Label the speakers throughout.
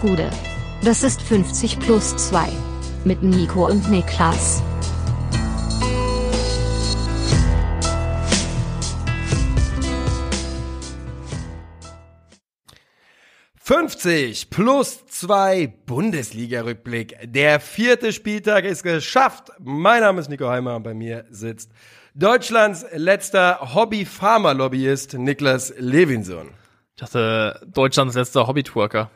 Speaker 1: Gude. Das ist 50 plus 2. Mit Nico und Niklas.
Speaker 2: »50 plus 2 Bundesliga-Rückblick. Der vierte Spieltag ist geschafft. Mein Name ist Nico Heimer und bei mir sitzt Deutschlands letzter Hobby-Pharma-Lobbyist Niklas Levinson.
Speaker 3: Ich dachte, Deutschlands letzter Hobby-Twerker.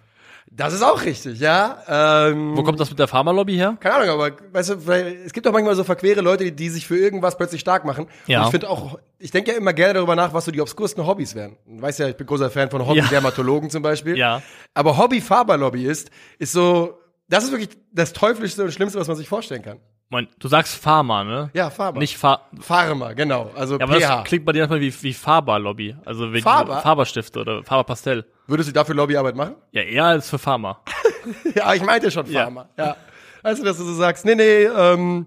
Speaker 2: Das ist auch richtig, ja. Ähm,
Speaker 3: Wo kommt das mit der Pharmalobby her?
Speaker 2: Keine Ahnung, aber weißt du, es gibt doch manchmal so verquere Leute, die, die sich für irgendwas plötzlich stark machen.
Speaker 3: Ja.
Speaker 2: Und ich finde auch, ich denke ja immer gerne darüber nach, was so die obskursten Hobbys wären. Du weißt ja, ich bin großer Fan von Hobby-Dermatologen zum Beispiel.
Speaker 3: Ja.
Speaker 2: Aber Hobby-Faber-Lobbyist ist so, das ist wirklich das teuflischste und schlimmste, was man sich vorstellen kann.
Speaker 3: Moment, du sagst Pharma, ne?
Speaker 2: Ja, Faber.
Speaker 3: Nicht Fa
Speaker 2: Pharma, genau. Also
Speaker 3: ja, aber
Speaker 2: PH.
Speaker 3: das klingt bei dir manchmal wie, wie Faber-Lobby. Also wie
Speaker 2: Faber?
Speaker 3: Faberstifte oder Faber-Pastell.
Speaker 2: Würdest du dafür Lobbyarbeit machen?
Speaker 3: Ja, eher als für Pharma.
Speaker 2: ja, ich meinte schon Pharma. Ja. Weißt du, dass du so sagst, nee, nee, ähm,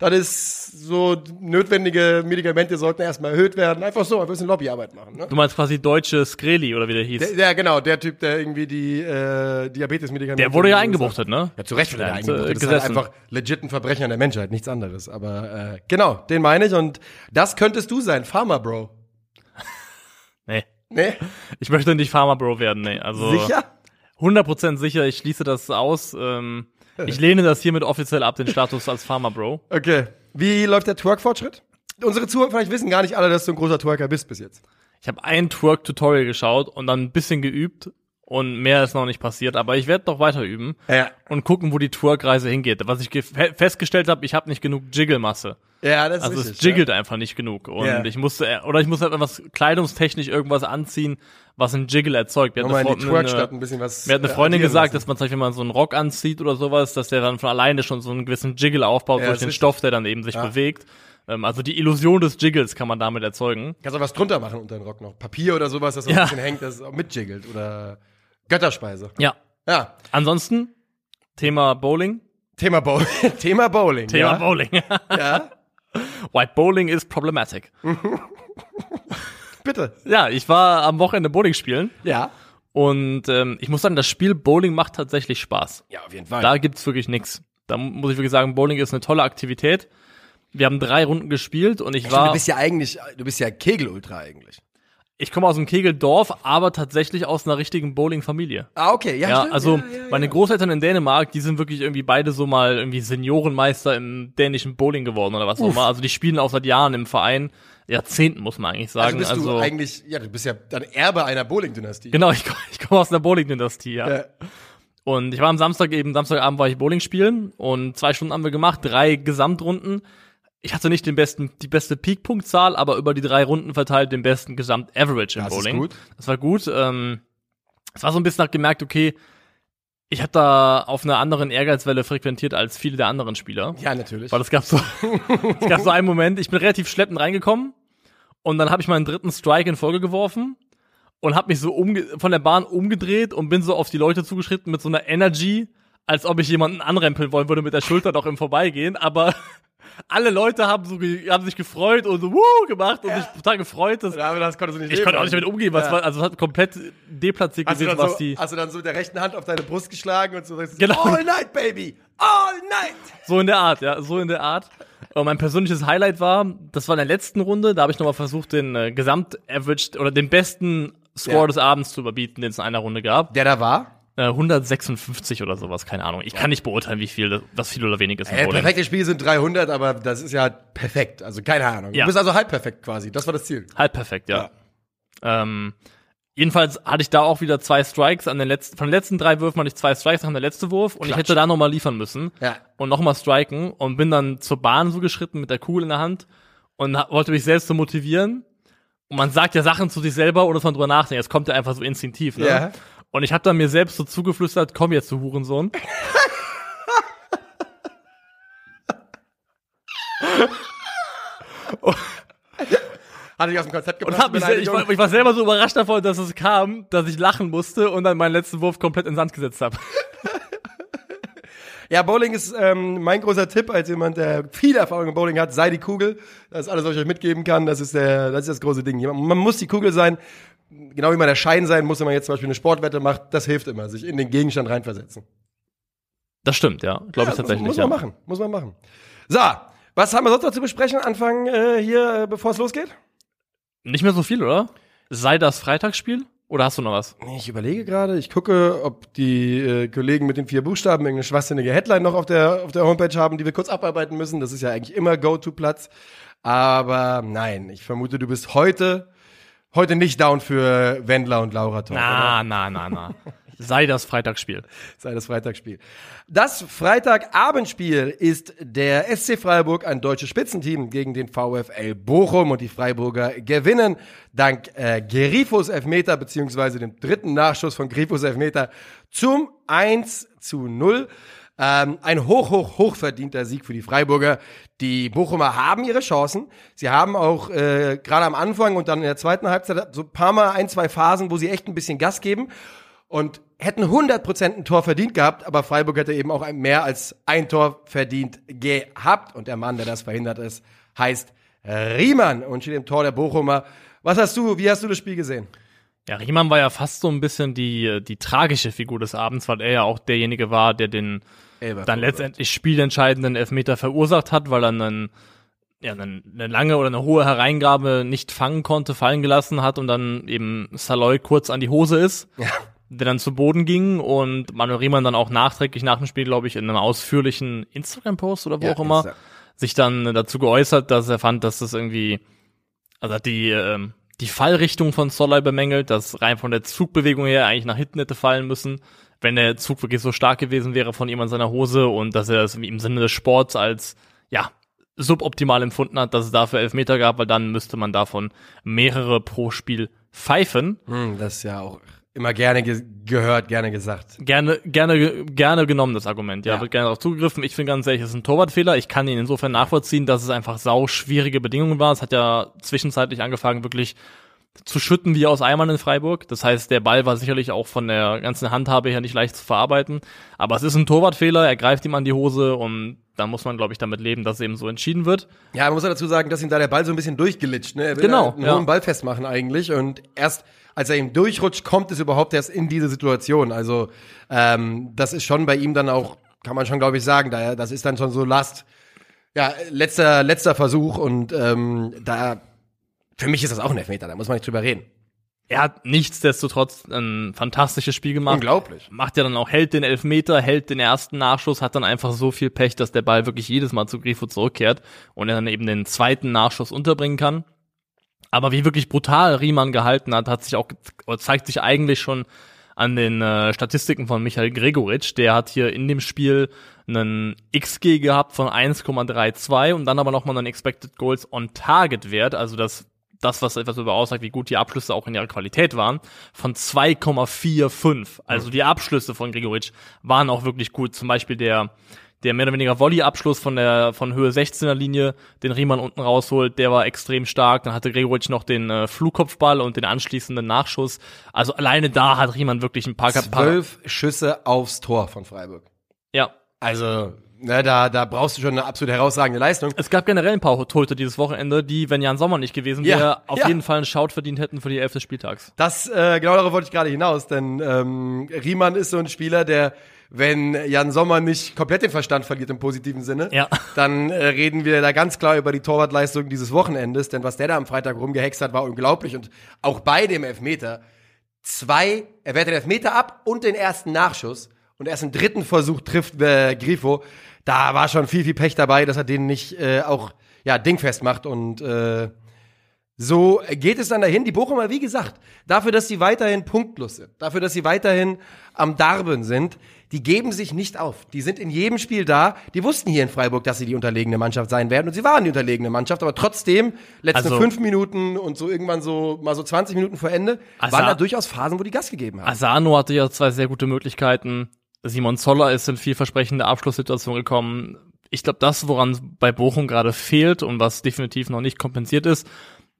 Speaker 2: das ist so notwendige Medikamente sollten erstmal erhöht werden. Einfach so, ein bisschen Lobbyarbeit machen. Ne?
Speaker 3: Du meinst quasi deutsche Skreli oder wie der hieß.
Speaker 2: Der, der, genau, der Typ, der irgendwie die äh, Diabetes-Medikamente.
Speaker 3: Der wurde ja eingebuchtet, ne?
Speaker 2: Ja, zu Recht wurde er
Speaker 3: Der hat,
Speaker 2: eingebuchtet.
Speaker 3: äh,
Speaker 2: Das ist halt
Speaker 3: gesessen.
Speaker 2: einfach legit ein Verbrechen an der Menschheit, nichts anderes. Aber äh, genau, den meine ich und das könntest du sein, Pharma Bro.
Speaker 3: Nee.
Speaker 2: Nee?
Speaker 3: Ich möchte nicht Pharma-Bro werden, nee. Also
Speaker 2: Sicher?
Speaker 3: 100% sicher, ich schließe das aus. Ähm, ich lehne das hiermit offiziell ab, den Status als Pharma-Bro.
Speaker 2: Okay. Wie läuft der Twerk-Fortschritt? Unsere Zuhörer vielleicht wissen gar nicht alle, dass du ein großer Twerker bist bis jetzt.
Speaker 3: Ich habe ein Twerk-Tutorial geschaut und dann ein bisschen geübt und mehr ist noch nicht passiert, aber ich werde noch weiter üben
Speaker 2: Ja.
Speaker 3: und gucken, wo die Twerk-Reise hingeht. Was ich ge- fe- festgestellt habe, ich habe nicht genug Jiggle-Masse.
Speaker 2: Ja, das ist
Speaker 3: Also es jiggelt einfach nicht genug und
Speaker 2: Ja.
Speaker 3: ich musste äh, oder ich musste halt etwas kleidungstechnisch irgendwas anziehen, was ein Jiggle erzeugt. Mir hat
Speaker 2: Nochmal in
Speaker 3: eine eine-
Speaker 2: ein bisschen was.
Speaker 3: Mir hat eine
Speaker 2: äh,
Speaker 3: Freundin gesagt,
Speaker 2: lassen.
Speaker 3: dass man zum Beispiel, wenn man so einen Rock anzieht oder sowas, dass der dann von alleine schon so einen gewissen Jiggle aufbaut
Speaker 2: Ja,
Speaker 3: durch den. Stoff, der dann eben sich
Speaker 2: Ja.
Speaker 3: bewegt. Ähm, also die Illusion des Jiggles kann man damit erzeugen.
Speaker 2: Kannst auch was drunter machen unter den Rock noch. Papier oder sowas, das so
Speaker 3: Ja.
Speaker 2: ein bisschen hängt, das auch mitjiggelt. Oder Götterspeise.
Speaker 3: Ja.
Speaker 2: Ja.
Speaker 3: Ansonsten Thema Bowling.
Speaker 2: Thema, Bow Thema Bowling.
Speaker 3: Thema
Speaker 2: ja?
Speaker 3: Bowling.
Speaker 2: Ja.
Speaker 3: White Bowling is problematic.
Speaker 2: Bitte.
Speaker 3: Ja, ich war am Wochenende Bowling spielen
Speaker 2: Ja.
Speaker 3: und ähm, ich muss sagen, das Spiel Bowling macht tatsächlich Spaß.
Speaker 2: Ja, auf jeden Fall.
Speaker 3: Da gibt's wirklich nix. Da muss ich wirklich sagen, Bowling ist eine tolle Aktivität. Wir haben drei Runden gespielt und ich
Speaker 2: du
Speaker 3: war,
Speaker 2: bist ja eigentlich, du bist ja Kegel-Ultra eigentlich.
Speaker 3: Ich komme aus dem Kegeldorf, aber tatsächlich aus einer richtigen Bowling-Familie.
Speaker 2: Ah, okay. Ja,
Speaker 3: Ja,
Speaker 2: stimmt.
Speaker 3: also
Speaker 2: ja, ja,
Speaker 3: meine. Großeltern in Dänemark, die sind wirklich irgendwie beide so mal irgendwie Seniorenmeister im dänischen Bowling geworden oder was auch immer. Also die spielen auch seit Jahren im Verein, Jahrzehnten muss man eigentlich
Speaker 2: Also
Speaker 3: sagen.
Speaker 2: bist
Speaker 3: Also,
Speaker 2: du eigentlich, ja, du bist ja dann Erbe einer Bowling-Dynastie.
Speaker 3: genau, ich, komm- komme aus einer Bowling-Dynastie. Ja. Und ich war am Samstag eben, Samstagabend war ich Bowling spielen und zwei Stunden haben wir gemacht, drei Gesamtrunden. Ich hatte nicht den besten, die beste Peak-Punktzahl, aber über die drei Runden verteilt den besten Gesamt-Average im
Speaker 2: Das ist
Speaker 3: Bowling.
Speaker 2: gut.
Speaker 3: Das war gut. Ähm, es war so ein bisschen nach gemerkt, okay, ich habe da auf einer anderen Ehrgeizwelle frequentiert als viele der anderen Spieler.
Speaker 2: Ja, natürlich.
Speaker 3: Weil es gab so, es gab so einen Moment, ich bin relativ schleppend reingekommen und dann habe ich meinen dritten Strike in Folge geworfen und habe mich so umge von der Bahn umgedreht und bin so auf die Leute zugeschritten mit so einer Energy, als ob ich jemanden anrempeln wollen würde mit der Schulter noch im Vorbeigehen, aber alle Leute haben so haben sich gefreut und so wuh gemacht und sich total gefreut. Dass,
Speaker 2: Ja, aber das konntest du nicht
Speaker 3: ich
Speaker 2: leben
Speaker 3: konnte auch nicht damit umgehen, was
Speaker 2: Ja.
Speaker 3: war, also es hat komplett deplatziert
Speaker 2: Hast
Speaker 3: gewesen, was
Speaker 2: so,
Speaker 3: die
Speaker 2: hast du dann so mit der rechten Hand auf deine Brust geschlagen und so sagst,
Speaker 3: Genau.
Speaker 2: all night, baby, all night.
Speaker 3: So in der Art, ja, so in der Art. Und mein persönliches Highlight war, das war in der letzten Runde, da habe ich nochmal versucht, den äh, Gesamt-Average oder den besten Score
Speaker 2: Ja.
Speaker 3: des Abends zu überbieten, den es in einer Runde gab.
Speaker 2: Der da war?
Speaker 3: Äh, 156 oder sowas, keine Ahnung. Ich kann nicht beurteilen, wie viel, was viel oder wenig ist
Speaker 2: Äh, perfekte Spiele sind 300, aber das ist ja perfekt. Also keine Ahnung.
Speaker 3: Ja.
Speaker 2: Du bist also halb perfekt quasi. Das war das Ziel.
Speaker 3: Halb perfekt, ja. Ähm, jedenfalls hatte ich da auch wieder zwei Strikes an den letzten, von den letzten drei Würfen hatte ich zwei Strikes nach der letzte Wurf und ich
Speaker 2: Klatsch.
Speaker 3: hätte da nochmal liefern müssen.
Speaker 2: Ja.
Speaker 3: und nochmal striken und bin dann zur Bahn so geschritten mit der Kugel in der Hand und wollte mich selbst so motivieren. Und man sagt ja Sachen zu sich selber, ohne dass man drüber nachdenkt. Es kommt ja einfach so instinktiv. Ne?
Speaker 2: Ja.
Speaker 3: Und ich habe dann mir selbst so zugeflüstert, komm jetzt, du Hurensohn.
Speaker 2: Hatte ich aus dem Konzept
Speaker 3: Und
Speaker 2: gebracht.
Speaker 3: hab mich, ich, war, ich war selber so überrascht davon, dass es kam, dass ich lachen musste und dann meinen letzten Wurf komplett in Sand gesetzt habe.
Speaker 2: Ja, Bowling ist ähm, mein großer Tipp als jemand, der viel Erfahrung im Bowling hat. Sei die Kugel. Das ist alles, was ich euch mitgeben kann. Das ist, der, das, ist das große Ding. Man muss die Kugel sein. Genau wie man der Schein sein muss, wenn man jetzt zum Beispiel eine Sportwette macht. Das hilft immer, sich in den Gegenstand reinversetzen.
Speaker 3: Das stimmt, ja. Glaube
Speaker 2: ja,
Speaker 3: ich tatsächlich.
Speaker 2: Muss, muss man
Speaker 3: ja.
Speaker 2: machen. Muss man machen. So, was haben wir sonst noch zu besprechen? Anfangen äh, hier, äh, bevor es losgeht?
Speaker 3: Nicht mehr so viel, oder? Sei das Freitagsspiel? Oder hast du noch was?
Speaker 2: Ich überlege gerade, ich gucke, ob die äh, Kollegen mit den vier Buchstaben irgendeine schwachsinnige Headline noch auf der, auf der Homepage haben, die wir kurz abarbeiten müssen. Das ist ja eigentlich immer Go-To-Platz. Aber nein, ich vermute, du bist heute, heute nicht down für Wendler und Laura Talk,
Speaker 3: Na, na, na, na. Sei das Freitagsspiel.
Speaker 2: sei das Freitagsspiel. Das Freitagabendspiel ist der SC Freiburg, ein deutsches Spitzenteam gegen den VfL Bochum und die Freiburger gewinnen dank äh, Gerifos Elfmeter beziehungsweise dem dritten Nachschuss von Gerifos Elfmeter zum 1 zu 0. Ähm, ein hoch, hoch, hoch verdienter Sieg für die Freiburger. Die Bochumer haben ihre Chancen. Sie haben auch äh, gerade am Anfang und dann in der zweiten Halbzeit so ein paar Mal ein, zwei Phasen, wo sie echt ein bisschen Gas geben und hätten 100% ein Tor verdient gehabt, aber Freiburg hätte eben auch mehr als ein Tor verdient gehabt. Und der Mann, der das verhindert ist, heißt Riemann und steht im Tor der Bochumer. Was hast du, wie hast du das Spiel gesehen?
Speaker 3: Ja, Riemann war ja fast so ein bisschen die, die tragische Figur des Abends, weil er ja auch derjenige war, der den dann letztendlich spielentscheidenden Elfmeter verursacht hat, weil er einen, ja, einen, eine lange oder eine hohe Hereingabe nicht fangen konnte, fallen gelassen hat und dann eben Saloy kurz an die Hose ist,
Speaker 2: Ja.
Speaker 3: Der dann zu Boden ging und Manuel Riemann dann auch nachträglich nach dem Spiel, glaube ich, in einem ausführlichen Instagram-Post oder wo
Speaker 2: Ja,
Speaker 3: auch immer,
Speaker 2: Insta.
Speaker 3: sich dann dazu geäußert, dass er fand, dass das irgendwie, also hat die, ähm, die Fallrichtung von Sollei bemängelt, dass rein von der Zugbewegung her eigentlich nach hinten hätte fallen müssen, wenn der Zug wirklich so stark gewesen wäre von ihm an seiner Hose und dass er es im Sinne des Sports als, ja, suboptimal empfunden hat, dass es dafür Elfmeter gab, weil dann müsste man davon mehrere pro Spiel pfeifen.
Speaker 2: Hm, das ist ja auch immer gerne ge gehört, gerne gesagt.
Speaker 3: Gerne, gerne, gerne genommen, das Argument. Ja,
Speaker 2: Ja.
Speaker 3: wird gerne darauf zugegriffen. Ich finde ganz ehrlich, es ist ein Torwartfehler. Ich kann ihn insofern nachvollziehen, dass es einfach sau schwierige Bedingungen war. Es hat ja zwischenzeitlich angefangen, wirklich zu schütten wie aus Eimern in Freiburg. Das heißt, der Ball war sicherlich auch von der ganzen Handhabe her nicht leicht zu verarbeiten. Aber es ist ein Torwartfehler. Er greift ihm an die Hose und da muss man, glaube ich, damit leben, dass eben so entschieden wird.
Speaker 2: Ja, man muss ja dazu sagen, dass ihm da der Ball so ein bisschen durchgelitscht. Ne? Er will
Speaker 3: Genau,
Speaker 2: einen
Speaker 3: ja.
Speaker 2: hohen Ball festmachen eigentlich und erst als er ihm durchrutscht, kommt es überhaupt erst in diese Situation. Also ähm, das ist schon bei ihm dann auch, kann man schon, glaube ich, sagen, da, das ist dann schon so Last, ja, letzter, letzter Versuch und ähm, da, für mich ist das auch ein Elfmeter, da muss man nicht drüber reden.
Speaker 3: Er hat nichtsdestotrotz ein fantastisches Spiel gemacht.
Speaker 2: Unglaublich.
Speaker 3: macht ja dann auch, hält den Elfmeter, hält den ersten Nachschuss, hat dann einfach so viel Pech, dass der Ball wirklich jedes Mal zu Grifo zurückkehrt und er dann eben den zweiten Nachschuss unterbringen kann. Aber wie wirklich brutal Riemann gehalten hat, hat sich auch, zeigt sich eigentlich schon an den äh, Statistiken von Michael Gregoritsch. Der hat hier in dem Spiel einen XG gehabt von 1,32 und dann aber nochmal einen Expected Goals on Target Wert, also das das, was etwas darüber aussagt, wie gut die Abschlüsse auch in ihrer Qualität waren, von 2,45. Also die Abschlüsse von Gregoritsch waren auch wirklich gut. Zum Beispiel der, der mehr oder weniger Volley-Abschluss von der, von Höhe 16er Linie, den Riemann unten rausholt, der war extrem stark. Dann hatte Gregoritsch noch den äh, Flugkopfball und den anschließenden Nachschuss. Also alleine da hat Riemann wirklich ein paar,
Speaker 2: Zwölf Schüsse aufs Tor von Freiburg.
Speaker 3: ja,
Speaker 2: Also, ne, da, da brauchst du schon eine absolut herausragende Leistung.
Speaker 3: Es gab generell ein paar Torhüter dieses Wochenende, die, wenn Jan Sommer nicht gewesen
Speaker 2: Ja,
Speaker 3: wäre, auf
Speaker 2: ja.
Speaker 3: jeden Fall einen Shout verdient hätten für die Elf des Spieltags.
Speaker 2: Das, äh, genau darauf wollte ich gerade hinaus, denn ähm, Riemann ist so ein Spieler, der, wenn Jan Sommer nicht komplett den Verstand verliert im positiven Sinne,
Speaker 3: Ja.
Speaker 2: dann äh, reden wir da ganz klar über die Torwartleistung dieses Wochenendes, denn was der da am Freitag rumgehext hat, war unglaublich. Und auch bei dem Elfmeter zwei, er wehrt den Elfmeter ab und den ersten Nachschuss. Und erst im dritten Versuch trifft äh, Grifo, da war schon viel, viel Pech dabei, dass er den nicht äh, auch, ja, dingfest macht. Und äh, so geht es dann dahin. Die Bochumer, wie gesagt, dafür, dass sie weiterhin punktlos sind, dafür, dass sie weiterhin am Darben sind, die geben sich nicht auf. Die sind in jedem Spiel da. Die wussten hier in Freiburg, dass sie die unterlegene Mannschaft sein werden und sie waren die unterlegene Mannschaft, aber trotzdem, letzte
Speaker 3: Also-
Speaker 2: fünf Minuten und so irgendwann so, mal so 20 Minuten vor Ende,
Speaker 3: Also-
Speaker 2: waren da durchaus Phasen, wo die Gas gegeben haben.
Speaker 3: Asano hatte ja zwei sehr gute Möglichkeiten. Simon Zoller ist in vielversprechende Abschlusssituationen gekommen. Ich glaube, das, woran bei Bochum gerade fehlt und was definitiv noch nicht kompensiert ist.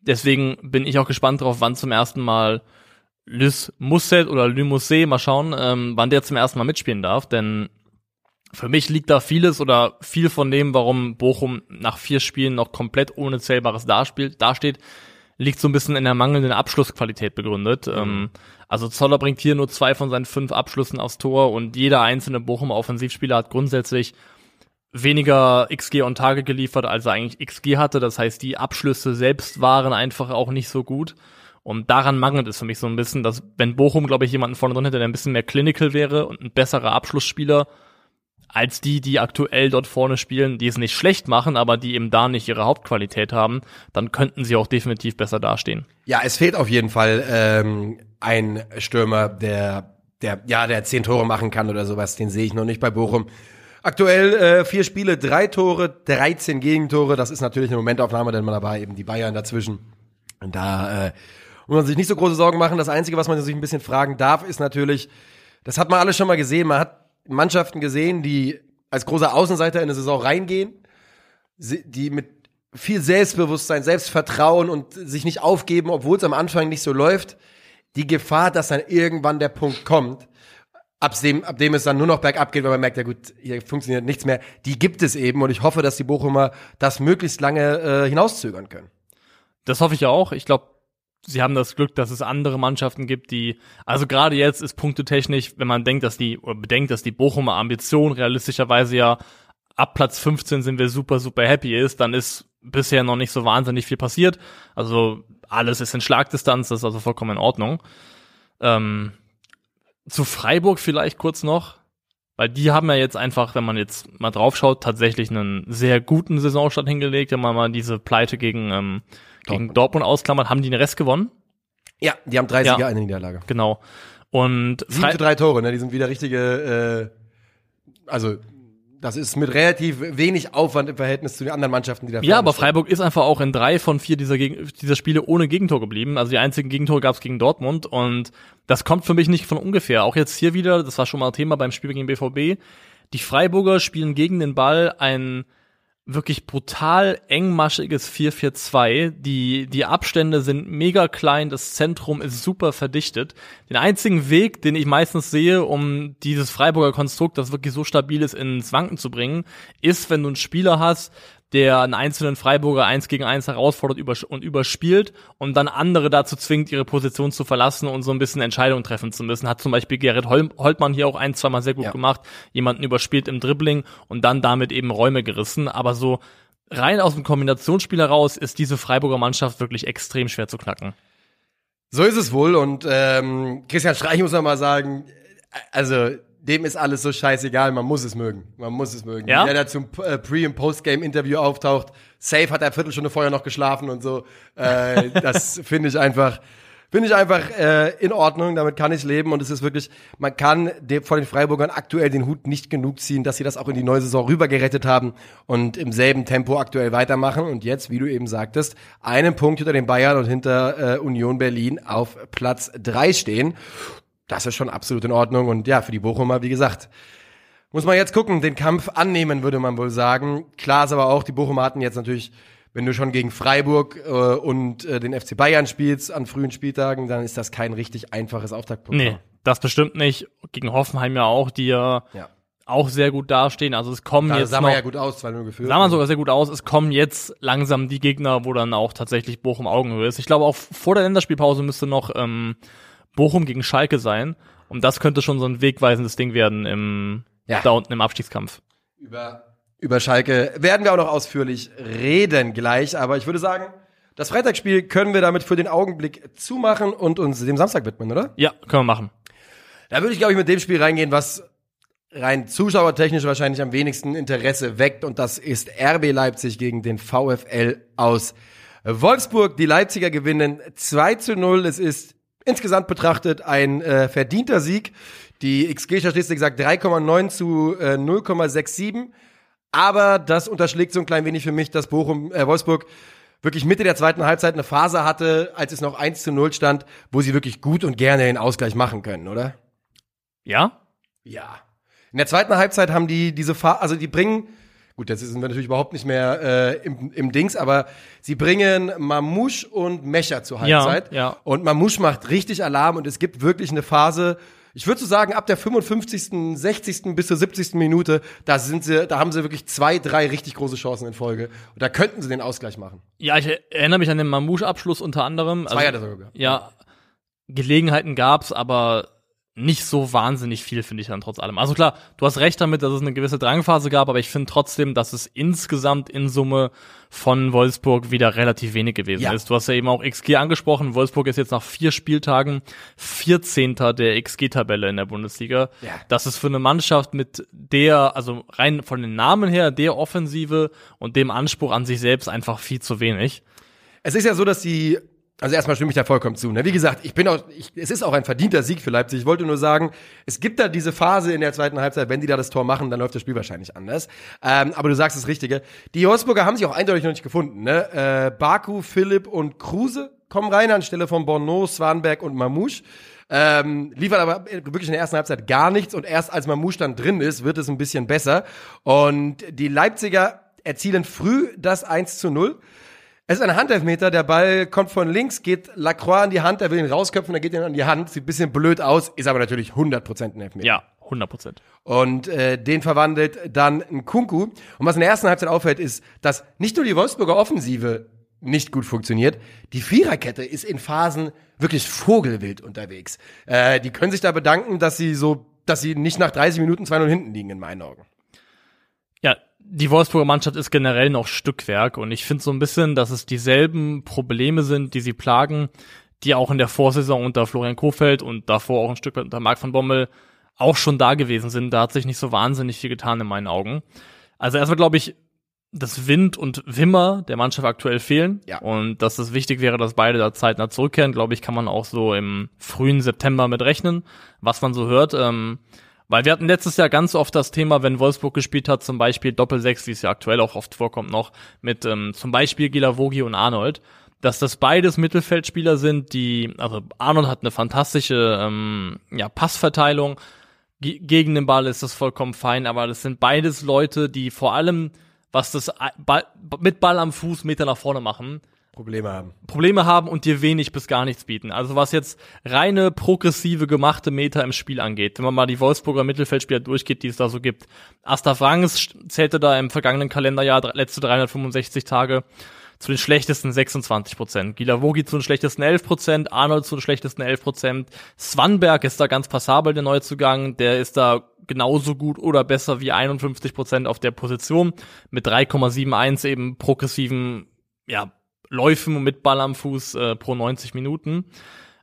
Speaker 3: Deswegen bin ich auch gespannt drauf, wann zum ersten Mal Lys Musset oder Lymusset, mal schauen, ähm, wann der zum ersten Mal mitspielen darf, denn Für mich liegt da vieles oder viel von dem, warum Bochum nach vier Spielen noch komplett ohne Zählbares daspielt, dasteht, liegt so ein bisschen in der mangelnden Abschlussqualität begründet. Mhm. Ähm, also Zoller bringt hier nur zwei von seinen fünf Abschlüssen aufs Tor und jeder einzelne Bochum Offensivspieler hat grundsätzlich weniger XG on Tage geliefert, als er eigentlich XG hatte. Das heißt, die Abschlüsse selbst waren einfach auch nicht so gut. Und daran mangelt es für mich so ein bisschen, dass wenn Bochum, glaube ich, jemanden vorne drin hätte, der ein bisschen mehr clinical wäre und ein besserer Abschlussspieler, als die, die aktuell dort vorne spielen, die es nicht schlecht machen, aber die eben da nicht ihre Hauptqualität haben, dann könnten sie auch definitiv besser dastehen.
Speaker 2: Ja, es fehlt auf jeden Fall ähm, ein Stürmer, der, der, ja, der zehn Tore machen kann oder sowas. Den sehe ich noch nicht bei Bochum. Aktuell äh, vier Spiele, drei Tore, 13 Gegentore. Das ist natürlich eine Momentaufnahme, denn man dabei eben die Bayern dazwischen. Und da äh, muss man sich nicht so große Sorgen machen. Das Einzige, was man sich ein bisschen fragen darf, ist natürlich, das hat man alles schon mal gesehen. Man hat Mannschaften gesehen, die als großer Außenseiter in eine Saison reingehen, die mit viel Selbstbewusstsein, Selbstvertrauen und sich nicht aufgeben, obwohl es am Anfang nicht so läuft. Die Gefahr, dass dann irgendwann der Punkt kommt, ab dem, ab dem es dann nur noch bergab geht, weil man merkt, ja gut, hier funktioniert nichts mehr, die gibt es eben und ich hoffe, dass die Bochumer das möglichst lange äh, hinauszögern können.
Speaker 3: Das hoffe ich auch. Ich glaube, sie haben das Glück, dass es andere Mannschaften gibt, die, also gerade jetzt ist punktetechnisch, wenn man denkt, dass die, oder bedenkt, dass die Bochumer Ambition realistischerweise ja ab Platz 15 sind wir super, super happy ist, dann ist bisher noch nicht so wahnsinnig viel passiert. Also alles ist in Schlagdistanz, das ist also vollkommen in Ordnung. Ähm, zu Freiburg vielleicht kurz noch, weil die haben ja jetzt einfach, wenn man jetzt mal draufschaut, tatsächlich einen sehr guten Saisonstart hingelegt, wenn man mal diese Pleite gegen, ähm, gegen Dortmund ausklammert, haben die den Rest gewonnen?
Speaker 2: Ja, die haben 30 ja, eine Niederlage.
Speaker 3: Genau. Und
Speaker 2: Sieben zu drei Tore, ne? Die sind wieder richtige, äh, also das ist mit relativ wenig Aufwand im Verhältnis zu den anderen Mannschaften, die da
Speaker 3: Ja, aber Freiburg ist einfach auch in drei von vier dieser, dieser Spiele ohne Gegentor geblieben. Also die einzigen Gegentore gab es gegen Dortmund und das kommt für mich nicht von ungefähr. Auch jetzt hier wieder, das war schon mal Thema beim Spiel gegen BVB. Die Freiburger spielen gegen den Ball ein wirklich brutal engmaschiges 4-4-2. Die, die Abstände sind mega klein, das Zentrum ist super verdichtet. Den einzigen Weg, den ich meistens sehe, um dieses Freiburger Konstrukt, das wirklich so stabil ist, ins Wanken zu bringen, ist, wenn du einen Spieler hast, der einen einzelnen Freiburger eins gegen eins herausfordert und überspielt und dann andere dazu zwingt, ihre Position zu verlassen und so ein bisschen Entscheidungen treffen zu müssen. Hat zum Beispiel Gerrit Holtmann hier auch ein, zweimal sehr gut ja. gemacht, jemanden überspielt im Dribbling und dann damit eben Räume gerissen. Aber so rein aus dem Kombinationsspiel heraus ist diese Freiburger Mannschaft wirklich extrem schwer zu knacken.
Speaker 2: So ist es wohl und ähm, Christian Streich muss man mal sagen, also dem ist alles so scheißegal, man muss es mögen. Man muss es mögen.
Speaker 3: Ja?
Speaker 2: Der da zum äh, Pre- und Post-Game-Interview auftaucht, safe hat er eine Viertelstunde vorher noch geschlafen und so. Äh, das finde ich einfach, finde ich einfach äh, in Ordnung, damit kann ich leben und es ist wirklich, man kann dem, vor den Freiburgern aktuell den Hut nicht genug ziehen, dass sie das auch in die neue Saison rübergerettet haben und im selben Tempo aktuell weitermachen und jetzt, wie du eben sagtest, einen Punkt hinter den Bayern und hinter äh, Union Berlin auf Platz drei stehen das ist schon absolut in Ordnung. Und ja, für die Bochumer, wie gesagt, muss man jetzt gucken, den Kampf annehmen, würde man wohl sagen. Klar ist aber auch, die Bochumer hatten jetzt natürlich, wenn du schon gegen Freiburg äh, und äh, den FC Bayern spielst an frühen Spieltagen, dann ist das kein richtig einfaches Auftaktprogramm.
Speaker 3: Nee, das bestimmt nicht. Gegen Hoffenheim ja auch, die ja, ja. auch sehr gut dastehen. Also es kommen da jetzt
Speaker 2: sah
Speaker 3: man
Speaker 2: ja gut aus, weil nur gefühlt.
Speaker 3: Sah man sogar sehr gut aus. Es kommen jetzt langsam die Gegner, wo dann auch tatsächlich Bochum Augenhöhe ist. Ich glaube auch vor der Länderspielpause müsste noch ähm, Bochum gegen Schalke sein. Und das könnte schon so ein wegweisendes Ding werden im, ja. da unten im Abstiegskampf.
Speaker 2: Über, über Schalke werden wir auch noch ausführlich reden gleich. Aber ich würde sagen, das Freitagsspiel können wir damit für den Augenblick zumachen und uns dem Samstag widmen, oder?
Speaker 3: Ja, können wir machen.
Speaker 2: Da würde ich, glaube ich, mit dem Spiel reingehen, was rein zuschauertechnisch wahrscheinlich am wenigsten Interesse weckt. Und das ist RB Leipzig gegen den VfL aus Wolfsburg. Die Leipziger gewinnen 2 zu 0. Es ist insgesamt betrachtet ein äh, verdienter Sieg. Die XG-Statistik sagt 3,9 zu äh, 0,67. Aber das unterschlägt so ein klein wenig für mich, dass Bochum, äh, Wolfsburg wirklich Mitte der zweiten Halbzeit eine Phase hatte, als es noch 1 zu 0 stand, wo sie wirklich gut und gerne den Ausgleich machen können, oder?
Speaker 3: Ja?
Speaker 2: Ja. In der zweiten Halbzeit haben die diese Phase, also die bringen Gut, jetzt sind wir natürlich überhaupt nicht mehr äh, im, im Dings, aber sie bringen Mamouche und Mecher zur Halbzeit.
Speaker 3: Ja, ja.
Speaker 2: Und Mamouche macht richtig Alarm und es gibt wirklich eine Phase, ich würde so sagen, ab der 55., 60. bis zur 70. Minute, da sind sie, da haben sie wirklich zwei, drei richtig große Chancen in Folge. Und da könnten sie den Ausgleich machen.
Speaker 3: Ja, ich erinnere mich an den Mamouche-Abschluss unter anderem.
Speaker 2: Zwei hat er sogar.
Speaker 3: Ja, Gelegenheiten gab's, aber nicht so wahnsinnig viel, finde ich dann trotz allem. Also klar, du hast recht damit, dass es eine gewisse Drangphase gab, aber ich finde trotzdem, dass es insgesamt in Summe von Wolfsburg wieder relativ wenig gewesen
Speaker 2: Ja.
Speaker 3: ist. Du hast ja eben auch XG angesprochen. Wolfsburg ist jetzt nach vier Spieltagen 14. der XG-Tabelle in der Bundesliga.
Speaker 2: Ja.
Speaker 3: Das ist für eine Mannschaft mit der, also rein von den Namen her, der Offensive und dem Anspruch an sich selbst einfach viel zu wenig.
Speaker 2: Es ist ja so, dass die, also erstmal stimme ich da vollkommen zu. Ne? Wie gesagt, ich bin auch, ich, es ist auch ein verdienter Sieg für Leipzig. Ich wollte nur sagen, es gibt da diese Phase in der zweiten Halbzeit, wenn die da das Tor machen, dann läuft das Spiel wahrscheinlich anders. Ähm, aber du sagst das Richtige. Die Wolfsburger haben sich auch eindeutig noch nicht gefunden. Ne? Äh, Baku, Philipp und Kruse kommen rein anstelle von Bono, Swanberg und Mamouche. Ähm, liefert aber wirklich in der ersten Halbzeit gar nichts und erst als Mamouche dann drin ist, wird es ein bisschen besser. Und die Leipziger erzielen früh das 1 zu 0. Es ist ein Handelfmeter, der Ball kommt von links, geht Lacroix in die Hand, er will ihn rausköpfen, dann geht er in die Hand, sieht ein bisschen blöd aus, ist aber natürlich 100% ein Elfmeter.
Speaker 3: Ja, 100 Prozent.
Speaker 2: Und äh, den verwandelt dann ein Kunku. Und was in der ersten Halbzeit auffällt, ist, dass nicht nur die Wolfsburger Offensive nicht gut funktioniert, die Viererkette ist in Phasen wirklich vogelwild unterwegs. Äh, die können sich da bedanken, dass sie so, dass sie nicht nach 30 Minuten 2-0 hinten liegen, in meinen Augen.
Speaker 3: Ja, die Wolfsburger Mannschaft ist generell noch Stückwerk und ich finde so ein bisschen, dass es dieselben Probleme sind, die sie plagen, die auch in der Vorsaison unter Florian Kofeld und davor auch ein Stück weit unter Marc van Bommel auch schon da gewesen sind. Da hat sich nicht so wahnsinnig viel getan in meinen Augen. Also erstmal glaube ich, dass Wind und Wimmer der Mannschaft aktuell fehlen.
Speaker 2: Ja.
Speaker 3: Und dass es wichtig wäre, dass beide da zeitnah zurückkehren, glaube ich, kann man auch so im frühen September mit rechnen, was man so hört. Ähm, weil wir hatten letztes Jahr ganz oft das Thema, wenn Wolfsburg gespielt hat, zum Beispiel Doppel-Sechs, wie es ja aktuell auch oft vorkommt noch, mit ähm, zum Beispiel Gilavogi und Arnold, dass das beides Mittelfeldspieler sind, die, also Arnold hat eine fantastische ähm, ja, Passverteilung, Ge gegen den Ball ist das vollkommen fein, aber das sind beides Leute, die vor allem, was das I- Ball, mit Ball am Fuß Meter nach vorne machen,
Speaker 2: Probleme haben.
Speaker 3: Probleme haben und dir wenig bis gar nichts bieten. Also was jetzt reine progressive gemachte Meter im Spiel angeht, wenn man mal die Wolfsburger Mittelfeldspieler durchgeht, die es da so gibt. Asta Ranges zählte da im vergangenen Kalenderjahr letzte 365 Tage zu den schlechtesten 26 Prozent. Gilavogi zu den schlechtesten 11 Prozent, Arnold zu den schlechtesten 11 Prozent. Swanberg ist da ganz passabel, der Neuzugang. Der ist da genauso gut oder besser wie 51 Prozent auf der Position mit 3,71 eben progressiven, ja, Läufen mit Ball am Fuß äh, pro 90 Minuten.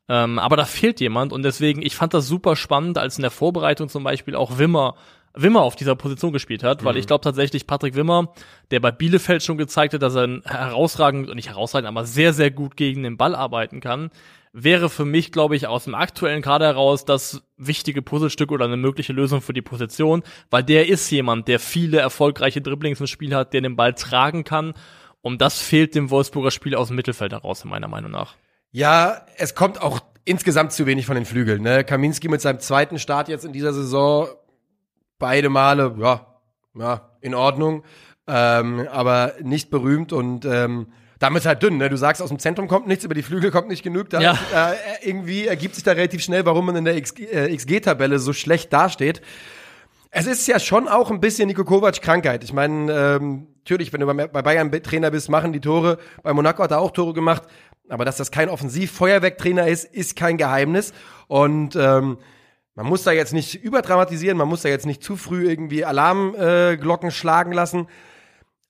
Speaker 3: Ähm, aber da fehlt jemand und deswegen, ich fand das super spannend, als in der Vorbereitung zum Beispiel auch Wimmer Wimmer auf dieser Position gespielt hat, weil ich glaube tatsächlich Patrick Wimmer, der bei Bielefeld schon gezeigt hat, dass er herausragend, nicht herausragend, aber sehr, sehr gut gegen den Ball arbeiten kann, wäre für mich, glaube ich, aus dem aktuellen Kader heraus das wichtige Puzzlestück oder eine mögliche Lösung für die Position, weil der ist jemand, der viele erfolgreiche Dribblings im Spiel hat, der den Ball tragen kann und das fehlt dem Wolfsburger Spiel aus dem Mittelfeld heraus, meiner Meinung nach.
Speaker 2: Ja, es kommt auch insgesamt zu wenig von den Flügeln. Ne? Kaminski mit seinem zweiten Start jetzt in dieser Saison, beide Male, ja, ja, in Ordnung, ähm, aber nicht berühmt und ähm, damit halt dünn. Ne? Du sagst, aus dem Zentrum kommt nichts, über die Flügel kommt nicht genug. Da,
Speaker 3: Ja.
Speaker 2: äh, irgendwie ergibt sich da relativ schnell, warum man in der XG, äh, XG-Tabelle so schlecht dasteht. Es ist ja schon auch ein bisschen Niko Kovac Krankheit. Ich meine, ähm, natürlich, wenn du bei Bayern Trainer bist, machen die Tore. Bei Monaco hat er auch Tore gemacht. Aber dass das kein Offensiv-Feuerwerktrainer ist, ist kein Geheimnis. Und ähm, man muss da jetzt nicht überdramatisieren, man muss da jetzt nicht zu früh irgendwie Alarmglocken äh, schlagen lassen.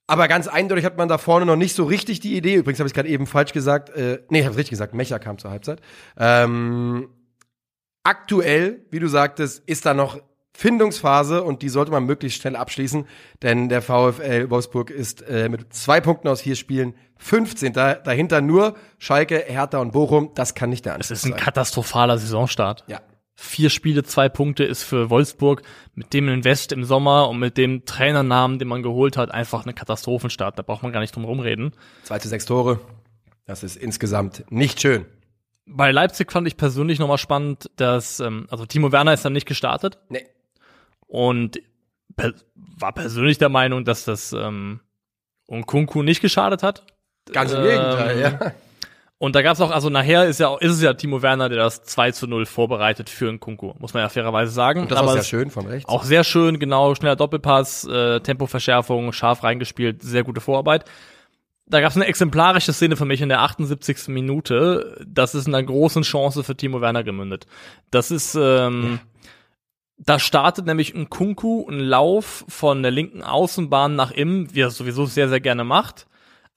Speaker 2: Aber ganz eindeutig hat man da vorne noch nicht so richtig die Idee. Übrigens habe ich gerade eben falsch gesagt. Äh, nee, ich habe richtig gesagt. Mecha kam zur Halbzeit. Ähm, aktuell, wie du sagtest, ist da noch Findungsphase und die sollte man möglichst schnell abschließen, denn der VfL Wolfsburg ist äh, mit zwei Punkten aus vier Spielen 15. Dahinter nur Schalke, Hertha und Bochum. Das kann nicht der
Speaker 3: Es
Speaker 2: Anspruch
Speaker 3: ist ein
Speaker 2: sein.
Speaker 3: katastrophaler Saisonstart.
Speaker 2: Ja.
Speaker 3: Vier Spiele, zwei Punkte ist für Wolfsburg mit dem Invest im Sommer und mit dem Trainernamen, den man geholt hat, einfach eine Katastrophenstart. Da braucht man gar nicht drum rumreden.
Speaker 2: Zweite sechs Tore. Das ist insgesamt nicht schön.
Speaker 3: Bei Leipzig fand ich persönlich nochmal spannend, dass, ähm, also Timo Werner ist dann nicht gestartet
Speaker 2: Nee.
Speaker 3: Und per war persönlich der Meinung, dass das ähm, Unkunku nicht geschadet hat.
Speaker 2: Ganz im
Speaker 3: Ähm,
Speaker 2: Gegenteil, ja.
Speaker 3: Und da gab's auch, also nachher ist ja ist es ja Timo Werner, der das 2 zu 0 vorbereitet für einen Kunku, muss man ja fairerweise sagen.
Speaker 2: Und das war sehr schön von rechts.
Speaker 3: Auch sehr schön, genau, schneller Doppelpass, äh, Tempoverschärfung, scharf reingespielt, sehr gute Vorarbeit. Da gab's eine exemplarische Szene für mich in der 78. Minute. Das ist in einer großen Chance für Timo Werner gemündet. Das ist, ähm, ja. Da startet nämlich ein Kunku, ein Lauf von der linken Außenbahn nach innen, wie er es sowieso sehr, sehr gerne macht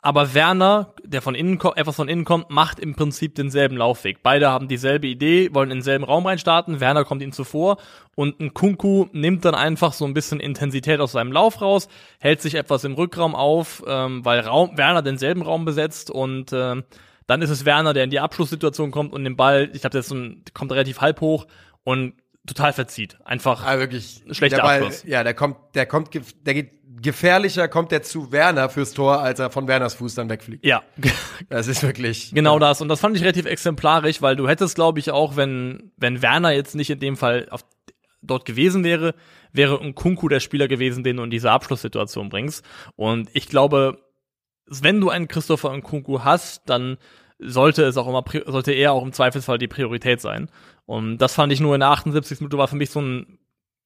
Speaker 3: aber Werner, der von innen etwas von innen kommt, macht im Prinzip denselben Laufweg. Beide haben dieselbe Idee, wollen in denselben Raum reinstarten. Werner kommt ihnen zuvor und ein Kunku nimmt dann einfach so ein bisschen Intensität aus seinem Lauf raus, hält sich etwas im Rückraum auf, ähm, weil Raum, Werner denselben Raum besetzt und äh, dann ist es Werner, der in die Abschlusssituation kommt und den Ball, ich glaube, der ist ein, kommt relativ halb hoch und total verzieht. Einfach
Speaker 2: ah, wirklich
Speaker 3: schlechter
Speaker 2: Ball,
Speaker 3: Abschluss.
Speaker 2: Ja, der kommt, der kommt, der geht gefährlicher kommt er zu Werner fürs Tor, als er von Werners Fuß dann wegfliegt.
Speaker 3: Ja.
Speaker 2: Das ist wirklich.
Speaker 3: Genau ja. das. Und das fand ich relativ exemplarisch, weil du hättest, glaube ich, auch, wenn, wenn Werner jetzt nicht in dem Fall auf, dort gewesen wäre, wäre ein Kunku der Spieler gewesen, den du in diese Abschlusssituation bringst. Und ich glaube, wenn du einen Christopher Nkunku hast, dann sollte es auch immer, sollte er auch im Zweifelsfall die Priorität sein. Und das fand ich nur in der 78. Minute war für mich so ein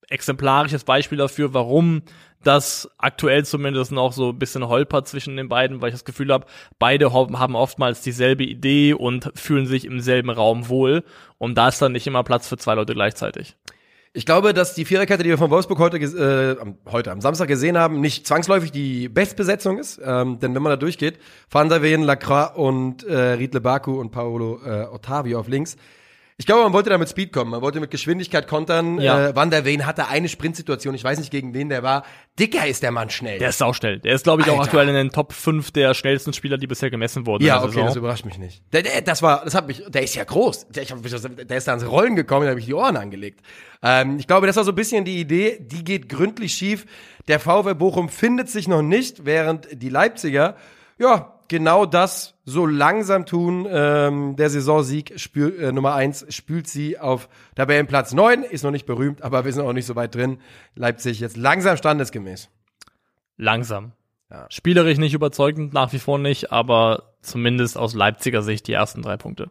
Speaker 3: exemplarisches Beispiel dafür, warum das aktuell zumindest noch so ein bisschen holpert zwischen den beiden, weil ich das Gefühl habe, beide haben oftmals dieselbe Idee und fühlen sich im selben Raum wohl. Und da ist dann nicht immer Platz für zwei Leute gleichzeitig.
Speaker 2: Ich glaube, dass die Viererkette, die wir von Wolfsburg heute, äh, heute am Samstag gesehen haben, nicht zwangsläufig die Bestbesetzung ist. Ähm, denn wenn man da durchgeht, Van der Ven, Lacroix und äh, Riedle Baku und Paolo äh, Ottavio auf links, ich glaube, man wollte da mit Speed kommen. Man wollte mit Geschwindigkeit kontern. Ja. Äh, Van der Ven hatte eine Sprintsituation. Ich weiß nicht, gegen wen der war. Dicker ist der Mann schnell.
Speaker 3: Der ist sauschnell. Der ist, glaube ich, Alter. auch aktuell in den Top 5 der schnellsten Spieler, die bisher gemessen wurden.
Speaker 2: Ja, okay, das überrascht mich nicht. Der, der, das war, das hat mich, der ist ja groß. Der, ich hab, der ist da ans Rollen gekommen, da habe ich die Ohren angelegt. Ähm, ich glaube, das war so ein bisschen die Idee, die geht gründlich schief. Der VW Bochum findet sich noch nicht, während die Leipziger, ja, genau das so langsam tun. Ähm, der Saisonsieg spül, äh, Nummer eins spült sie auf Tabellenplatz neun. Ist noch nicht berühmt, aber wir sind auch nicht so weit drin. Leipzig jetzt langsam standesgemäß.
Speaker 3: Langsam. Ja. Spielerisch nicht überzeugend, nach wie vor nicht, aber zumindest aus Leipziger Sicht die ersten drei Punkte.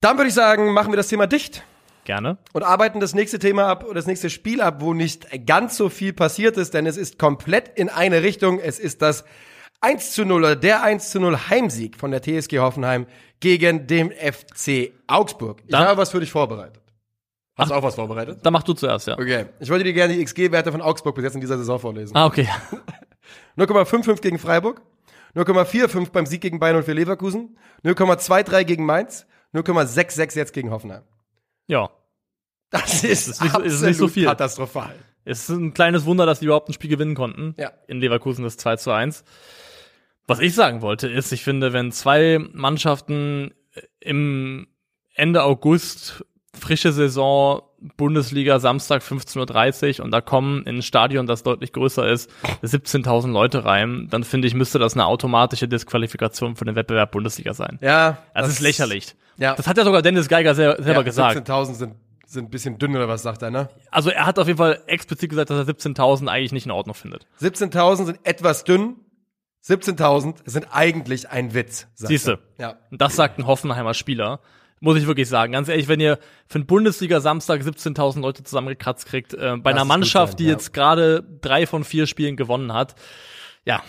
Speaker 2: Dann würde ich sagen, machen wir das Thema dicht.
Speaker 3: Gerne.
Speaker 2: Und arbeiten das nächste Thema ab oder das nächste Spiel ab, wo nicht ganz so viel passiert ist, denn es ist komplett in eine Richtung. Es ist das 1 zu 0 oder der 1 zu 0 Heimsieg von der TSG Hoffenheim gegen den FC Augsburg. Ich habe was für dich vorbereitet. Hast du auch was vorbereitet?
Speaker 3: Dann mach du zuerst, ja.
Speaker 2: Okay. Ich wollte dir gerne die XG-Werte von Augsburg bis jetzt in dieser Saison vorlesen.
Speaker 3: Ah, okay.
Speaker 2: 0,55 gegen Freiburg, 0,45 beim Sieg gegen Bayern und für Leverkusen, 0,23 gegen Mainz, 0,66 jetzt gegen Hoffenheim.
Speaker 3: Ja.
Speaker 2: Das ist, das ist, nicht, ist nicht so viel. katastrophal.
Speaker 3: Es ist ein kleines Wunder, dass die überhaupt ein Spiel gewinnen konnten.
Speaker 2: Ja.
Speaker 3: In Leverkusen das 2 zu 1. Was ich sagen wollte, ist, ich finde, wenn zwei Mannschaften im Ende August frische Saison Bundesliga Samstag 15.30 Uhr und da kommen in ein Stadion, das deutlich größer ist, 17.000 Leute rein, dann finde ich, müsste das eine automatische Disqualifikation für den Wettbewerb Bundesliga sein.
Speaker 2: Ja.
Speaker 3: Das, das ist lächerlich.
Speaker 2: Ja.
Speaker 3: Das hat ja sogar Dennis Geiger selber ja, gesagt.
Speaker 2: 17.000 sind, sind ein bisschen dünn oder was sagt er, ne?
Speaker 3: Also er hat auf jeden Fall explizit gesagt, dass er 17.000 eigentlich nicht in Ordnung findet.
Speaker 2: 17.000 sind etwas dünn, 17.000 sind eigentlich ein Witz.
Speaker 3: Siehste. Ja. Und das sagt ein Hoffenheimer Spieler. Muss ich wirklich sagen. Ganz ehrlich, wenn ihr für einen Bundesliga-Samstag 17.000 Leute zusammengekratzt kriegt, äh, bei Lass einer Mannschaft, sein, die ja. jetzt gerade drei von vier Spielen gewonnen hat, ja,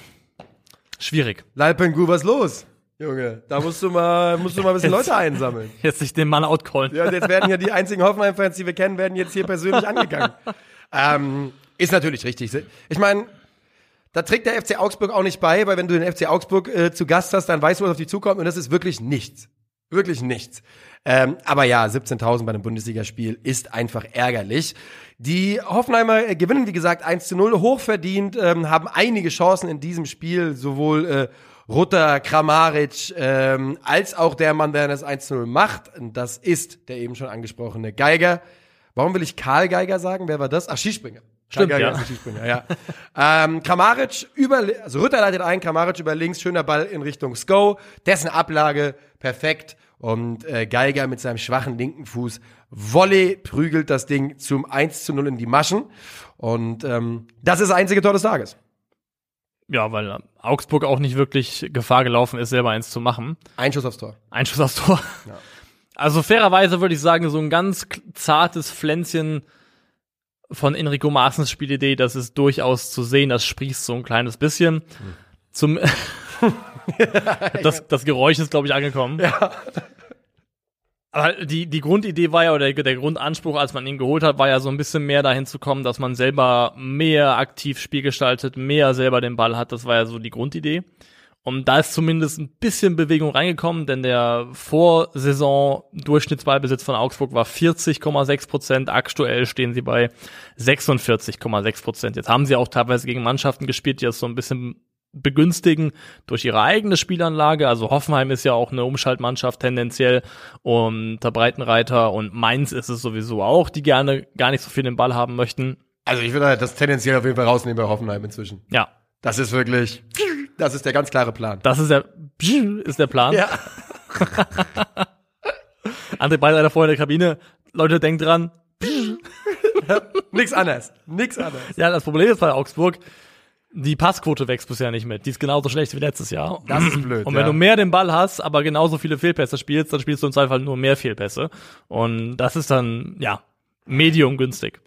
Speaker 3: schwierig.
Speaker 2: Leipengu, was los? Junge, da musst du mal, musst du mal ein bisschen jetzt, Leute einsammeln.
Speaker 3: Jetzt nicht den Mann outcallen.
Speaker 2: Ja, jetzt werden ja die einzigen Hoffenheim-Fans, die wir kennen, werden jetzt hier persönlich angegangen. ähm, ist natürlich richtig. Ich meine, da trägt der FC Augsburg auch nicht bei, weil wenn du den FC Augsburg äh, zu Gast hast, dann weißt du, was auf dich zukommt und das ist wirklich nichts. Wirklich nichts. Ähm, aber ja, 17.000 bei einem Bundesligaspiel ist einfach ärgerlich. Die Hoffenheimer äh, gewinnen, wie gesagt, 1 zu 0, hochverdient, ähm, haben einige Chancen in diesem Spiel, sowohl äh, Rutter, Kramaric, ähm, als auch der Mann, der das 1 zu 0 macht. Das ist der eben schon angesprochene Geiger. Warum will ich Karl Geiger sagen? Wer war das? Ach, Skispringer.
Speaker 3: Stimmt, ja.
Speaker 2: Skispringer, ja. ähm, Kramaric über, also Rütter leitet ein, Kramaric über links, schöner Ball in Richtung Sko, dessen Ablage perfekt und äh, Geiger mit seinem schwachen linken Fuß Volley prügelt das Ding zum 1 zu 0 in die Maschen und ähm, das ist das einzige Tor des Tages.
Speaker 3: ja, weil Augsburg auch nicht wirklich Gefahr gelaufen ist, selber eins zu machen.
Speaker 2: Ein Schuss aufs Tor.
Speaker 3: Ein Schuss aufs Tor. Also fairerweise würde ich sagen, so ein ganz zartes Pflänzchen von Enrico Maaßens Spielidee, das ist durchaus zu sehen, das sprießt so ein kleines bisschen. Zum das, das Geräusch ist, glaube ich, angekommen. Ja. Aber die, die Grundidee war ja, oder der, der Grundanspruch, als man ihn geholt hat, war ja so ein bisschen mehr dahin zu kommen, dass man selber mehr aktiv Spiel gestaltet, mehr selber den Ball hat. Das war ja so die Grundidee. Und da ist zumindest ein bisschen Bewegung reingekommen, denn der Vorsaison-Durchschnittsballbesitz von Augsburg war 40,6 Prozent. Aktuell stehen sie bei 46,6 Prozent. Jetzt haben sie auch teilweise gegen Mannschaften gespielt, die das so ein bisschen begünstigen durch ihre eigene Spielanlage. Also Hoffenheim ist ja auch eine Umschaltmannschaft tendenziell unter Breitenreiter und Mainz ist es sowieso auch, die gerne gar nicht so viel den Ball haben möchten.
Speaker 2: Also ich würde halt das tendenziell auf jeden Fall rausnehmen bei Hoffenheim inzwischen.
Speaker 3: Ja,
Speaker 2: Das ist wirklich, das ist der ganz klare Plan.
Speaker 3: das ist der, ist der Plan.
Speaker 2: Ja.
Speaker 3: André Breitenreiter vorher in der Kabine. Leute, denkt dran.
Speaker 2: Nix anderes. Nix anderes.
Speaker 3: Ja, das Problem ist bei Augsburg, die Passquote wächst bisher nicht mit. Die ist genauso schlecht wie letztes Jahr.
Speaker 2: Das ist blöd.
Speaker 3: Und wenn
Speaker 2: ja.
Speaker 3: du mehr den Ball hast, aber genauso viele Fehlpässe spielst, dann spielst du im Zweifel nur mehr Fehlpässe. Und das ist dann, ja, medium günstig.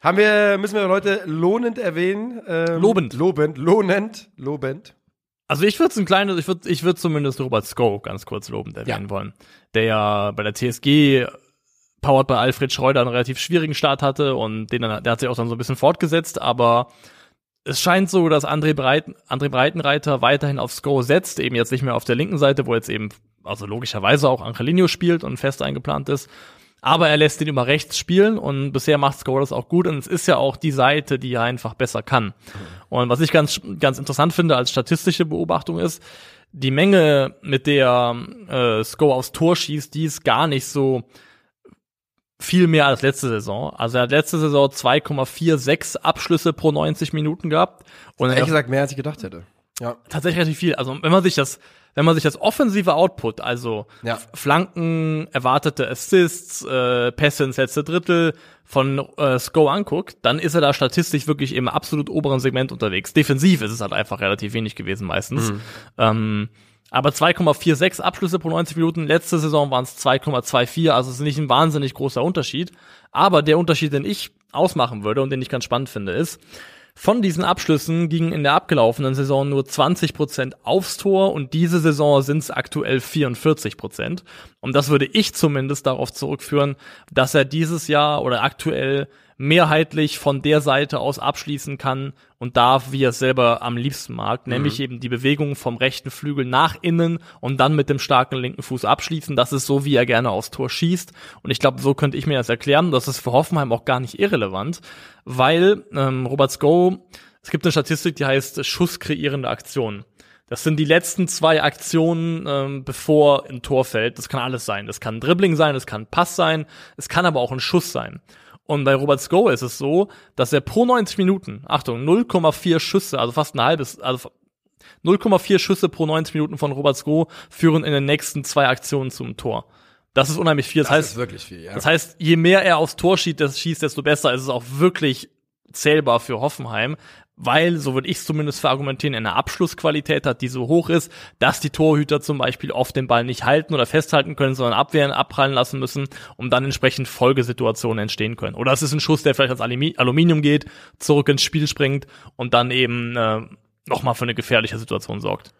Speaker 2: Haben wir, müssen wir Leute lohnend erwähnen? Ähm,
Speaker 3: Lobend.
Speaker 2: Lobend. Lohnend. Lobend.
Speaker 3: Also ich würde ein kleines, ich würde ich würd zumindest Robert Sko ganz kurz lobend erwähnen
Speaker 2: Ja.
Speaker 3: wollen, der ja bei der TSG powered bei Alfred Schreuder einen relativ schwierigen Start hatte und den der hat sich auch dann so ein bisschen fortgesetzt, aber es scheint so, dass André, Breiten, André Breitenreiter weiterhin auf Sko setzt, eben jetzt nicht mehr auf der linken Seite, wo jetzt eben, also logischerweise auch Angelino spielt und fest eingeplant ist. Aber er lässt ihn immer rechts spielen und bisher macht das auch gut und es ist ja auch die Seite, die er einfach besser kann. Und was ich ganz, ganz interessant finde als statistische Beobachtung ist, die Menge, mit der äh, Sko aufs Tor schießt, die ist gar nicht so viel mehr als letzte Saison. Also er hat letzte Saison 2,46 Abschlüsse pro 90 Minuten gehabt. Und
Speaker 2: Ehrlich gesagt, mehr als ich gedacht hätte. Ja.
Speaker 3: tatsächlich relativ viel. Also wenn man sich das, wenn man sich das offensive Output, also
Speaker 2: Ja.
Speaker 3: Flanken, erwartete Assists, äh, Pässe ins letzte Drittel von äh, Sko anguckt, dann ist er da statistisch wirklich im absolut oberen Segment unterwegs. Defensiv ist es halt einfach relativ wenig gewesen meistens. Ähm, aber 2,46 Abschlüsse pro 90 Minuten. Letzte Saison waren es 2,24. Also es ist nicht ein wahnsinnig großer Unterschied. Aber der Unterschied, den ich ausmachen würde und den ich ganz spannend finde, ist, von diesen Abschlüssen gingen in der abgelaufenen Saison nur 20% aufs Tor und diese Saison sind es aktuell 44%. Und das würde ich zumindest darauf zurückführen, dass er dieses Jahr oder aktuell mehrheitlich von der Seite aus abschließen kann und darf, wie er es selber am liebsten mag, nämlich eben die Bewegung vom rechten Flügel nach innen und dann mit dem starken linken Fuß abschließen. Das ist so, wie er gerne aufs Tor schießt. Und ich glaube, so könnte ich mir das erklären. Das ist für Hoffenheim auch gar nicht irrelevant, weil ähm, Robert Sko, es gibt eine Statistik, die heißt Schuss kreierende Aktionen. Das sind die letzten zwei Aktionen, ähm, bevor ein Tor fällt. Das kann alles sein. Das kann ein Dribbling sein, das kann ein Pass sein, es kann aber auch ein Schuss sein. Und bei Robert Sko ist es so, dass er pro 90 Minuten, Achtung, 0,4 Schüsse, also fast ein halbes, also 0,4 Schüsse pro 90 Minuten von Robert Sko führen in den nächsten zwei Aktionen zum Tor. Das ist unheimlich viel. Das,
Speaker 2: Das
Speaker 3: heißt,
Speaker 2: ist wirklich viel, ja.
Speaker 3: das heißt, je mehr er aufs Tor schießt, schießt, desto besser ist es auch wirklich zählbar für Hoffenheim, weil, so würde ich es zumindest verargumentieren, er eine Abschlussqualität hat, die so hoch ist, dass die Torhüter zum Beispiel oft den Ball nicht halten oder festhalten können, sondern abwehren, abprallen lassen müssen, um dann entsprechend Folgesituationen entstehen können. Oder es ist ein Schuss, der vielleicht als Alumi- Aluminium geht, zurück ins Spiel springt und dann eben äh, nochmal für eine gefährliche Situation sorgt.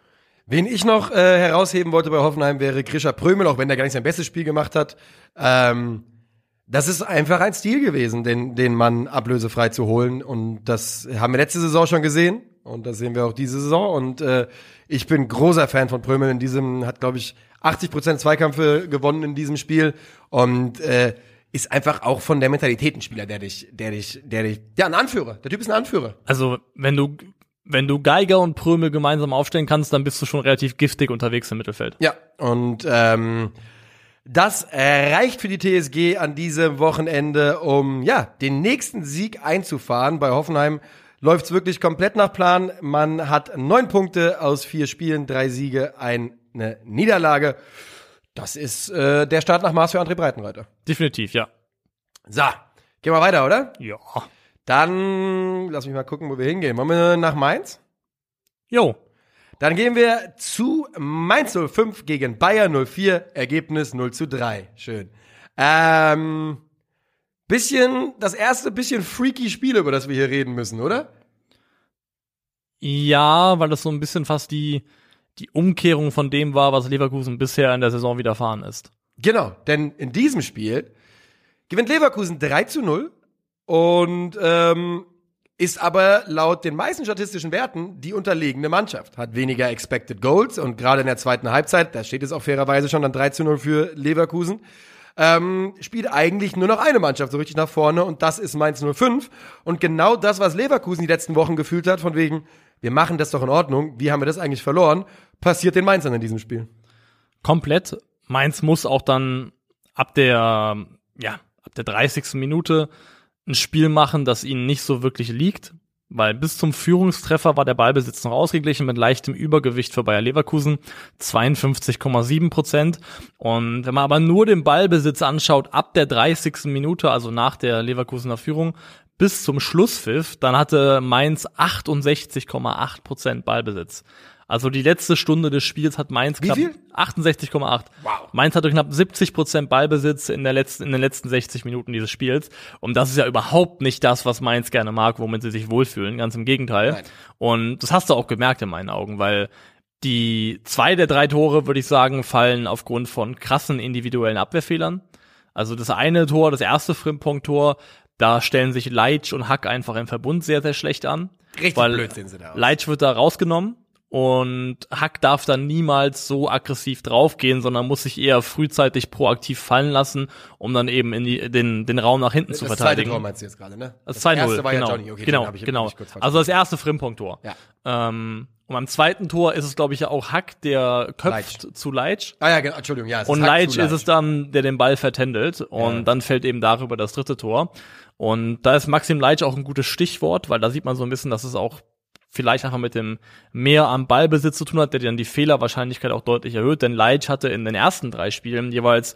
Speaker 2: Wen ich noch äh, herausheben wollte bei Hoffenheim wäre Grisha Prömel, auch wenn der gar nicht sein bestes Spiel gemacht hat. Ähm, das ist einfach ein Stil gewesen, den, den Mann ablösefrei zu holen. Und das haben wir letzte Saison schon gesehen. Und das sehen wir auch diese Saison. Und äh, ich bin großer Fan von Prömel. In diesem hat, glaube ich, 80 Prozent Zweikämpfe gewonnen in diesem Spiel. Und äh, ist einfach auch von der Mentalität ein Spieler, der dich, der dich, der dich, ja, ein Anführer. Der Typ ist ein Anführer.
Speaker 3: Also, wenn du wenn du Geiger und Prömel gemeinsam aufstellen kannst, dann bist du schon relativ giftig unterwegs im Mittelfeld.
Speaker 2: Ja, und ähm, das reicht für die TSG an diesem Wochenende, um ja den nächsten Sieg einzufahren. Bei Hoffenheim läuft's wirklich komplett nach Plan. Man hat neun Punkte aus vier Spielen, drei Siege, eine Niederlage. Das ist äh, der Start nach Maß für André Breitenreiter.
Speaker 3: Definitiv, ja.
Speaker 2: So, gehen wir weiter, oder?
Speaker 3: Ja.
Speaker 2: Dann lass mich mal gucken, wo wir hingehen. Wollen wir nach Mainz?
Speaker 3: Jo.
Speaker 2: Dann gehen wir zu Mainz 05 gegen Bayer 04, Ergebnis 0 zu 3. Schön. Ähm, bisschen, das erste bisschen freaky Spiel, über das wir hier reden müssen, oder?
Speaker 3: Ja, weil das so ein bisschen fast die, die Umkehrung von dem war, was Leverkusen bisher in der Saison widerfahren ist.
Speaker 2: Genau, denn in diesem Spiel gewinnt Leverkusen 3 zu 0 und ähm, ist aber laut den meisten statistischen Werten die unterlegene Mannschaft. Hat weniger Expected Goals und gerade in der zweiten Halbzeit, da steht es auch fairerweise schon dann 3 zu 0 für Leverkusen, ähm, spielt eigentlich nur noch eine Mannschaft so richtig nach vorne und das ist Mainz 05. Und genau das, was Leverkusen die letzten Wochen gefühlt hat, von wegen, wir machen das doch in Ordnung, wie haben wir das eigentlich verloren, passiert den Mainzern in diesem Spiel.
Speaker 3: Komplett. Mainz muss auch dann ab der, ja, ab der 30. Minute ein Spiel machen, das ihnen nicht so wirklich liegt, weil bis zum Führungstreffer war der Ballbesitz noch ausgeglichen mit leichtem Übergewicht für Bayer Leverkusen, 52,7 Prozent. Und wenn man aber nur den Ballbesitz anschaut, ab der 30. Minute, also nach der Leverkusener Führung, bis zum Schlusspfiff, dann hatte Mainz 68,8 Prozent Ballbesitz. Also die letzte Stunde des Spiels hat Mainz knapp 68,8.
Speaker 2: Wow.
Speaker 3: Mainz hatte knapp 70 Prozent Ballbesitz in, der letzten, in den letzten 60 Minuten dieses Spiels. Und das ist ja überhaupt nicht das, was Mainz gerne mag, womit sie sich wohlfühlen. Ganz im Gegenteil.
Speaker 2: Nein.
Speaker 3: Und das hast du auch gemerkt in meinen Augen, weil die zwei der drei Tore, würde ich sagen, fallen aufgrund von krassen individuellen Abwehrfehlern. Also das eine Tor, das erste Frimpong-Tor, da stellen sich Leitsch und Hack einfach im Verbund sehr, sehr schlecht an.
Speaker 2: Richtig
Speaker 3: weil
Speaker 2: blöd sehen sie da aus.
Speaker 3: Leitsch wird da rausgenommen und Hack darf dann niemals so aggressiv draufgehen, sondern muss sich eher frühzeitig proaktiv fallen lassen, um dann eben in die, den, den Raum nach hinten zu
Speaker 2: das zweite
Speaker 3: verteidigen.
Speaker 2: Tor meinst du jetzt gerade, ne?
Speaker 3: Das 2-0,
Speaker 2: erste war
Speaker 3: genau.
Speaker 2: ja Johnny, okay,
Speaker 3: genau, genau. also das erste Frimpong-Tor.
Speaker 2: Ja.
Speaker 3: Ähm, und beim zweiten Tor ist es, glaube ich, ja auch Hack, der köpft
Speaker 2: Leitsch.
Speaker 3: zu Leitsch.
Speaker 2: Ah ja, genau, Entschuldigung, ja. es
Speaker 3: Und Leitsch
Speaker 2: zu
Speaker 3: ist es dann, der den Ball vertändelt. Und
Speaker 2: Ja.
Speaker 3: dann fällt eben darüber das dritte Tor. Und da ist Maxim Leitsch auch ein gutes Stichwort, weil da sieht man so ein bisschen, dass es auch vielleicht einfach mit dem mehr am Ballbesitz zu tun hat, der dann die Fehlerwahrscheinlichkeit auch deutlich erhöht. Denn Leitsch hatte in den ersten drei Spielen jeweils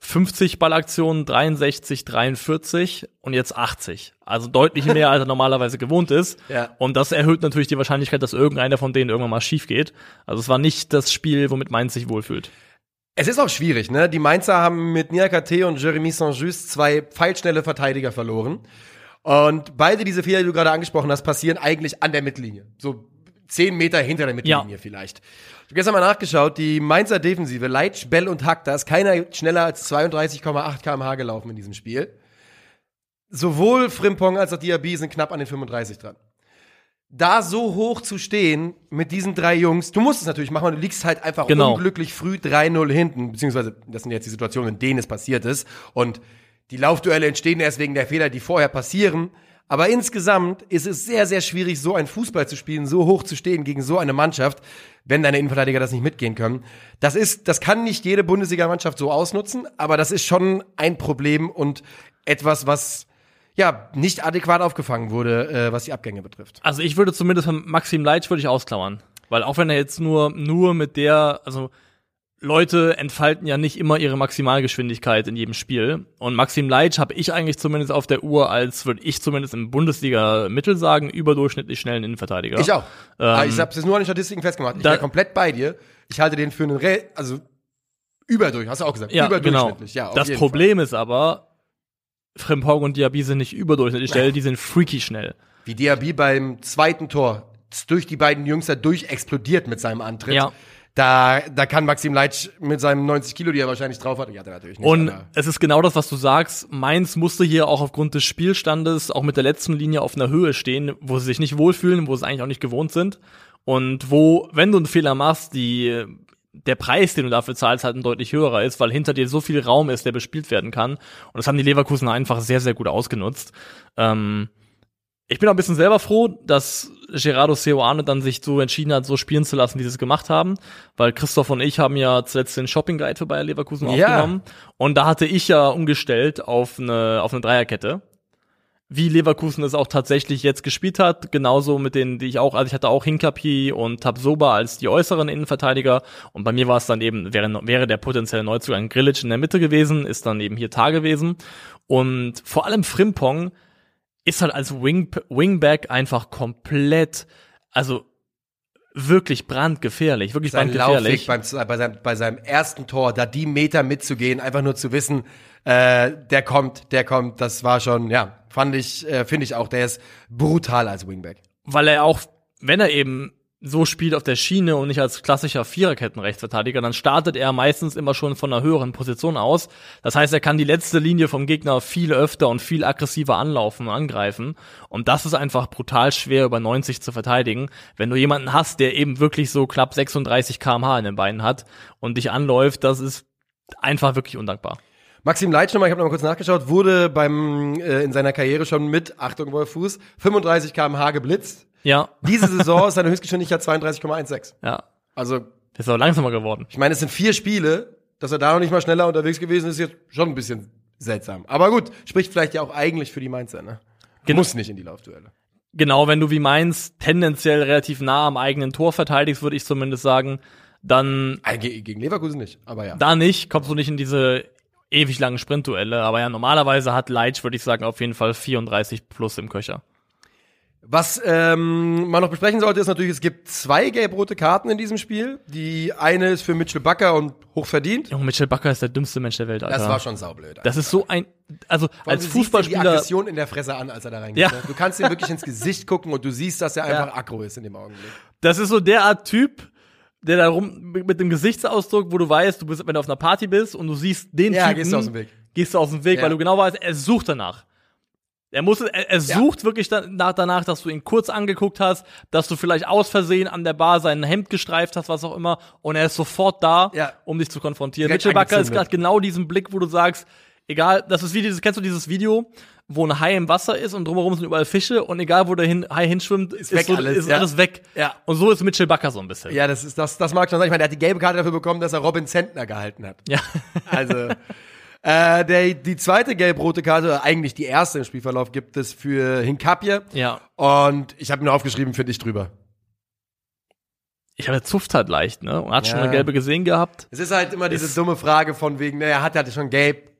Speaker 3: 50 Ballaktionen, 63, 43 und jetzt 80. Also deutlich mehr, als er normalerweise gewohnt ist.
Speaker 2: Ja.
Speaker 3: Und das erhöht natürlich die Wahrscheinlichkeit, dass irgendeiner von denen irgendwann mal schief geht. Also es war nicht das Spiel, womit Mainz sich wohlfühlt.
Speaker 2: Es ist auch schwierig, ne? Die Mainzer haben mit Niakate und Jeremy Saint-Just zwei pfeilschnelle Verteidiger verloren. Und beide diese Fehler, die du gerade angesprochen hast, passieren eigentlich an der Mittellinie. So zehn Meter hinter der Mittellinie
Speaker 3: Ja.
Speaker 2: vielleicht. Ich habe gestern mal nachgeschaut, die Mainzer Defensive, Leitsch, Bell und Hack, da ist keiner schneller als 32,8 kmh gelaufen in diesem Spiel. Sowohl Frimpong als auch Diaby sind knapp an den 35 dran. Da so hoch zu stehen mit diesen drei Jungs, du musst es natürlich machen, du liegst halt einfach
Speaker 3: Genau.
Speaker 2: unglücklich früh 3-0 hinten, beziehungsweise das sind jetzt die Situationen, in denen es passiert ist. Und die Laufduelle entstehen erst wegen der Fehler, die vorher passieren. Aber insgesamt ist es sehr, sehr schwierig, so einen Fußball zu spielen, so hoch zu stehen gegen so eine Mannschaft, wenn deine Innenverteidiger das nicht mitgehen können. Das ist, das kann nicht jede Bundesliga-Mannschaft so ausnutzen, aber das ist schon ein Problem und etwas, was ja nicht adäquat aufgefangen wurde, äh, was die Abgänge betrifft.
Speaker 3: Also ich würde zumindest von Maxim Leitsch würde ich ausklammern. Weil auch wenn er jetzt nur, nur mit der, also Leute entfalten ja nicht immer ihre Maximalgeschwindigkeit in jedem Spiel. Und Maxim Leitsch habe ich eigentlich zumindest auf der Uhr als, würde ich zumindest im Bundesliga-Mittel sagen, überdurchschnittlich schnellen Innenverteidiger.
Speaker 2: Ich auch.
Speaker 3: Ähm,
Speaker 2: Aber ich habe es jetzt nur an den Statistiken festgemacht. Ich wäre komplett bei dir. Ich halte den für einen, Re also überdurch, hast du auch gesagt,
Speaker 3: Ja, genau.
Speaker 2: überdurchschnittlich. Ja, auf
Speaker 3: das Problem ist aber, Frimpong und Diaby sind nicht überdurchschnittlich schnell, die sind freaky schnell.
Speaker 2: Fall. Wie Diaby beim zweiten Tor durch die beiden Jungs da durch explodiert mit seinem Antritt.
Speaker 3: Ja.
Speaker 2: Da, da kann Maxim Leitsch mit seinen 90 Kilo, die er wahrscheinlich drauf hat, die hat er natürlich nicht.
Speaker 3: Und es ist genau das, was du sagst. Mainz musste hier auch aufgrund des Spielstandes auch mit der letzten Linie auf einer Höhe stehen, wo sie sich nicht wohlfühlen, wo sie eigentlich auch nicht gewohnt sind. Und wo, wenn du einen Fehler machst, die, der Preis, den du dafür zahlst, halt ein deutlich höherer ist, weil hinter dir so viel Raum ist, der bespielt werden kann. Und das haben die Leverkusen einfach sehr, sehr gut ausgenutzt. Ähm, ich bin auch ein bisschen selber froh, dass Gerardo Seoane dann sich so entschieden hat, so spielen zu lassen, wie sie es gemacht haben. Weil Christoph und ich haben ja zuletzt den Shopping Guide für Bayer Leverkusen
Speaker 2: Ja.
Speaker 3: aufgenommen. Und da hatte ich ja umgestellt auf eine, auf eine Dreierkette. Wie Leverkusen es auch tatsächlich jetzt gespielt hat, genauso mit denen, die ich auch, also ich hatte auch Hinkapi und Tabsoba als die äußeren Innenverteidiger und bei mir war es dann eben, wäre, wäre der potenzielle Neuzugang Grilic in der Mitte gewesen, ist dann eben hier Tar gewesen und vor allem Frimpong ist halt als Wing, Wingback einfach komplett, also wirklich brandgefährlich, wirklich
Speaker 2: Sein Laufweg
Speaker 3: brandgefährlich.
Speaker 2: beim, bei, seinem, bei seinem ersten Tor, da die Meter mitzugehen, einfach nur zu wissen, äh, der kommt, der kommt, das war schon, ja, fand ich, äh, finde ich auch, der ist brutal als Wingback.
Speaker 3: weil er auch, wenn er eben so spielt auf der Schiene und nicht als klassischer Viererketten-Rechtsverteidiger, dann startet er meistens immer schon von einer höheren Position aus. Das heißt, er kann die letzte Linie vom Gegner viel öfter und viel aggressiver anlaufen und angreifen. Und das ist einfach brutal schwer über 90 zu verteidigen, wenn du jemanden hast, der eben wirklich so knapp 36 kmh in den Beinen hat und dich anläuft, das ist einfach wirklich undankbar.
Speaker 2: Maxim Leitsch nochmal, ich habe noch mal kurz nachgeschaut, wurde beim äh, in seiner Karriere schon mit, Achtung Wolf Fuß, 35 km/h geblitzt.
Speaker 3: Ja,
Speaker 2: Diese Saison ist seine Höchstgeschwindigkeit 32,16.
Speaker 3: ja.
Speaker 2: Also,
Speaker 3: Der ist aber langsamer geworden.
Speaker 2: ich meine, es sind vier Spiele, dass er da noch nicht mal schneller unterwegs gewesen ist, ist jetzt schon ein bisschen seltsam. Aber gut, spricht vielleicht ja auch eigentlich für die Mainzer, ne?
Speaker 3: Genau.
Speaker 2: Muss nicht in die Laufduelle.
Speaker 3: Genau, wenn du wie Mainz tendenziell relativ nah am eigenen Tor verteidigst, würde ich zumindest sagen, dann
Speaker 2: Äh, ge- Gegen Leverkusen nicht, aber ja.
Speaker 3: da nicht, kommst du nicht in diese ewig langen Sprintduelle. Aber ja, normalerweise hat Leitsch, würde ich sagen, auf jeden Fall 34 plus im Köcher.
Speaker 2: Was ähm, man noch besprechen sollte, ist natürlich, es gibt zwei gelb-rote Karten in diesem Spiel. Die eine ist für Mitchell Bakker und hochverdient.
Speaker 3: Junge, Mitchell Bakker ist der dümmste Mensch der Welt, Alter.
Speaker 2: Das war schon saublöd.
Speaker 3: Das ist so ein, also
Speaker 2: Vor
Speaker 3: als
Speaker 2: du siehst ihm die
Speaker 3: Fußballspieler,
Speaker 2: Aggression in der Fresse an, als er da reingeht.
Speaker 3: Ja.
Speaker 2: ne? Du kannst ihm wirklich ins Gesicht gucken und du siehst, dass er einfach aggro ist in dem Augenblick.
Speaker 3: das ist so der Art Typ, der da rum mit dem Gesichtsausdruck, wo du weißt, du bist, wenn du auf einer Party bist und du siehst den
Speaker 2: Ja,
Speaker 3: Typen,
Speaker 2: gehst du aus dem Weg.
Speaker 3: gehst du aus dem Weg,
Speaker 2: Ja.
Speaker 3: weil du genau weißt, er sucht danach. Er muss, er, er sucht wirklich danach, danach, dass du ihn kurz angeguckt hast, dass du vielleicht aus Versehen an der Bar sein Hemd gestreift hast, was auch immer, und er ist sofort da,
Speaker 2: Ja.
Speaker 3: um dich zu konfrontieren.
Speaker 2: Direkt
Speaker 3: Mitchell Bakker ist gerade genau diesen Blick, wo du sagst, egal, das ist wie dieses, kennst du dieses Video, wo ein Hai im Wasser ist und drumherum sind überall Fische und egal, wo der hin, Hai hinschwimmt, ist,
Speaker 2: weg
Speaker 3: so,
Speaker 2: alles,
Speaker 3: ist
Speaker 2: ja.
Speaker 3: alles weg.
Speaker 2: Ja.
Speaker 3: Und so ist Mitchell Bakker so ein bisschen.
Speaker 2: Ja, das ist das, das mag schon sein. Ich meine, der hat die gelbe Karte dafür bekommen, dass er Robin Zentner gehalten hat.
Speaker 3: Ja.
Speaker 2: Also äh, der, die zweite gelb-rote Karte, oder eigentlich die erste im Spielverlauf, gibt es für Hinkapje.
Speaker 3: Ja.
Speaker 2: Und ich habe mir aufgeschrieben, finde ich drüber.
Speaker 3: Ich habe zupft halt leicht, ne? Und hat schon
Speaker 2: Ja.
Speaker 3: eine gelbe gesehen gehabt.
Speaker 2: Es ist halt immer diese
Speaker 3: Ist-
Speaker 2: dumme Frage von wegen, naja, hat er schon gelb.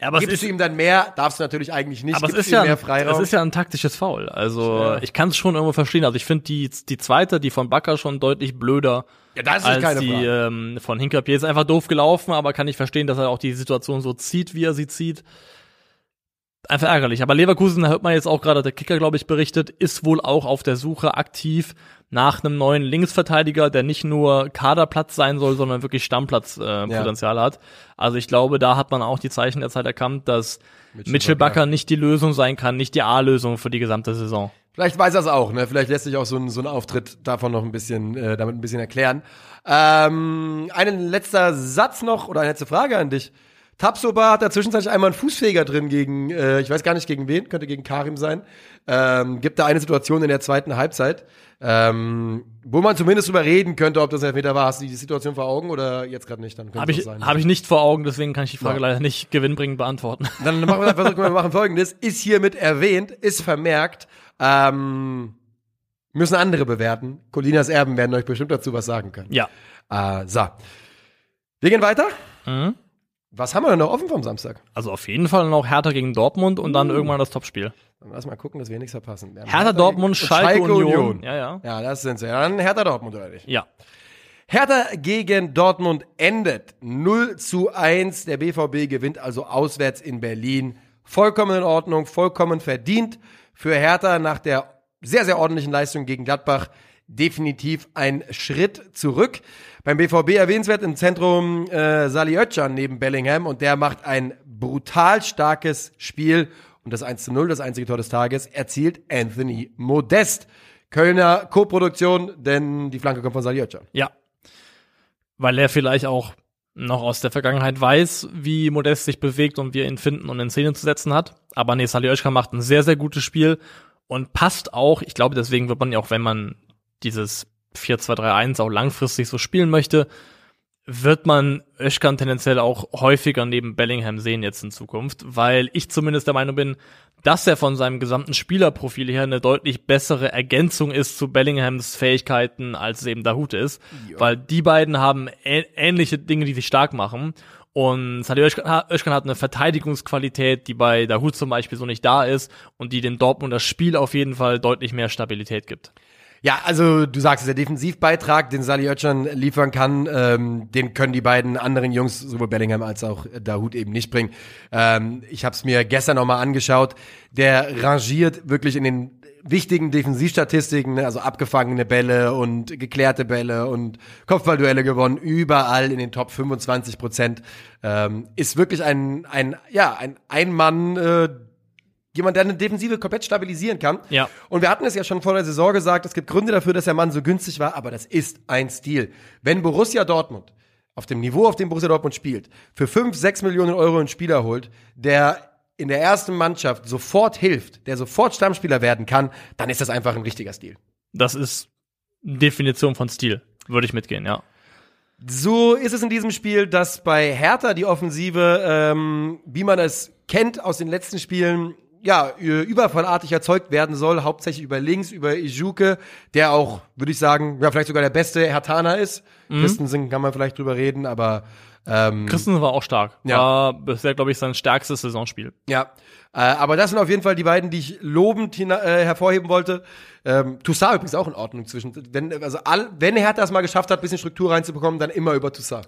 Speaker 3: Ja, aber es
Speaker 2: Gibst
Speaker 3: ist,
Speaker 2: du ihm dann mehr? Darfst du natürlich eigentlich nicht.
Speaker 3: Aber es ist ja,
Speaker 2: mehr
Speaker 3: ein,
Speaker 2: Freiraum.
Speaker 3: es ist ja ein taktisches Foul. Also
Speaker 2: Ja.
Speaker 3: ich kann es schon irgendwo verstehen. Also ich finde die, die zweite, die von Bakker schon deutlich blöder
Speaker 2: ja, das ist
Speaker 3: als
Speaker 2: keine
Speaker 3: die
Speaker 2: Frage.
Speaker 3: ähm, von Hinkapier. Ist einfach doof gelaufen, aber kann ich verstehen, dass er auch die Situation so zieht, wie er sie zieht. Einfach ärgerlich. Aber Leverkusen, da hört man jetzt auch gerade, der Kicker, glaube ich, berichtet, ist wohl auch auf der Suche aktiv nach einem neuen Linksverteidiger, der nicht nur Kaderplatz sein soll, sondern wirklich Stammplatzpotenzial äh, Potenzial hat. Also ich glaube, da hat man auch die Zeichen der Zeit erkannt, dass Mitchell, Bakker nicht die Lösung sein kann, nicht die A-Lösung für die gesamte Saison.
Speaker 2: Vielleicht weiß er es auch, ne? Vielleicht lässt sich auch so ein, so ein Auftritt davon noch ein bisschen, äh, damit ein bisschen erklären. Ähm, ein letzter Satz noch oder eine letzte Frage an dich. Tapsoba hat da zwischenzeitlich einmal einen Fußfeger drin gegen, äh, ich weiß gar nicht gegen wen, könnte gegen Karim sein. Ähm, gibt da eine Situation in der zweiten Halbzeit, ähm, wo man zumindest drüber reden könnte, ob das ein Elfmeter war. Hast du die Situation vor Augen oder jetzt gerade nicht? Dann könnte
Speaker 3: Habe
Speaker 2: es
Speaker 3: ich,
Speaker 2: sein.
Speaker 3: hab ich nicht vor Augen, deswegen kann ich die Frage
Speaker 2: Ja.
Speaker 3: leider nicht gewinnbringend beantworten.
Speaker 2: Dann machen wir, versuchen wir machen folgendes. Ist hiermit erwähnt, ist vermerkt, ähm, müssen andere bewerten. Colinas Erben werden euch bestimmt dazu was sagen können.
Speaker 3: Ja.
Speaker 2: Äh, so. Wir gehen weiter.
Speaker 3: Mhm.
Speaker 2: Was haben wir denn noch offen vom Samstag?
Speaker 3: Also auf jeden Fall noch Hertha gegen Dortmund und dann irgendwann das Topspiel.
Speaker 2: Dann lass mal gucken, dass wir nichts verpassen. Haben
Speaker 3: Hertha, Dortmund,
Speaker 2: und
Speaker 3: Schalke, Union. Ja, ja.
Speaker 2: Ja, das sind sie. Dann Hertha Dortmund oder nicht?
Speaker 3: Ja.
Speaker 2: Hertha gegen Dortmund endet 0 zu 1. Der BVB gewinnt also auswärts in Berlin. Vollkommen in Ordnung, vollkommen verdient. Für Hertha nach der sehr, sehr ordentlichen Leistung gegen Gladbach definitiv ein Schritt zurück. Beim BVB erwähnenswert im Zentrum äh, Sali Özcan neben Bellingham und der macht ein brutal starkes Spiel und das 1 zu 0, das einzige Tor des Tages, erzielt Anthony Modest. Kölner Co-Produktion, denn die Flanke kommt von Sali Özcan.
Speaker 3: Ja. Weil er vielleicht auch noch aus der Vergangenheit weiß, wie Modest sich bewegt und wie er ihn finden und in Szene zu setzen hat. Aber nee, Salihotschka macht ein sehr, sehr gutes Spiel und passt auch. Ich glaube, deswegen wird man ja auch, wenn man dieses 4-2-3-1 auch langfristig so spielen möchte, wird man Özcan tendenziell auch häufiger neben Bellingham sehen jetzt in Zukunft, weil ich zumindest der Meinung bin, dass er von seinem gesamten Spielerprofil her eine deutlich bessere Ergänzung ist zu Bellinghams Fähigkeiten, als es eben Dahut ist, weil die beiden haben ähnliche Dinge, die sich stark machen. Und Salih Özcan hat- Özcan hat eine Verteidigungsqualität, die bei Dahut zum Beispiel so nicht da ist und die dem Dortmund das Spiel auf jeden Fall deutlich mehr Stabilität gibt.
Speaker 2: Ja, also du sagst der Defensivbeitrag, den Sally Oetschan liefern kann, ähm, den können die beiden anderen Jungs, sowohl Bellingham als auch Dahut eben nicht bringen. Ähm, ich habe es mir gestern nochmal angeschaut. Der rangiert wirklich in den wichtigen Defensivstatistiken, ne, also abgefangene Bälle und geklärte Bälle und Kopfballduelle gewonnen, überall in den Top 25 Prozent. Ähm, ist wirklich ein, ein, ja, ein Ein-Mann, äh, Jemand, der eine Defensive komplett stabilisieren kann.
Speaker 3: Ja.
Speaker 2: Und wir hatten es ja schon vor der Saison gesagt, es gibt Gründe dafür, dass der Mann so günstig war, aber das ist ein Stil. Wenn Borussia Dortmund auf dem Niveau, auf dem Borussia Dortmund spielt, für fünf, sechs Millionen Euro einen Spieler holt, der in der ersten Mannschaft sofort hilft, der sofort Stammspieler werden kann, dann ist das einfach ein richtiger Stil.
Speaker 3: Das ist Definition von Stil. Würde ich mitgehen, ja.
Speaker 2: So ist es in diesem Spiel, dass bei Hertha die Offensive, ähm, wie man es kennt aus den letzten Spielen, ja, überfallartig erzeugt werden soll, hauptsächlich über links, über Ijuke, der auch, würde ich sagen, ja, vielleicht sogar der beste Hertaner ist. Mhm. Christensen kann man vielleicht drüber reden, aber ähm,
Speaker 3: Christensen war auch stark. Ja. War bisher, glaube ich, sein stärkstes Saisonspiel.
Speaker 2: Ja. Äh, aber das sind auf jeden Fall die beiden, die ich lobend äh, hervorheben wollte. Ähm, Toussaint übrigens auch in Ordnung zwischen. Wenn, also all, wenn Hertha es mal geschafft hat, bisschen Struktur reinzubekommen, dann immer über Toussaint.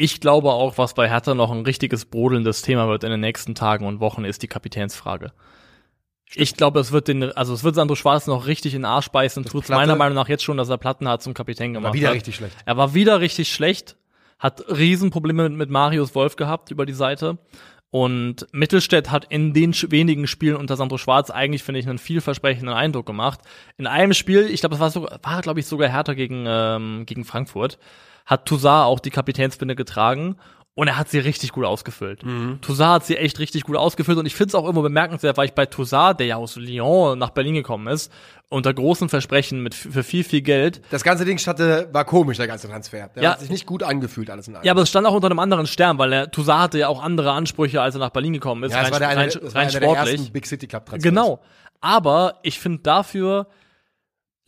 Speaker 3: Ich glaube auch, was bei Hertha noch ein richtiges brodelndes Thema wird in den nächsten Tagen und Wochen, ist die Kapitänsfrage. Stimmt. Ich glaube, es wird den, also es wird Sandro Schwarz noch richtig in den Arsch beißen. Tut meiner Meinung nach jetzt schon, dass er Platten hat zum Kapitän gemacht.
Speaker 2: War wieder
Speaker 3: hat.
Speaker 2: richtig schlecht.
Speaker 3: Er war wieder richtig schlecht, hat Riesenprobleme mit, mit Marius Wolf gehabt über die Seite. Und Mittelstädt hat in den wenigen Spielen unter Sandro Schwarz eigentlich, finde ich, einen vielversprechenden Eindruck gemacht. In einem Spiel, ich glaube, es war, so, war glaube ich, sogar härter gegen, ähm, gegen Frankfurt, hat Toussaint auch die Kapitänsbinde getragen und er hat sie richtig gut ausgefüllt. Mhm. Toussaint hat sie echt richtig gut ausgefüllt und ich finde es auch immer bemerkenswert, weil ich bei Toussaint, der ja aus Lyon nach Berlin gekommen ist, unter großen Versprechen mit für viel, viel Geld.
Speaker 2: Das ganze Ding hatte, war komisch, der ganze Transfer. Der ja, hat sich nicht gut angefühlt, alles in allem.
Speaker 3: Ja, aber es stand auch unter einem anderen Stern, weil er, Toussaint hatte ja auch andere Ansprüche, als er nach Berlin gekommen ist.
Speaker 2: Ja, das rein, war der eine, rein, das war rein sportlich. Der ersten Big City Club Transfers.
Speaker 3: Genau. Aber ich finde dafür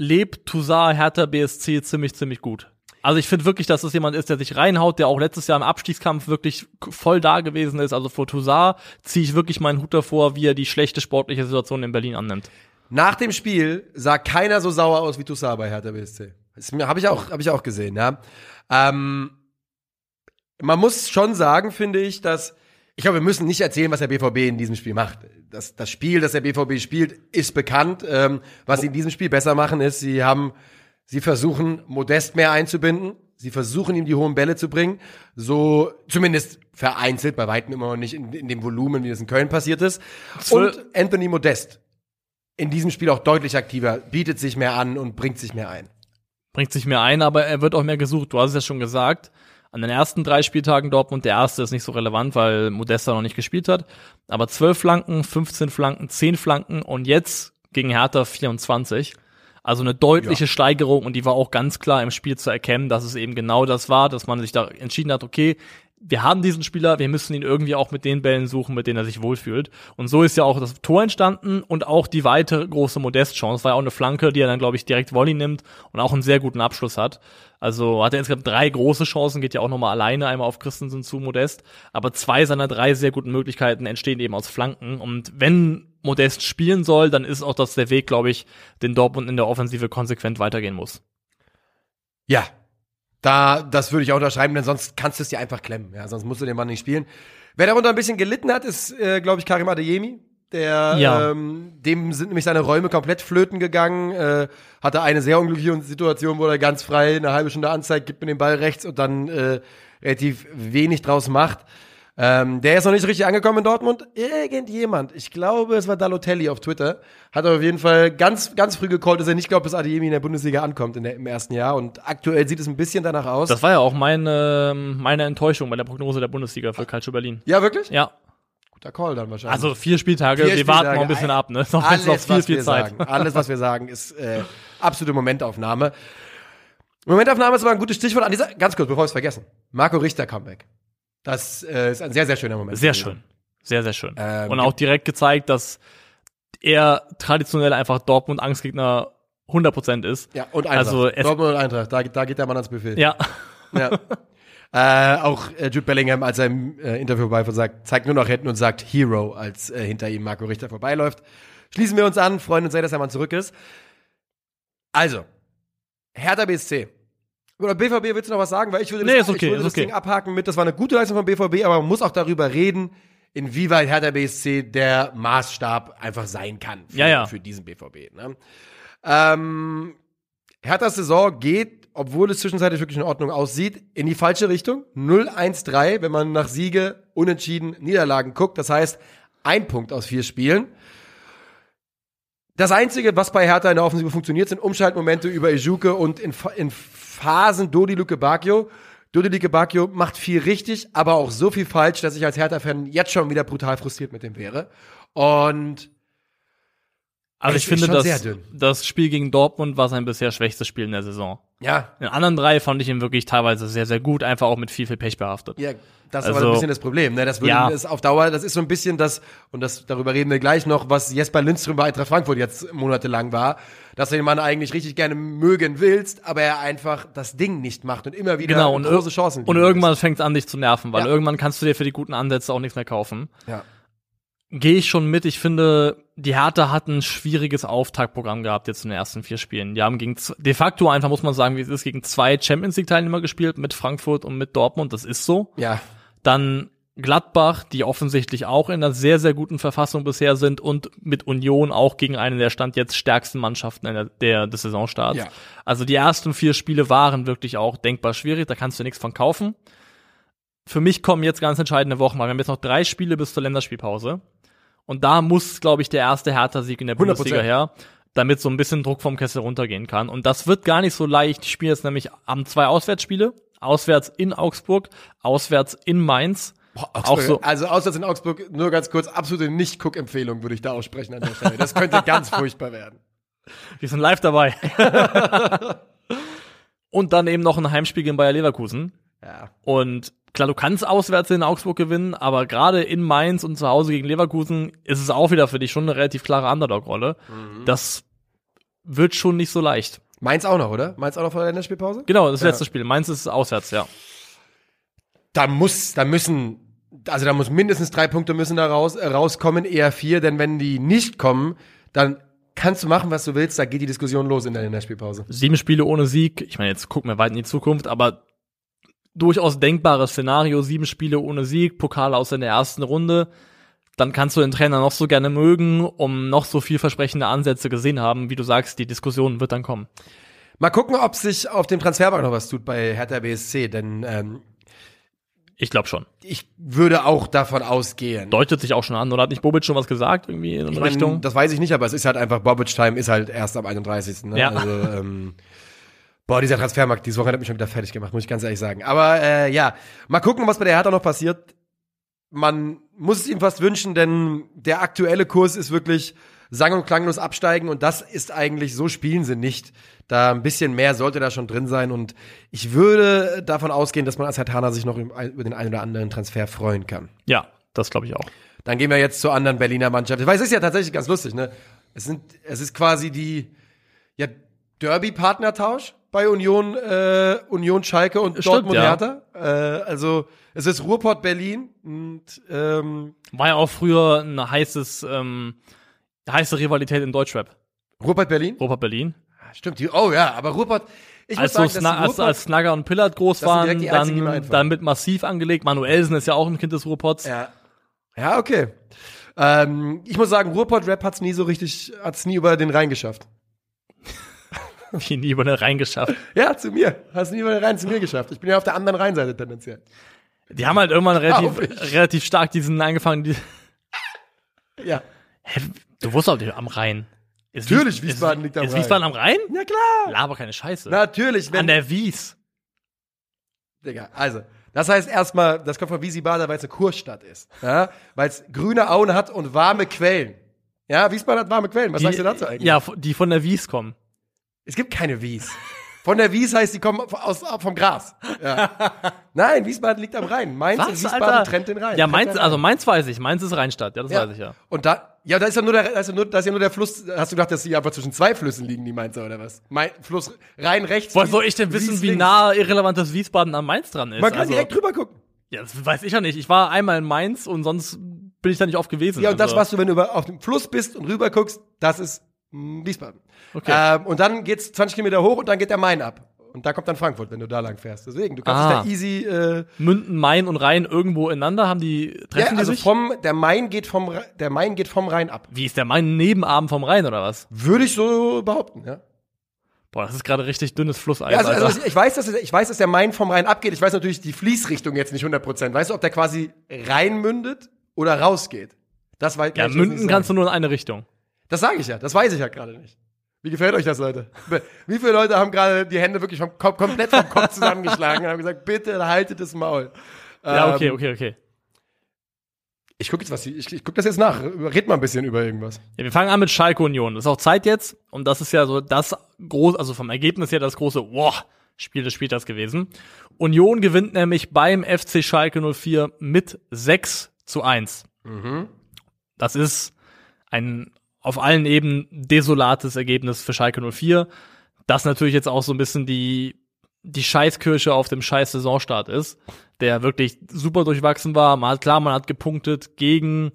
Speaker 3: lebt Toussaint Hertha BSC ziemlich, ziemlich gut. Also ich finde wirklich, dass es jemand ist, der sich reinhaut, der auch letztes Jahr im Abstiegskampf wirklich voll da gewesen ist. Also vor Toussaint ziehe ich wirklich meinen Hut davor, wie er die schlechte sportliche Situation in Berlin annimmt.
Speaker 2: Nach dem Spiel sah keiner so sauer aus wie Toussaint bei Hertha BSC. Das habe ich auch, habe ich auch gesehen, ja. Ähm, man muss schon sagen, finde ich, dass ich glaube, wir müssen nicht erzählen, was der BVB in diesem Spiel macht. Das, das Spiel, das der BVB spielt, ist bekannt. Ähm, was sie in diesem Spiel besser machen, ist, sie haben Sie versuchen, Modest mehr einzubinden. Sie versuchen, ihm die hohen Bälle zu bringen. So, zumindest vereinzelt, bei weitem immer noch nicht in, in dem Volumen, wie das in Köln passiert ist. Und Anthony Modest in diesem Spiel auch deutlich aktiver, bietet sich mehr an und bringt sich mehr ein.
Speaker 3: Bringt sich mehr ein, aber er wird auch mehr gesucht. Du hast es ja schon gesagt. An den ersten drei Spieltagen Dortmund, der erste ist nicht so relevant, weil Modesta noch nicht gespielt hat. Aber zwölf Flanken, 15 Flanken, 10 Flanken und jetzt gegen Hertha 24. Also eine deutliche ja. Steigerung und die war auch ganz klar im Spiel zu erkennen, dass es eben genau das war, dass man sich da entschieden hat, okay, wir haben diesen Spieler, wir müssen ihn irgendwie auch mit den Bällen suchen, mit denen er sich wohlfühlt. Und so ist ja auch das Tor entstanden und auch die weitere große Modest-Chance. War ja auch eine Flanke, die er dann, glaube ich, direkt Volley nimmt und auch einen sehr guten Abschluss hat. Also hat er insgesamt drei große Chancen, geht ja auch nochmal alleine einmal auf Christensen zu Modest. Aber zwei seiner drei sehr guten Möglichkeiten entstehen eben aus Flanken. Und wenn Modest spielen soll, dann ist auch das der Weg, glaube ich, den Dortmund in der Offensive konsequent weitergehen muss.
Speaker 2: Ja, da, das würde ich auch unterschreiben, denn sonst kannst du es dir einfach klemmen. Ja, sonst musst du den Mann nicht spielen. Wer darunter ein bisschen gelitten hat, ist, äh, glaube ich, Karim Adeyemi. Der, ja. ähm, dem sind nämlich seine Räume komplett flöten gegangen. Äh, hatte eine sehr unglückliche Situation, wo er ganz frei eine halbe Stunde anzeigt, gibt mir den Ball rechts und dann äh, relativ wenig draus macht. Ähm, der ist noch nicht richtig angekommen in Dortmund. Irgendjemand, ich glaube, es war Dalotelli auf Twitter, hat auf jeden Fall ganz, ganz früh gecallt, dass er nicht glaubt, dass Adiemi in der Bundesliga ankommt in der, im ersten Jahr. Und aktuell sieht es ein bisschen danach aus.
Speaker 3: Das war ja auch meine, meine Enttäuschung bei der Prognose der Bundesliga für Calcio Berlin.
Speaker 2: Ja, wirklich?
Speaker 3: Ja.
Speaker 2: Guter Call dann wahrscheinlich.
Speaker 3: Also vier Spieltage, vier wir Spieltage, warten noch ein bisschen ab, ne?
Speaker 2: Noch, alles, noch viel, viel Zeit. Sagen, alles, was wir sagen, ist äh, absolute Momentaufnahme. Momentaufnahme ist aber ein gutes Stichwort an dieser, ganz kurz, bevor wir es vergessen. Marco Richter Comeback. Das äh, ist ein sehr, sehr schöner Moment.
Speaker 3: Sehr schön. Sehr, sehr schön. Ähm, und auch direkt gezeigt, dass er traditionell einfach Dortmund Angstgegner 100% ist.
Speaker 2: Ja, und Eintracht. Also Dortmund und Eintracht, da, da geht der Mann ans Buffet.
Speaker 3: Ja.
Speaker 2: ja. äh, auch äh, Jude Bellingham, als er im äh, Interview vorbei sagt, zeigt nur noch hinten und sagt Hero, als äh, hinter ihm Marco Richter vorbeiläuft. Schließen wir uns an, freuen uns sehr, dass der Mann zurück ist. Also, Hertha BSC. Oder BVB, willst du noch was sagen? Weil ich würde,
Speaker 3: Nee,
Speaker 2: das,
Speaker 3: ist okay,
Speaker 2: ich würde das
Speaker 3: okay.
Speaker 2: Ding abhaken mit, das war eine gute Leistung von BVB, aber man muss auch darüber reden, inwieweit Hertha BSC der Maßstab einfach sein kann für,
Speaker 3: Ja, ja.
Speaker 2: für diesen BVB. Ne? Ähm, Herthas Saison geht, obwohl es zwischenzeitlich wirklich in Ordnung aussieht, in die falsche Richtung. 0-1-3, wenn man nach Siege, Unentschieden, Niederlagen guckt. Das heißt, ein Punkt aus vier Spielen. Das Einzige, was bei Hertha in der Offensive funktioniert, sind Umschaltmomente über Ejuke und in, in Phasen Dodi Luke Bacchio. Dodi Luke Bacchio macht viel richtig, aber auch so viel falsch, dass ich als Hertha-Fan jetzt schon wieder brutal frustriert mit dem wäre. Und
Speaker 3: Also ich finde, das, das Spiel gegen Dortmund war sein bisher schwächstes Spiel in der Saison.
Speaker 2: ja,
Speaker 3: In den anderen drei fand ich ihn wirklich teilweise sehr, sehr gut, einfach auch mit viel, viel Pech behaftet.
Speaker 2: Ja, das ist
Speaker 3: Also-
Speaker 2: aber ein bisschen das Problem. Ne? Das würde
Speaker 3: Ja.
Speaker 2: das auf Dauer, das ist so ein bisschen das, und das, darüber reden wir gleich noch, was Jesper Lindström bei Eintracht Frankfurt jetzt monatelang war, dass du den Mann eigentlich richtig gerne mögen willst, aber er einfach das Ding nicht macht und immer wieder
Speaker 3: Genau, und,
Speaker 2: große Chancen
Speaker 3: und irgendwann fängt es an, dich zu nerven, weil
Speaker 2: Ja.
Speaker 3: irgendwann kannst du dir für die guten Ansätze auch nichts mehr kaufen.
Speaker 2: Ja.
Speaker 3: Gehe ich schon mit. Ich finde, die Hertha hat ein schwieriges Auftaktprogramm gehabt jetzt in den ersten vier Spielen. Die haben gegen de facto einfach, muss man sagen, wie es ist, gegen zwei Champions League Teilnehmer gespielt, mit Frankfurt und mit Dortmund. Das ist so.
Speaker 2: ja.
Speaker 3: Dann Gladbach, die offensichtlich auch in einer sehr, sehr guten Verfassung bisher sind und mit Union auch gegen eine der Stand jetzt stärksten Mannschaften der, der, des Saisonstarts.
Speaker 2: Ja.
Speaker 3: Also die ersten vier Spiele waren wirklich auch denkbar schwierig, da kannst du nichts von kaufen. Für mich kommen jetzt ganz entscheidende Wochen, weil wir haben jetzt noch drei Spiele bis zur Länderspielpause. Und da muss, glaube ich, der erste Hertha-Sieg in der
Speaker 2: 100%.
Speaker 3: Bundesliga her, damit so ein bisschen Druck vom Kessel runtergehen kann. Und das wird gar nicht so leicht. Die spielen jetzt nämlich am zwei Auswärtsspiele. Auswärts in Augsburg, auswärts in Mainz.
Speaker 2: Boah,
Speaker 3: Auch
Speaker 2: Augsburg,
Speaker 3: so.
Speaker 2: Also auswärts in Augsburg, nur ganz kurz, absolute Nicht-Guck-Empfehlung würde ich da aussprechen an der Stelle. Das könnte ganz furchtbar werden.
Speaker 3: Wir sind live dabei. und dann eben noch ein Heimspiel gegen Bayer Leverkusen.
Speaker 2: Ja.
Speaker 3: Und klar, du kannst auswärts in Augsburg gewinnen, aber gerade in Mainz und zu Hause gegen Leverkusen ist es auch wieder für dich schon eine relativ klare Underdog-Rolle. Das wird schon nicht so leicht.
Speaker 2: Mainz auch noch, oder? Mainz auch noch vor der Länderspielpause?
Speaker 3: Genau, das
Speaker 2: Ja.
Speaker 3: letzte Spiel. Mainz ist auswärts, ja.
Speaker 2: da muss, da müssen, also da muss mindestens drei Punkte müssen da raus, äh, rauskommen, eher vier, denn wenn die nicht kommen, dann kannst du machen, was du willst, da geht die Diskussion los in der Länderspielpause.
Speaker 3: Sieben Spiele ohne Sieg. Ich meine, jetzt gucken wir weit in die Zukunft, aber durchaus denkbares Szenario. Sieben Spiele ohne Sieg, Pokal aus in der ersten Runde. Dann kannst du den Trainer noch so gerne mögen, um noch so vielversprechende Ansätze gesehen haben. Wie du sagst, die Diskussion wird dann kommen.
Speaker 2: Mal gucken, ob sich auf dem Transfermarkt noch was tut bei Hertha BSC, denn ähm,
Speaker 3: Ich glaube schon.
Speaker 2: ich würde auch davon ausgehen.
Speaker 3: Deutet sich auch schon an. Oder hat nicht Bobic schon was gesagt, irgendwie in
Speaker 2: Ich mein,
Speaker 3: Richtung?
Speaker 2: Das weiß ich nicht, aber es ist halt einfach, Bobic-Time ist halt erst am 31. Ne?
Speaker 3: Ja.
Speaker 2: Also, ähm, boah, dieser Transfermarkt, diese Woche hat mich schon wieder fertig gemacht, muss ich ganz ehrlich sagen. Aber äh, ja, mal gucken, was bei der Hertha noch passiert. Man muss es ihm fast wünschen, denn der aktuelle Kurs ist wirklich sang- und klanglos absteigen und das ist eigentlich, so spielen sie nicht. Da ein bisschen mehr sollte da schon drin sein und ich würde davon ausgehen, dass man als Herthaner sich noch über den einen oder anderen Transfer freuen kann.
Speaker 3: ja, das glaube ich auch.
Speaker 2: Dann gehen wir jetzt zur anderen Berliner Mannschaft. Weil es ist ja tatsächlich ganz lustig, ne? Es sind, es ist quasi die ja, Derby-Partnertausch bei Union, äh, Union Schalke und
Speaker 3: Stimmt,
Speaker 2: Dortmund
Speaker 3: ja.
Speaker 2: Hertha. Äh, also es ist Ruhrpott Berlin und ähm,
Speaker 3: War ja auch früher ein heißes, ähm, heiße Rivalität im Deutschrap.
Speaker 2: Ruhrpott Berlin.
Speaker 3: Robert Berlin.
Speaker 2: Stimmt. Die, oh ja, aber Ruhrpott. Ich
Speaker 3: Als,
Speaker 2: muss
Speaker 3: so
Speaker 2: sagen,
Speaker 3: als,
Speaker 2: Ruhrpott,
Speaker 3: als Snagger und Pillard groß waren, dann, dann mit massiv angelegt. Manuelsen ist ja auch ein Kind des Ruhrpots.
Speaker 2: ja, ja, okay. Ähm, ich muss sagen, Ruhrpott-Rap hat's nie so richtig, hat's nie über den Rhein geschafft.
Speaker 3: Wie nie über den Rhein geschafft.
Speaker 2: Ja, zu mir. Hast nie über den Rhein zu mir geschafft. Ich bin ja auf der anderen Rheinseite tendenziell.
Speaker 3: Die haben halt irgendwann relativ, relativ stark diesen angefangen. Die,
Speaker 2: Ja.
Speaker 3: Hä, du wusstest auch am Rhein. Ist
Speaker 2: Natürlich,
Speaker 3: Wies-
Speaker 2: Wiesbaden
Speaker 3: ist,
Speaker 2: liegt am
Speaker 3: ist
Speaker 2: Rhein.
Speaker 3: Wiesbaden am Rhein?
Speaker 2: Ja klar.
Speaker 3: Laber keine Scheiße.
Speaker 2: Natürlich, wenn
Speaker 3: An der Wies.
Speaker 2: Digga, also, das heißt erstmal, das kommt von Wiesbaden, weil es eine Kurstadt ist. Ja? Weil es grüne Auen hat und warme Quellen. Ja, Wiesbaden hat warme Quellen. Was sagst du dazu eigentlich?
Speaker 3: Ja, die von der Wies kommen.
Speaker 2: Es gibt keine Wies. Von der Wies heißt, die kommen aus, vom Gras. Ja. Nein, Wiesbaden liegt am Rhein. Mainz und Wiesbaden trennt den Rhein.
Speaker 3: Ja, Mainz, also. Mainz weiß ich. Mainz ist Rheinstadt. Ja, das weiß ich ja.
Speaker 2: Und da, ja, da ist ja nur der, da ist ja nur, da ist ja nur der Fluss. Hast du gedacht, dass die einfach zwischen zwei Flüssen liegen, die Mainzer oder was? Main, Fluss Rhein rechts.
Speaker 3: Woher soll ich denn wissen,
Speaker 2: Wies
Speaker 3: wie nah irrelevantes Wiesbaden an Mainz dran ist?
Speaker 2: Man kann
Speaker 3: also,
Speaker 2: direkt drüber gucken.
Speaker 3: Ja, das weiß ich ja nicht. Ich war einmal in Mainz und sonst bin ich da nicht oft gewesen.
Speaker 2: Ja, und das,
Speaker 3: also.
Speaker 2: was du, wenn du über, auf dem Fluss bist und rüber guckst, das ist Hm, Wiesbaden.
Speaker 3: Okay.
Speaker 2: Ähm, und dann geht's 20 Kilometer hoch und dann geht der Main ab. Und da kommt dann Frankfurt, wenn du da lang fährst. Deswegen, du kannst
Speaker 3: Ah.
Speaker 2: dich da easy, äh,
Speaker 3: Münden, Main und Rhein irgendwo ineinander, haben die, treffen
Speaker 2: ja, also
Speaker 3: die sich?
Speaker 2: vom, der Main geht vom, der Main geht vom Rhein ab.
Speaker 3: Wie ist der Main Nebenarm vom Rhein oder was?
Speaker 2: Würde ich so behaupten, ja.
Speaker 3: Boah, das ist gerade richtig dünnes Flusseis,
Speaker 2: Ja, also, also ich weiß, dass ich weiß, dass der Main vom Rhein abgeht. Ich weiß natürlich die Fließrichtung jetzt nicht 100%. Weißt du, ob der quasi reinmündet oder rausgeht? Das weiß
Speaker 3: ja, Münden kannst du nur in eine Richtung.
Speaker 2: Das sage ich ja. Das weiß ich ja gerade nicht. Wie gefällt euch das, Leute? Wie viele Leute haben gerade die Hände wirklich vom Kopf, komplett vom Kopf zusammengeschlagen und haben gesagt, bitte haltet das Maul.
Speaker 3: Ja, okay,
Speaker 2: Ähm,
Speaker 3: okay, okay.
Speaker 2: Ich gucke jetzt was, ich, ich guck das jetzt nach. Red mal ein bisschen über irgendwas.
Speaker 3: Ja, wir fangen an mit Schalke Union. Das ist auch Zeit jetzt. Und das ist ja so das groß, also vom Ergebnis her das große, wow, Spiel des Spieltags gewesen. Union gewinnt nämlich beim FC Schalke 04 mit 6 zu 1. Das ist ein auf allen Ebenen desolates Ergebnis für Schalke 04. Das natürlich jetzt auch so ein bisschen die, die Scheißkirche auf dem scheiß Saisonstart ist, der wirklich super durchwachsen war. Man klar, man hat gepunktet gegen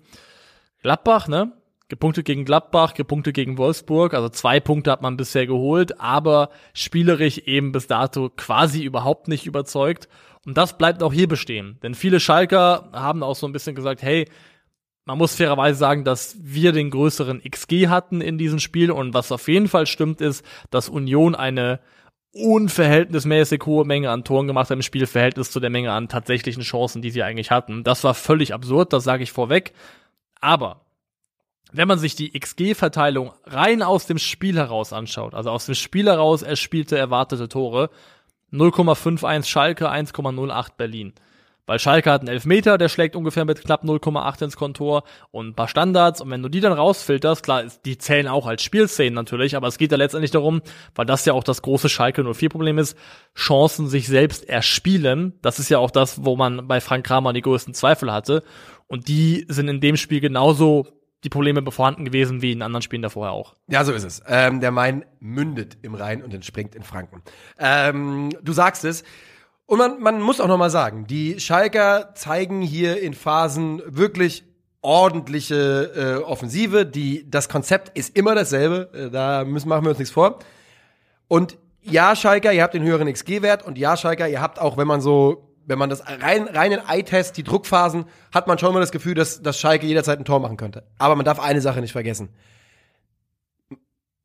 Speaker 3: Gladbach, ne? Gepunktet gegen Gladbach, gepunktet gegen Wolfsburg, also zwei Punkte hat man bisher geholt, aber spielerisch eben bis dato quasi überhaupt nicht überzeugt. Und das bleibt auch hier bestehen. Denn viele Schalker haben auch so ein bisschen gesagt, hey, man muss fairerweise sagen, dass wir den größeren XG hatten in diesem Spiel und was auf jeden Fall stimmt ist, dass Union eine unverhältnismäßig hohe Menge an Toren gemacht hat im Spiel, Verhältnis zu der Menge an tatsächlichen Chancen, die sie eigentlich hatten. Das war völlig absurd, das sage ich vorweg. Aber wenn man sich die XG-Verteilung rein aus dem Spiel heraus anschaut, also aus dem Spiel heraus erspielte erwartete Tore, 0,51 Schalke, 1,08 Berlin. Weil Schalke hat einen Elfmeter, der schlägt ungefähr mit knapp 0,8 ins Kontor und ein paar Standards. Und wenn du die dann rausfilterst, klar, die zählen auch als Spielszenen natürlich, aber es geht ja letztendlich darum, weil das ja auch das große Schalke 04-Problem ist, Chancen sich selbst erspielen. Das ist ja auch das, wo man bei Frank Kramer die größten Zweifel hatte. Und die sind in dem Spiel genauso die Probleme vorhanden gewesen wie in anderen Spielen davor auch.
Speaker 2: Ja, so ist es. Ähm, der Main mündet im Rhein und entspringt in Franken. Ähm, du sagst es. Und man, man muss auch noch mal sagen, die Schalker zeigen hier in Phasen wirklich ordentliche äh, Offensive. Die, das Konzept ist immer dasselbe. Äh, da müssen, machen wir uns nichts vor. Und ja, Schalker, ihr habt den höheren XG-Wert und ja, Schalker, ihr habt auch, wenn man so, wenn man das rein, reinen Eye-Test, die Druckphasen, hat man schon mal das Gefühl, dass, dass Schalke jederzeit ein Tor machen könnte. Aber man darf eine Sache nicht vergessen.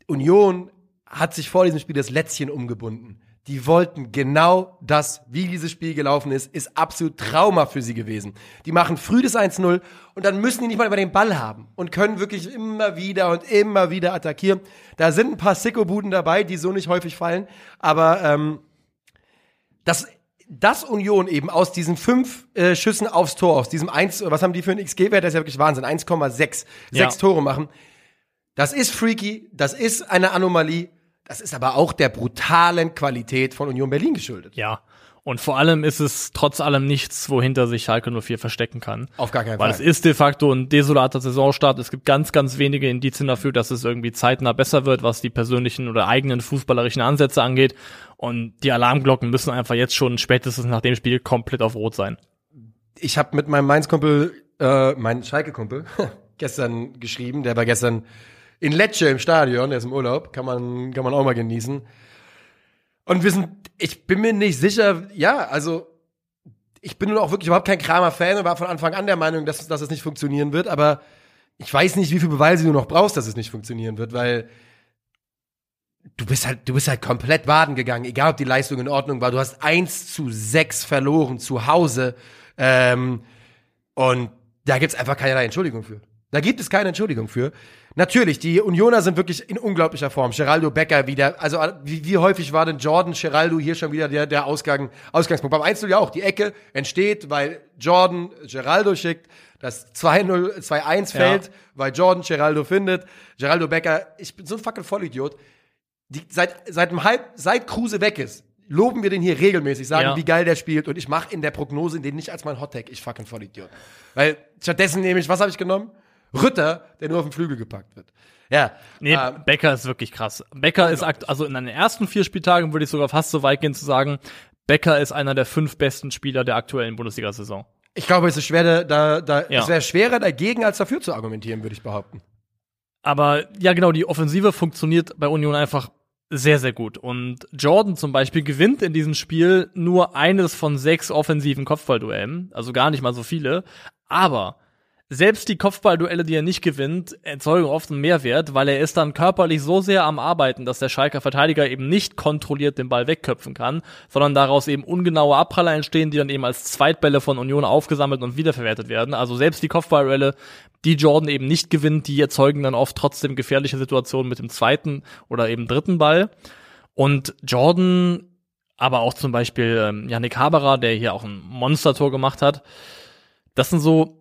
Speaker 2: Union hat sich vor diesem Spiel das Lätzchen umgebunden. Die wollten genau das, wie dieses Spiel gelaufen ist, ist absolut Trauma für sie gewesen. Die machen früh das 1-0 und dann müssen die nicht mal über den Ball haben und können wirklich immer wieder und immer wieder attackieren. Da sind ein paar Sicko-Buden dabei, die so nicht häufig fallen, aber ähm, das, das Union eben aus diesen fünf äh, Schüssen aufs Tor, aus diesem 1, was haben die für einen XG-Wert, das ist ja wirklich Wahnsinn, 1,6,
Speaker 3: Ja.
Speaker 2: sechs Tore machen. Das ist freaky, das ist eine Anomalie, das ist aber auch der brutalen Qualität von Union Berlin geschuldet.
Speaker 3: Ja. Und vor allem ist es trotz allem nichts, wohinter sich Schalke 04 verstecken kann.
Speaker 2: Auf gar keinen
Speaker 3: Weil
Speaker 2: Fall.
Speaker 3: es ist de facto ein desolater Saisonstart. Es gibt ganz, ganz wenige Indizien dafür, dass es irgendwie zeitnah besser wird, was die persönlichen oder eigenen fußballerischen Ansätze angeht. Und die Alarmglocken müssen einfach jetzt schon spätestens nach dem Spiel komplett auf Rot sein.
Speaker 2: ich habe mit meinem Mainz-Kumpel, äh, mein Schalke-Kumpel, gestern geschrieben, der war gestern in Lecce im Stadion, der ist im Urlaub, kann man, kann man auch mal genießen. Und wir sind, ich bin mir nicht sicher, ja, also ich bin nun auch wirklich überhaupt kein Kramer-Fan und war von Anfang an der Meinung, dass, dass es nicht funktionieren wird, aber ich weiß nicht, wie viel Beweise du noch brauchst, dass es nicht funktionieren wird, weil du bist halt, du bist halt komplett baden gegangen, egal ob die Leistung in Ordnung war. Du hast 1 zu 6 verloren zu Hause. Ähm, und da gibt's einfach keinerlei Entschuldigung für. Da gibt es keine Entschuldigung für. Natürlich, die Unioner sind wirklich in unglaublicher Form. Geraldo Becker wieder, also wie, wie häufig war denn Jordan Geraldo hier schon wieder der, der Ausgang, Ausgangspunkt? Beim 1 ja auch, die Ecke entsteht, weil Jordan Geraldo schickt, das 2-0, 2-1 fällt, weil Jordan Geraldo findet. Geraldo Becker, ich bin so ein fucking Vollidiot. Die, seit, seit einem Halb, seit Kruse weg ist, loben wir den hier regelmäßig, sagen,
Speaker 3: Ja.
Speaker 2: wie geil der spielt und ich mache in der Prognose den nicht als mein Hottag, ich fucking Vollidiot. Weil stattdessen nehme ich, was habe ich genommen? Rütter, der nur auf den Flügel gepackt wird. Ja.
Speaker 3: Nee,
Speaker 2: ähm,
Speaker 3: Becker ist wirklich krass. Becker ist akt also in den ersten vier Spieltagen würde ich sogar fast so weit gehen zu sagen, Becker ist einer der fünf besten Spieler der aktuellen Bundesliga-Saison.
Speaker 2: ich glaube, es ist schwer, da, da
Speaker 3: Ja.
Speaker 2: es wäre schwerer dagegen als dafür zu argumentieren, würde ich behaupten.
Speaker 3: Aber ja, genau, die Offensive funktioniert bei Union einfach sehr, sehr gut. Und Jordan zum Beispiel gewinnt in diesem Spiel nur eines von sechs offensiven Kopfballduellen, also gar nicht mal so viele. Aber selbst die Kopfballduelle, die er nicht gewinnt, erzeugen oft einen Mehrwert, weil er ist dann körperlich so sehr am Arbeiten, dass der Schalker Verteidiger eben nicht kontrolliert den Ball wegköpfen kann, sondern daraus eben ungenaue Abpraller entstehen, die dann eben als Zweitbälle von Union aufgesammelt und wiederverwertet werden. Also selbst die Kopfballduelle, die Jordan eben nicht gewinnt, die erzeugen dann oft trotzdem gefährliche Situationen mit dem zweiten oder eben dritten Ball. Und Jordan, aber auch zum Beispiel ähm, Yannick Haberer, der hier auch ein Monstertor gemacht hat, das sind so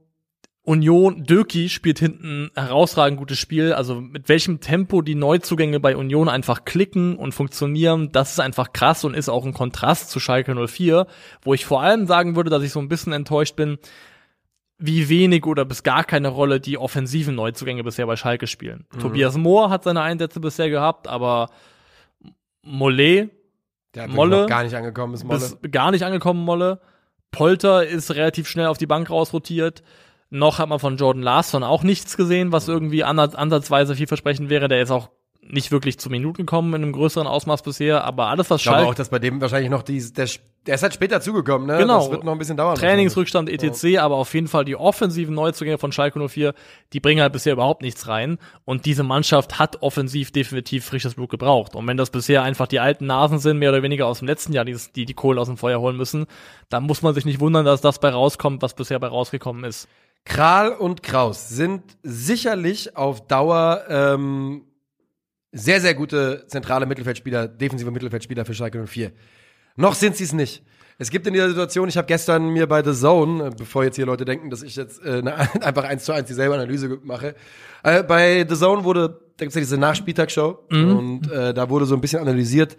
Speaker 3: Union, Döki spielt hinten herausragend gutes Spiel. Also mit welchem Tempo die Neuzugänge bei Union einfach klicken und funktionieren, das ist einfach krass und ist auch ein Kontrast zu Schalke 04, wo ich vor allem sagen würde, dass ich so ein bisschen enttäuscht bin, wie wenig oder bis gar keine Rolle die offensiven Neuzugänge bisher bei Schalke spielen. Mhm. Tobias Mohr hat seine Einsätze bisher gehabt, aber Mollet,
Speaker 2: Der Molle, gar nicht angekommen ist Molle.
Speaker 3: Bis gar nicht angekommen Molle. Polter ist relativ schnell auf die Bank rausrotiert. Noch hat man von Jordan Larson auch nichts gesehen, was irgendwie ansatzweise vielversprechend wäre. Der ist auch nicht wirklich zu Minuten gekommen in einem größeren Ausmaß bisher, aber alles, was
Speaker 2: Schalke... Ich glaube auch, dass bei dem wahrscheinlich noch die, der, der ist halt später zugekommen, ne?
Speaker 3: Genau.
Speaker 2: Das wird noch ein bisschen dauern.
Speaker 3: Trainingsrückstand etc., ja. aber auf jeden Fall die offensiven Neuzugänge von Schalke 04, die bringen halt bisher überhaupt nichts rein und diese Mannschaft hat offensiv definitiv frisches Blut gebraucht und wenn das bisher einfach die alten Nasen sind, mehr oder weniger aus dem letzten Jahr, die die, die Kohle aus dem Feuer holen müssen, dann muss man sich nicht wundern, dass das bei rauskommt, was bisher bei rausgekommen ist.
Speaker 2: Kral und Kraus sind sicherlich auf Dauer ähm, sehr, sehr gute zentrale Mittelfeldspieler, defensive Mittelfeldspieler für Schalke 04. Noch sind sie es nicht. Es gibt in dieser Situation, ich habe gestern mir bei The Zone, äh, bevor jetzt hier Leute denken, dass ich jetzt äh, ne, einfach eins zu eins dieselbe Analyse mache, äh, bei The Zone wurde, da gibt's ja diese Nachspieltagsshow mhm. und äh, da wurde so ein bisschen analysiert,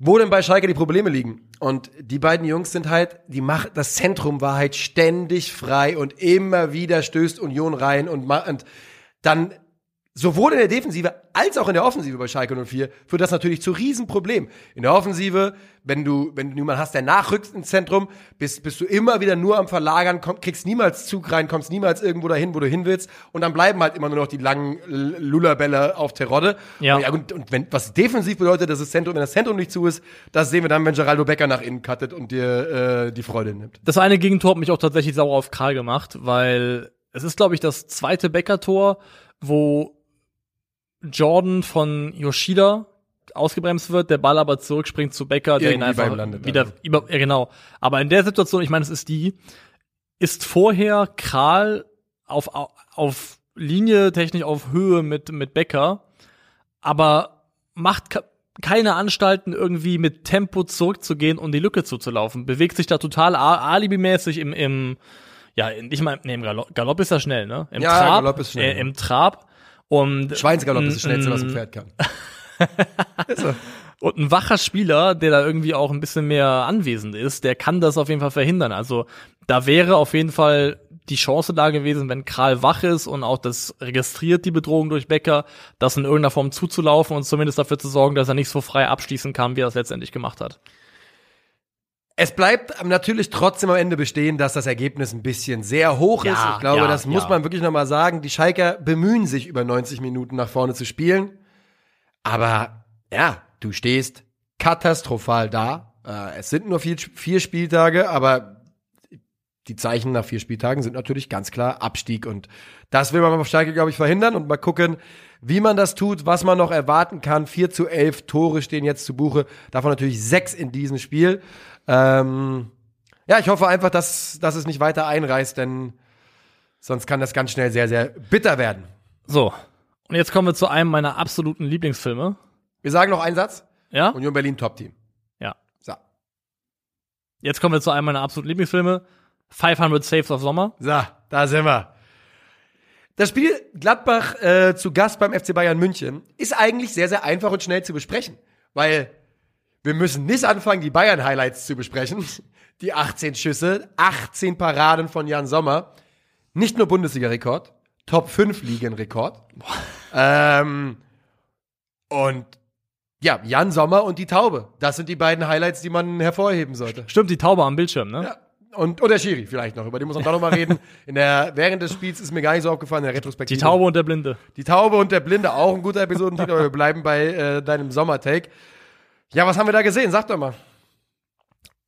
Speaker 2: wo denn bei Schalke die Probleme liegen. Und die beiden Jungs sind halt, die macht, das Zentrum war halt ständig frei und immer wieder stößt Union rein und, und dann sowohl in der Defensive als auch in der Offensive bei Schalke 04 führt das natürlich zu Riesenproblemen. In der Offensive, wenn du, wenn du jemanden hast, der nachrückt ins Zentrum, bist, bist du immer wieder nur am Verlagern, komm, kriegst niemals Zug rein, kommst niemals irgendwo dahin, wo du hin willst und dann bleiben halt immer nur noch die langen Lullerbälle auf Terodde.
Speaker 3: Ja.
Speaker 2: Und, ja, und, und wenn, was defensiv bedeutet, dass das Zentrum, wenn das Zentrum nicht zu ist, das sehen wir dann, wenn Geraldo Becker nach innen cuttet und dir äh, die Freude nimmt.
Speaker 3: Das eine Gegentor hat mich auch tatsächlich sauer auf Kral gemacht, weil es ist, glaube ich, das zweite Becker-Tor, wo Jordan von Yoshida ausgebremst wird, der Ball aber zurückspringt zu Becker, der ihn einfach landet, wieder also. über, ja genau. Aber in der Situation, ich meine, es ist die, ist vorher Kral auf, auf Linie technisch auf Höhe mit, mit Becker, aber macht keine Anstalten, irgendwie mit Tempo zurückzugehen und die Lücke zuzulaufen. Bewegt sich da total alibimäßig im, im, ja, nicht mal, nee, im Galopp, Galopp ist er schnell, ne? Im
Speaker 2: ja,
Speaker 3: Trab,
Speaker 2: Galopp ist schnell.
Speaker 3: Äh, Im Trab und
Speaker 2: Schweinsgalopp ist das schnellste, was ein Pferd kann.
Speaker 3: so. Und ein wacher Spieler, der da irgendwie auch ein bisschen mehr anwesend ist, der kann das auf jeden Fall verhindern. Also da wäre auf jeden Fall die Chance da gewesen, wenn Kral wach ist und auch das registriert, die Bedrohung durch Becker, das in irgendeiner Form zuzulaufen und zumindest dafür zu sorgen, dass er nicht so frei abschließen kann, wie er es letztendlich gemacht hat.
Speaker 2: Es bleibt natürlich trotzdem am Ende bestehen, dass das Ergebnis ein bisschen sehr hoch ja, ist. Ich glaube,
Speaker 3: ja,
Speaker 2: das muss man wirklich nochmal sagen. Die Schalker bemühen sich, über 90 Minuten nach vorne zu spielen. Aber ja, du stehst katastrophal da. Äh, es sind nur vier, vier Spieltage, aber die Zeichen nach vier Spieltagen sind natürlich ganz klar Abstieg. Und das will man auf Schalke, glaube ich, verhindern und mal gucken, wie man das tut, was man noch erwarten kann. 4 zu 11 Tore stehen jetzt zu Buche, davon natürlich sechs in diesem Spiel. Ähm, ja, ich hoffe einfach, dass, dass es nicht weiter einreißt, denn sonst kann das ganz schnell sehr, sehr bitter werden.
Speaker 3: So, und jetzt kommen wir zu einem meiner absoluten Lieblingsfilme.
Speaker 2: Wir sagen noch einen Satz.
Speaker 3: Ja?
Speaker 2: Union Berlin Top-Team.
Speaker 3: Ja.
Speaker 2: So.
Speaker 3: Jetzt kommen wir zu einem meiner absoluten Lieblingsfilme. 500 Saves of Sommer.
Speaker 2: So, da sind wir. Das Spiel Gladbach äh, zu Gast beim FC Bayern München ist eigentlich sehr, sehr einfach und schnell zu besprechen. Weil wir müssen nicht anfangen, die Bayern-Highlights zu besprechen. Die 18 Schüsse, 18 Paraden von Jan Sommer. Nicht nur Bundesliga-Rekord, Top 5 Ligen-Rekord. ähm, und ja, Jan Sommer und die Taube. Das sind die beiden Highlights, die man hervorheben sollte.
Speaker 3: Stimmt, die Taube am Bildschirm, ne?
Speaker 2: Ja. Und, und der Schiri vielleicht noch, über den muss man doch noch mal reden. In der, während des Spiels ist mir gar nicht so aufgefallen, in der Retrospektive.
Speaker 3: Die Taube und der Blinde.
Speaker 2: Die Taube und der Blinde, auch ein guter Episodentitel, aber wir bleiben bei äh, deinem Sommertake. Ja, was haben wir da gesehen? Sag doch mal.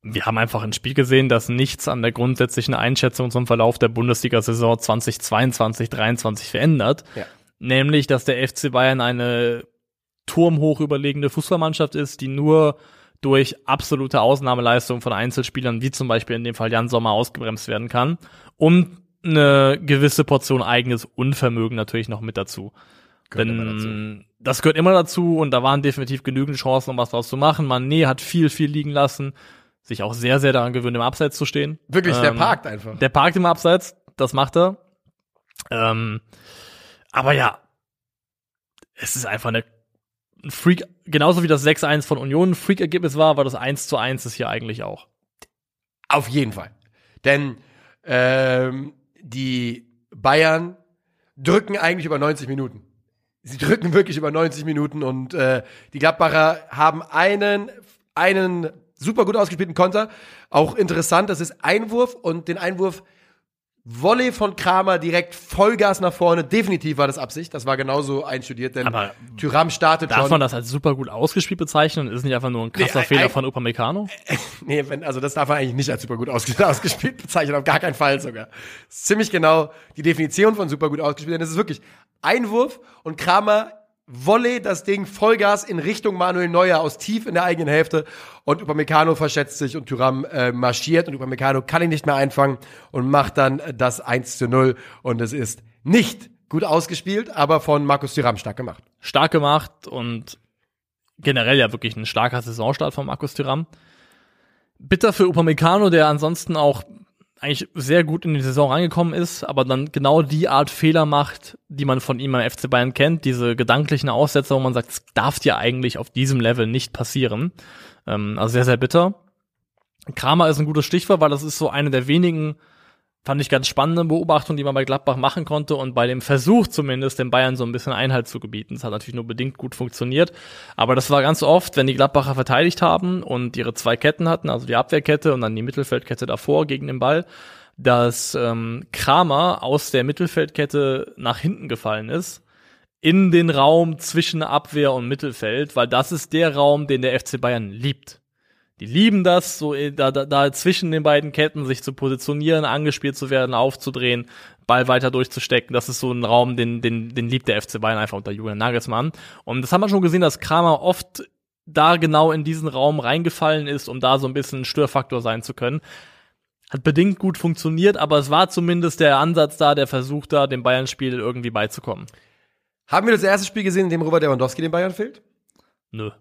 Speaker 3: Wir haben einfach ein Spiel gesehen, das nichts an der grundsätzlichen Einschätzung zum Verlauf der Bundesliga-Saison 2022-23 verändert.
Speaker 2: Ja.
Speaker 3: Nämlich, dass der FC Bayern eine turmhoch überlegene Fußballmannschaft ist, die nur durch absolute Ausnahmeleistung von Einzelspielern, wie zum Beispiel in dem Fall Jan Sommer, ausgebremst werden kann. Und eine gewisse Portion eigenes Unvermögen natürlich noch mit dazu.
Speaker 2: Gehört
Speaker 3: Denn das gehört immer dazu und da waren definitiv genügend Chancen, um was draus zu machen. Mané hat viel, viel liegen lassen, sich auch sehr, sehr daran gewöhnt, im Abseits zu stehen.
Speaker 2: Wirklich, der
Speaker 3: Ähm,
Speaker 2: parkt einfach.
Speaker 3: Der parkt im Abseits, das macht er. Ähm, aber ja, es ist einfach eine ein Freak, genauso wie das 6-1 von Union ein Freak-Ergebnis war, war das 1 zu 1 ist hier eigentlich auch.
Speaker 2: Auf jeden Fall. Denn ähm, die Bayern drücken eigentlich über 90 Minuten. Sie drücken wirklich über 90 Minuten und äh, die Gladbacher haben einen, einen super gut ausgespielten Konter. Auch interessant, das ist Einwurf und den Einwurf Volley von Kramer direkt Vollgas nach vorne. Definitiv war das Absicht. Das war genauso einstudiert, denn
Speaker 3: Aber
Speaker 2: Tyram startet
Speaker 3: Darf
Speaker 2: schon.
Speaker 3: man das als super gut ausgespielt bezeichnen? Ist nicht einfach nur ein krasser
Speaker 2: Nee,
Speaker 3: Fehler von Upamecano?
Speaker 2: Nee, wenn, also das darf man eigentlich nicht als super gut ausges ausgespielt bezeichnen, auf gar keinen Fall sogar. Ziemlich genau die Definition von super gut ausgespielt, denn es ist wirklich Einwurf und Kramer Volley das Ding Vollgas in Richtung Manuel Neuer aus tief in der eigenen Hälfte und Upamecano verschätzt sich und Thuram äh, marschiert und Upamecano kann ihn nicht mehr einfangen und macht dann äh, das 1 zu 0 und es ist nicht gut ausgespielt, aber von Markus Thuram stark gemacht.
Speaker 3: Stark gemacht und generell ja wirklich ein starker Saisonstart von Markus Thuram. Bitter für Upamecano, der ansonsten auch eigentlich sehr gut in die Saison reingekommen ist, aber dann genau die Art Fehler macht, die man von ihm beim FC Bayern kennt, diese gedanklichen Aussetzer, wo man sagt, es darf dir eigentlich auf diesem Level nicht passieren. Ähm, also sehr, sehr bitter. Kramer ist ein gutes Stichwort, weil das ist so eine der wenigen, fand ich ganz spannende Beobachtungen, die man bei Gladbach machen konnte und bei dem Versuch zumindest, den Bayern so ein bisschen Einhalt zu gebieten. Das hat natürlich nur bedingt gut funktioniert. Aber das war ganz oft, wenn die Gladbacher verteidigt haben und ihre zwei Ketten hatten, also die Abwehrkette und dann die Mittelfeldkette davor gegen den Ball, dass ähm, Kramer aus der Mittelfeldkette nach hinten gefallen ist in den Raum zwischen Abwehr und Mittelfeld, weil das ist der Raum, den der FC Bayern liebt. Die lieben das, so äh, da, da, da zwischen den beiden Ketten sich zu positionieren, angespielt zu werden, aufzudrehen, Ball weiter durchzustecken. Das ist so ein Raum, den, den, den liebt der FC Bayern einfach unter Julian Nagelsmann. Und das haben wir schon gesehen, dass Kramer oft da genau in diesen Raum reingefallen ist, um da so ein bisschen ein Störfaktor sein zu können. Hat bedingt gut funktioniert, aber es war zumindest der Ansatz da, der Versuch da, dem Bayern-Spiel irgendwie beizukommen.
Speaker 2: Haben wir das erste Spiel gesehen, in dem Robert Lewandowski den Bayern fehlt?
Speaker 3: Nö,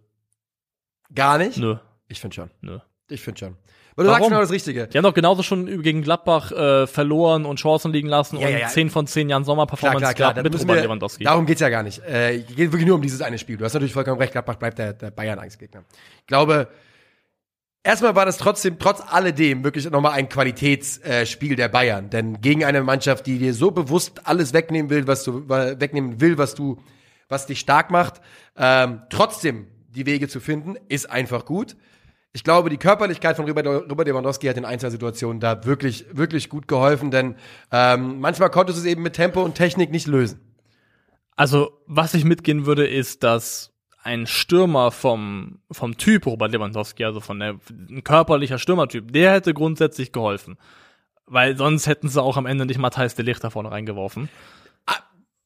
Speaker 2: Gar nicht?
Speaker 3: nö,
Speaker 2: Ich finde schon.
Speaker 3: nö.
Speaker 2: Ich finde schon. Aber du sagst
Speaker 3: Warum?
Speaker 2: genau das Richtige.
Speaker 3: Die haben doch genauso schon gegen Gladbach äh, verloren und Chancen liegen lassen
Speaker 2: Ja,
Speaker 3: und
Speaker 2: ja, ja.
Speaker 3: 10 von 10 Jahren
Speaker 2: Klar,
Speaker 3: Sommerperformance
Speaker 2: klar, klar. Da
Speaker 3: mit Robert
Speaker 2: wir,
Speaker 3: Lewandowski.
Speaker 2: darum geht's ja gar nicht. Äh, geht wirklich nur um dieses eine Spiel. Du hast natürlich vollkommen recht. Gladbach bleibt der, der Bayern-Angstgegner. Ich glaube, erstmal war das trotzdem, trotz alledem, wirklich nochmal ein Qualitätsspiel der Bayern. Denn gegen eine Mannschaft, die dir so bewusst alles wegnehmen will, was du, wegnehmen will, was du, was dich stark macht, ähm, trotzdem die Wege zu finden, ist einfach gut. Ich glaube, die Körperlichkeit von Robert Lewandowski hat in Einzelsituationen da wirklich, wirklich gut geholfen, denn ähm, manchmal konntest du es eben mit Tempo und Technik nicht lösen.
Speaker 3: Also, was ich mitgehen würde, ist, dass ein Stürmer vom, vom Typ Robert Lewandowski, also von der, ein körperlicher Stürmertyp, der hätte grundsätzlich geholfen. Weil sonst hätten sie auch am Ende nicht Matthijs de Ligt da vorne reingeworfen.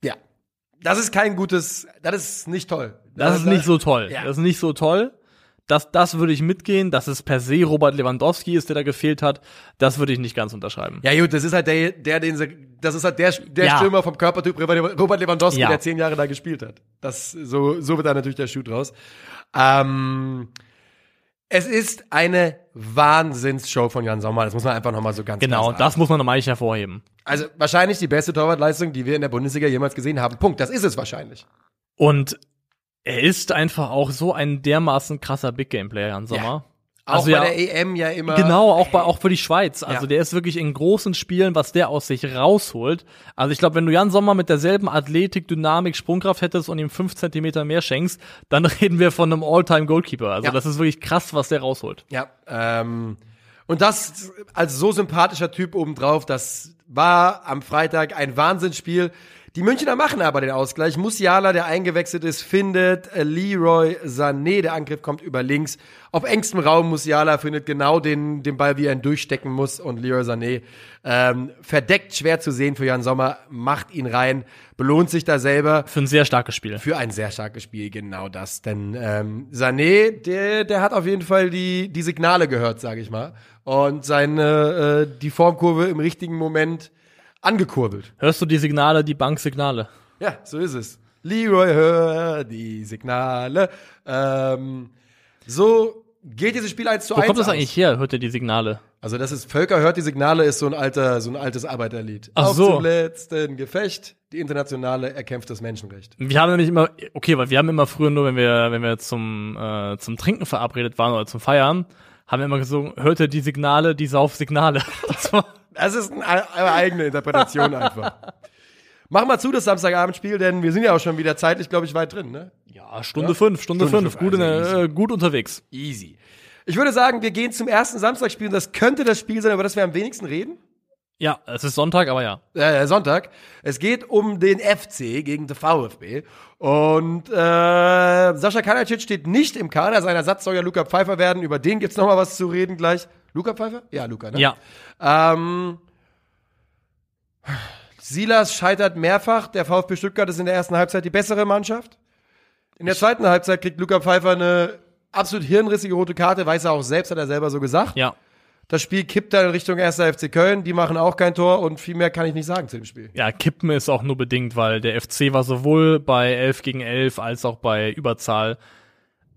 Speaker 2: Ja. Das ist kein gutes, das ist nicht toll.
Speaker 3: Das ist nicht so toll.
Speaker 2: Ja.
Speaker 3: Das ist nicht so toll. Das, das würde ich mitgehen, dass es per se Robert Lewandowski ist, der da gefehlt hat. Das würde ich nicht ganz unterschreiben.
Speaker 2: Ja gut, das ist halt der, der den sie, das ist halt der, der
Speaker 3: Ja.
Speaker 2: Stürmer vom Körpertyp Robert Lewandowski,
Speaker 3: Ja.
Speaker 2: der zehn Jahre da gespielt hat. Das, so, so wird da natürlich der Schuh draus. Ähm, es ist eine Wahnsinnsshow von Jan Sommer, das muss man einfach nochmal so ganz
Speaker 3: Genau, das muss man nochmal nicht hervorheben.
Speaker 2: Also wahrscheinlich die beste Torwartleistung, die wir in der Bundesliga jemals gesehen haben. Punkt. Das ist es wahrscheinlich.
Speaker 3: Und er ist einfach auch so ein dermaßen krasser Big Game Player, Jan Sommer.
Speaker 2: Auch
Speaker 3: Also
Speaker 2: bei
Speaker 3: ja,
Speaker 2: der EM ja immer.
Speaker 3: Genau, auch bei auch für die Schweiz. Also
Speaker 2: Ja.
Speaker 3: der ist wirklich in großen Spielen, was der aus sich rausholt. Also ich glaube, wenn du Jan Sommer mit derselben Athletik, Dynamik, Sprungkraft hättest und ihm fünf Zentimeter mehr schenkst, dann reden wir von einem All-Time Goalkeeper. Also
Speaker 2: Ja.
Speaker 3: das ist wirklich krass, was der rausholt.
Speaker 2: Ja, ähm, Und das als so sympathischer Typ obendrauf, das war am Freitag ein Wahnsinnsspiel. Die Münchner machen aber den Ausgleich. Musiala, der eingewechselt ist, findet Leroy Sané. Der Angriff kommt über links. Auf engstem Raum Musiala findet genau den, den Ball, wie er ihn durchstecken muss. Und Leroy Sané ähm, verdeckt, schwer zu sehen für Jan Sommer, macht ihn rein, belohnt sich da selber.
Speaker 3: Für ein sehr starkes Spiel.
Speaker 2: Für ein sehr starkes Spiel, genau das. Denn ähm, Sané, der, der hat auf jeden Fall die, die Signale gehört, sage ich mal. Und seine äh, die Formkurve im richtigen Moment angekurbelt.
Speaker 3: Hörst du die Signale, die Banksignale?
Speaker 2: Ja, so ist es. Leroy, hör die Signale. Ähm, so geht dieses Spiel 1 zu
Speaker 3: Wo
Speaker 2: 1
Speaker 3: kommt das
Speaker 2: aus.
Speaker 3: eigentlich her? Hört ihr die Signale?
Speaker 2: Also das ist Völker hört die Signale ist so ein alter so ein altes Arbeiterlied.
Speaker 3: Ach
Speaker 2: Auf
Speaker 3: so.
Speaker 2: zum letzten Gefecht die internationale erkämpft das Menschenrecht.
Speaker 3: Wir haben nämlich immer, okay, weil wir haben immer früher nur, wenn wir, wenn wir zum, äh, zum Trinken verabredet waren oder zum Feiern, haben wir immer gesungen, hört ihr die Signale, die Saufsignale. Das war,
Speaker 2: Das ist eine, eine eigene Interpretation einfach. Mach mal zu das Samstagabendspiel, denn wir sind ja auch schon wieder zeitlich, glaube ich, weit drin, ne?
Speaker 3: ja, Stunde fünf, Stunde,
Speaker 2: Stunde
Speaker 3: fünf,
Speaker 2: fünf,
Speaker 3: gut,
Speaker 2: also
Speaker 3: äh, gut unterwegs.
Speaker 2: Easy. Ich würde sagen, wir gehen zum ersten Samstagspiel und das könnte das Spiel sein, über das wir am wenigsten reden.
Speaker 3: Ja, es ist Sonntag, aber ja.
Speaker 2: äh, Sonntag. Es geht um den FC gegen den VfB. Und äh, Sascha Kalajdzic steht nicht im Kader. Sein Ersatz soll ja Luca Pfeiffer werden. Über den gibt's noch mal was zu reden gleich. Luca Pfeiffer? Ja, Luca, ne?
Speaker 3: Ja.
Speaker 2: Ähm, Silas scheitert mehrfach. Der VfB Stuttgart ist in der ersten Halbzeit die bessere Mannschaft. In der zweiten Halbzeit kriegt Luca Pfeiffer eine absolut hirnrissige rote Karte. Weiß er auch selbst, hat er selber so gesagt.
Speaker 3: Ja.
Speaker 2: Das Spiel kippt dann in Richtung 1. FC Köln. Die machen auch kein Tor und viel mehr kann ich nicht sagen zu dem Spiel.
Speaker 3: Ja, kippen ist auch nur bedingt, weil der FC war sowohl bei 11 gegen 11 als auch bei Überzahl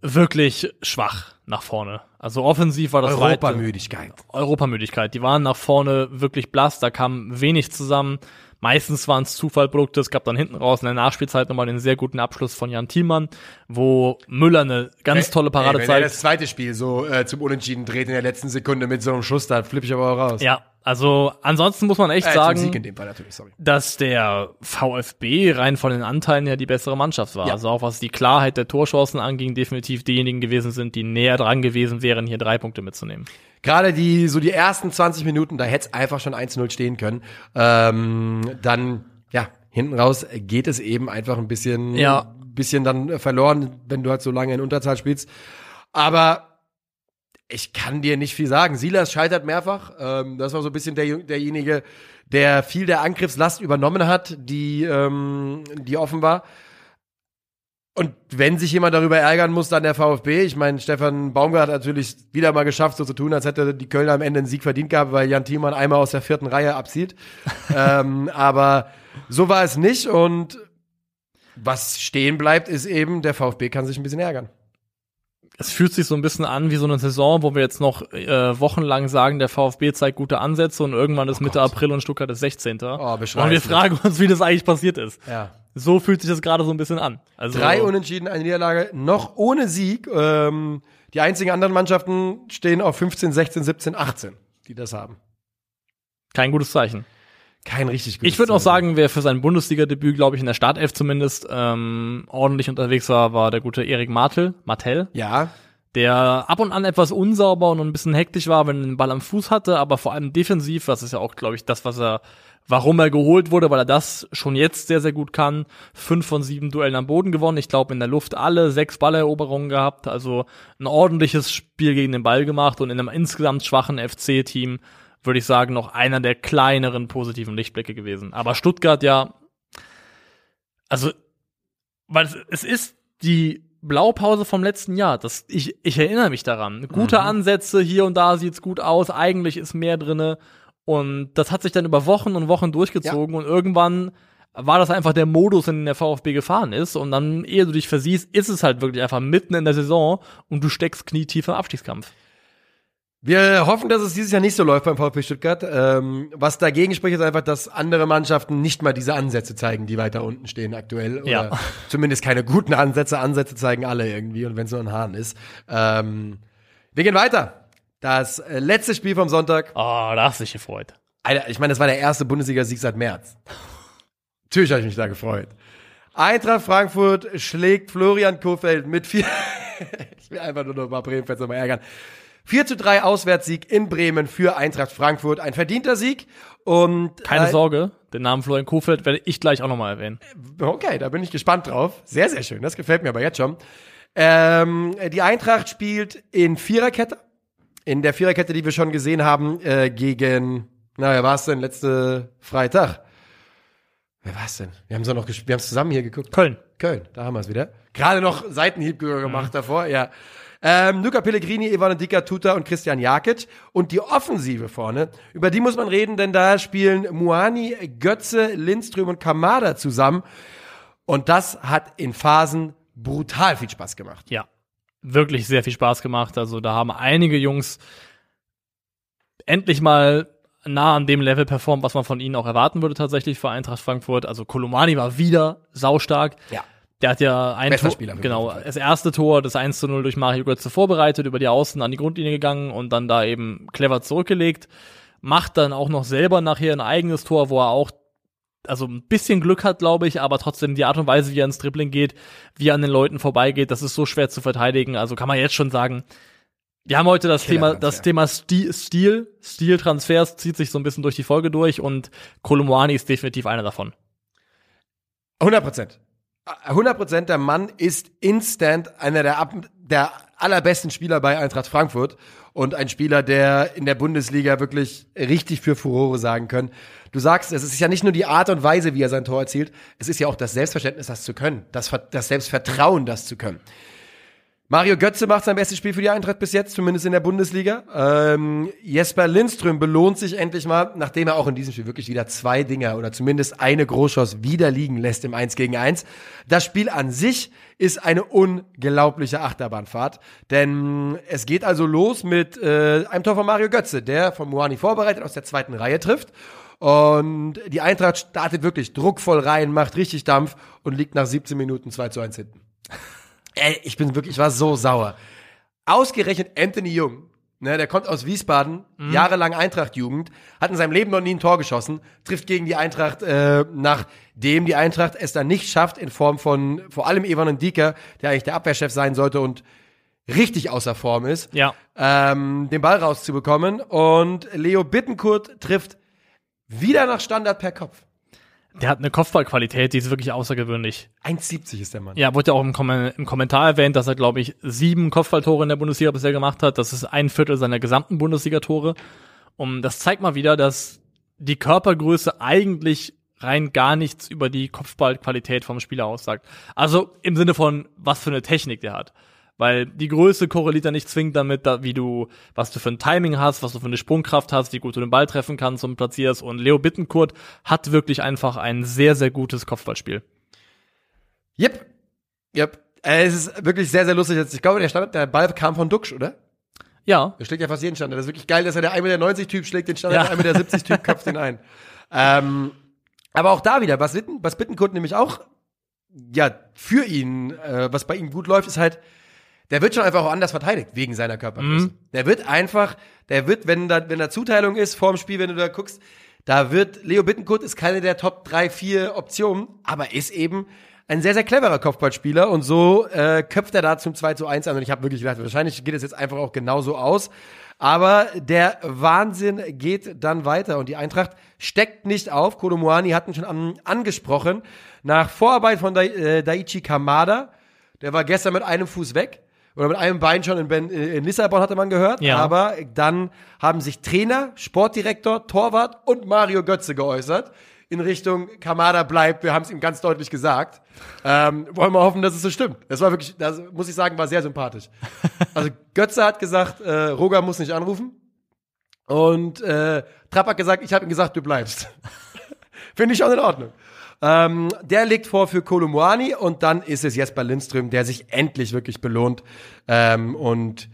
Speaker 3: wirklich schwach nach vorne. Also offensiv war das
Speaker 2: Europamüdigkeit.
Speaker 3: Europamüdigkeit. Die waren nach vorne wirklich blass, da kam wenig zusammen. Meistens waren es Zufallprodukte. Es gab dann hinten raus in der Nachspielzeit nochmal einen sehr guten Abschluss von Jan Thielmann, wo Müller eine ganz tolle Parade
Speaker 2: Ey, wenn er
Speaker 3: zeigt.
Speaker 2: das zweite Spiel so äh, zum Unentschieden dreht in der letzten Sekunde mit so einem Schuss, da flippe ich aber auch raus.
Speaker 3: Ja, also ansonsten muss man echt
Speaker 2: äh,
Speaker 3: sagen,
Speaker 2: Fall
Speaker 3: dass der VfB rein von den Anteilen ja die bessere Mannschaft war.
Speaker 2: Ja.
Speaker 3: Also auch was die Klarheit der Torchancen anging, definitiv diejenigen gewesen sind, die näher dran gewesen wären, hier drei Punkte mitzunehmen.
Speaker 2: Gerade die, so die ersten 20 Minuten, da hätte es einfach schon 1-0 stehen können. Ähm, dann, ja, hinten raus geht es eben einfach ein bisschen,
Speaker 3: Ja.
Speaker 2: Bisschen dann verloren, wenn du halt so lange in Unterzahl spielst. Aber ich kann dir nicht viel sagen. Silas scheitert mehrfach. Ähm, das war so ein bisschen der, derjenige, der viel der Angriffslast übernommen hat, die, ähm, die offen war. Und wenn sich jemand darüber ärgern muss, dann der VfB. Ich meine, Stefan Baumgart hat natürlich wieder mal geschafft, so zu tun, als hätte die Kölner am Ende einen Sieg verdient gehabt, weil Jan Thielmann einmal aus der vierten Reihe abzieht. ähm, aber so war es nicht. Und was stehen bleibt, ist eben, der VfB kann sich ein bisschen ärgern.
Speaker 3: Es fühlt sich so ein bisschen an wie so eine Saison, wo wir jetzt noch äh, wochenlang sagen, der VfB zeigt gute Ansätze und irgendwann ist Mitte April und Stuttgart ist 16.
Speaker 2: Oh,
Speaker 3: und wir
Speaker 2: nicht.
Speaker 3: fragen uns, wie das eigentlich passiert ist.
Speaker 2: Ja.
Speaker 3: So fühlt sich das gerade so ein bisschen an. Also
Speaker 2: Drei Unentschieden, eine Niederlage, noch ohne Sieg. Ähm, die einzigen anderen Mannschaften stehen auf 15, 16, 17, 18, die das haben.
Speaker 3: kein gutes Zeichen.
Speaker 2: Kein richtig gutes
Speaker 3: Ich würde auch sagen, wer für sein Bundesliga-Debüt, glaube ich, in der Startelf zumindest ähm, ordentlich unterwegs war, war der gute Erik Martel, Martell,
Speaker 2: Ja,
Speaker 3: der ab und an etwas unsauber und ein bisschen hektisch war, wenn er den Ball am Fuß hatte, aber vor allem defensiv, das ist ja auch, glaube ich, das, was er, warum er geholt wurde, weil er das schon jetzt sehr, sehr gut kann. Fünf von sieben Duellen am Boden gewonnen, ich glaube in der Luft alle, sechs Balleroberungen gehabt, also ein ordentliches Spiel gegen den Ball gemacht und in einem insgesamt schwachen FC-Team würde ich sagen, noch einer der kleineren positiven Lichtblicke gewesen. Aber Stuttgart ja, also, weil es, es ist die Blaupause vom letzten Jahr. Das, ich, ich erinnere mich daran. Gute Ansätze, hier und da sieht's gut aus, eigentlich ist mehr drinne. Und das hat sich dann über Wochen und Wochen durchgezogen und irgendwann war das einfach der Modus, in den der VfB gefahren ist. Und dann, ehe du dich versiehst, ist es halt wirklich einfach mitten in der Saison und du steckst knietief im Abstiegskampf.
Speaker 2: Wir hoffen, dass es dieses Jahr nicht so läuft beim VfB Stuttgart. Ähm, was dagegen spricht, ist einfach, dass andere Mannschaften nicht mal diese Ansätze zeigen, die weiter unten stehen aktuell. Oder
Speaker 3: Ja.
Speaker 2: zumindest keine guten Ansätze. Ansätze zeigen alle irgendwie und wenn es nur ein Hahn ist. Ähm, wir gehen weiter. Das äh, letzte Spiel vom Sonntag.
Speaker 3: Oh, da hast du dich gefreut.
Speaker 2: Alter, ich meine, das war der erste Bundesliga-Sieg seit März. Natürlich habe ich mich da gefreut. Eintracht Frankfurt schlägt Florian Kofeld mit vier. ich will einfach nur noch mal Bremen-Fans nochmal ärgern. 4 zu 3 Auswärtssieg in Bremen für Eintracht Frankfurt. Ein verdienter Sieg. Und
Speaker 3: Keine
Speaker 2: äh,
Speaker 3: Sorge, den Namen Florian Kofeld werde ich gleich auch nochmal erwähnen.
Speaker 2: Okay, da bin ich gespannt drauf. Sehr, sehr schön. Das gefällt mir aber jetzt schon. Ähm, die Eintracht spielt in Viererkette. In der Viererkette, die wir schon gesehen haben, äh, gegen, naja, war es denn letzte Freitag? Wer war es denn? Wir haben es noch wir haben es zusammen hier geguckt.
Speaker 3: Köln.
Speaker 2: Köln, da haben wir es wieder. Gerade noch Seitenhieb ge- gemacht davor, ja. Ähm, Luca Pellegrini, Ivan Dika, Tuta und Christian Jakic. Und die Offensive vorne, über die muss man reden, denn da spielen Muani, Götze, Lindström und Kamada zusammen. Und das hat in Phasen brutal viel Spaß gemacht.
Speaker 3: Ja, wirklich sehr viel Spaß gemacht. Also da haben einige Jungs endlich mal nah an dem Level performt, was man von ihnen auch erwarten würde tatsächlich für Eintracht Frankfurt. Also Kolomani war wieder saustark.
Speaker 2: Ja.
Speaker 3: Der hat ja ein Tor, genau, das erste Tor, das 1 zu 0 durch Mario Götze vorbereitet, über die Außen an die Grundlinie gegangen und dann da eben clever zurückgelegt. Macht dann auch noch selber nachher ein eigenes Tor, wo er auch also ein bisschen Glück hat, glaube ich, aber trotzdem die Art und Weise, wie er ins Dribbling geht, wie er an den Leuten vorbeigeht, das ist so schwer zu verteidigen. Also kann man jetzt schon sagen, wir haben heute das Thema, das. Thema Stil, Stil, Stiltransfers zieht sich so ein bisschen durch die Folge durch und Kolumani ist definitiv einer davon.
Speaker 2: 100 Prozent. 100 Prozent, der Mann ist instant einer der, der allerbesten Spieler bei Eintracht Frankfurt und ein Spieler, der in der Bundesliga wirklich richtig für Furore sagen können. Du sagst, es ist ja nicht nur die Art und Weise, wie er sein Tor erzielt, es ist ja auch das Selbstverständnis, das zu können, das, das Selbstvertrauen, das zu können. Mario Götze macht sein bestes Spiel für die Eintracht bis jetzt, zumindest in der Bundesliga. Ähm, Jesper Lindström belohnt sich endlich mal, nachdem er auch in diesem Spiel wirklich wieder zwei Dinger oder zumindest eine Großchance wieder liegen lässt im 1 gegen 1. Das Spiel an sich ist eine unglaubliche Achterbahnfahrt, denn es geht also los mit äh, einem Tor von Mario Götze, der von Moani vorbereitet aus der zweiten Reihe trifft. Und die Eintracht startet wirklich druckvoll rein, macht richtig Dampf und liegt nach 17 Minuten 2 zu 1 hinten. Ey, ich bin wirklich, ich war so sauer. Ausgerechnet Anthony Jung, ne, der kommt aus Wiesbaden, jahrelang Eintracht-Jugend, hat in seinem Leben noch nie ein Tor geschossen, trifft gegen die Eintracht, äh, nachdem die Eintracht es dann nicht schafft, in Form von vor allem Evan Dieker, der eigentlich der Abwehrchef sein sollte und richtig außer Form ist,
Speaker 3: Ja.
Speaker 2: ähm, den Ball rauszubekommen. Und Leo Bittenkurt trifft wieder nach Standard per Kopf.
Speaker 3: Der hat eine Kopfballqualität, die ist wirklich außergewöhnlich.
Speaker 2: 1,70 ist der Mann.
Speaker 3: Ja, wurde ja auch im, Kom im Kommentar erwähnt, dass er, glaube ich, sieben Kopfballtore in der Bundesliga bisher gemacht hat. Das ist ein Viertel seiner gesamten Bundesliga-Tore. Und das zeigt mal wieder, dass die Körpergröße eigentlich rein gar nichts über die Kopfballqualität vom Spieler aussagt. Also im Sinne von, was für eine Technik der hat. Weil die Größe korreliert ja nicht zwingend damit, da, wie du, was du für ein Timing hast, was du für eine Sprungkraft hast, wie gut du den Ball treffen kannst und platzierst. Und Leo Bittenkurt hat wirklich einfach ein sehr, sehr gutes Kopfballspiel.
Speaker 2: Yep. Yep. Äh, es ist wirklich sehr, sehr lustig. Ich glaube, der Standard, der Ball kam von Duxch, oder?
Speaker 3: Ja,
Speaker 2: Der schlägt ja fast jeden Standard. Das ist wirklich geil, dass er der 1,90 Typ schlägt den Standard,
Speaker 3: Ja.
Speaker 2: der 1,70 Typ köpft den ein. Ähm, aber auch da wieder, was, Witten, Bittenkurt nämlich auch, ja, für ihn, äh, was bei ihm gut läuft, ist halt, der wird schon einfach auch anders verteidigt, wegen seiner Körpergröße. Der wird einfach, der wird, wenn da, wenn da Zuteilung ist vorm Spiel, wenn du da guckst, da wird, Leo Bittenkurt ist keine der Top 3, 4 Optionen, aber ist eben ein sehr, sehr cleverer Kopfballspieler und so äh, köpft er da zum 2 zu 1 an und ich habe wirklich gedacht, wahrscheinlich geht es jetzt einfach auch genauso aus. Aber der Wahnsinn geht dann weiter und die Eintracht steckt nicht auf. Kolomuani hatten schon an, angesprochen. Nach Vorarbeit von Dai, äh, Daichi Kamada, der war gestern mit einem Fuß weg. Oder mit einem Bein schon in, ben, äh, in Lissabon, hatte man gehört.
Speaker 3: Ja.
Speaker 2: Aber dann haben sich Trainer, Sportdirektor, Torwart und Mario Götze geäußert. In Richtung Kamada bleibt, wir haben es ihm ganz deutlich gesagt. Ähm, wollen wir hoffen, dass es so stimmt. Das war wirklich, das muss ich sagen, war sehr sympathisch. Also Götze hat gesagt, äh, Roger muss nicht anrufen. Und äh, Trapp hat gesagt, ich habe ihm gesagt, du bleibst. Finde ich schon in Ordnung. Ähm, der legt vor für Kolumwani und dann ist es Jesper Lindström, der sich endlich wirklich belohnt ähm, und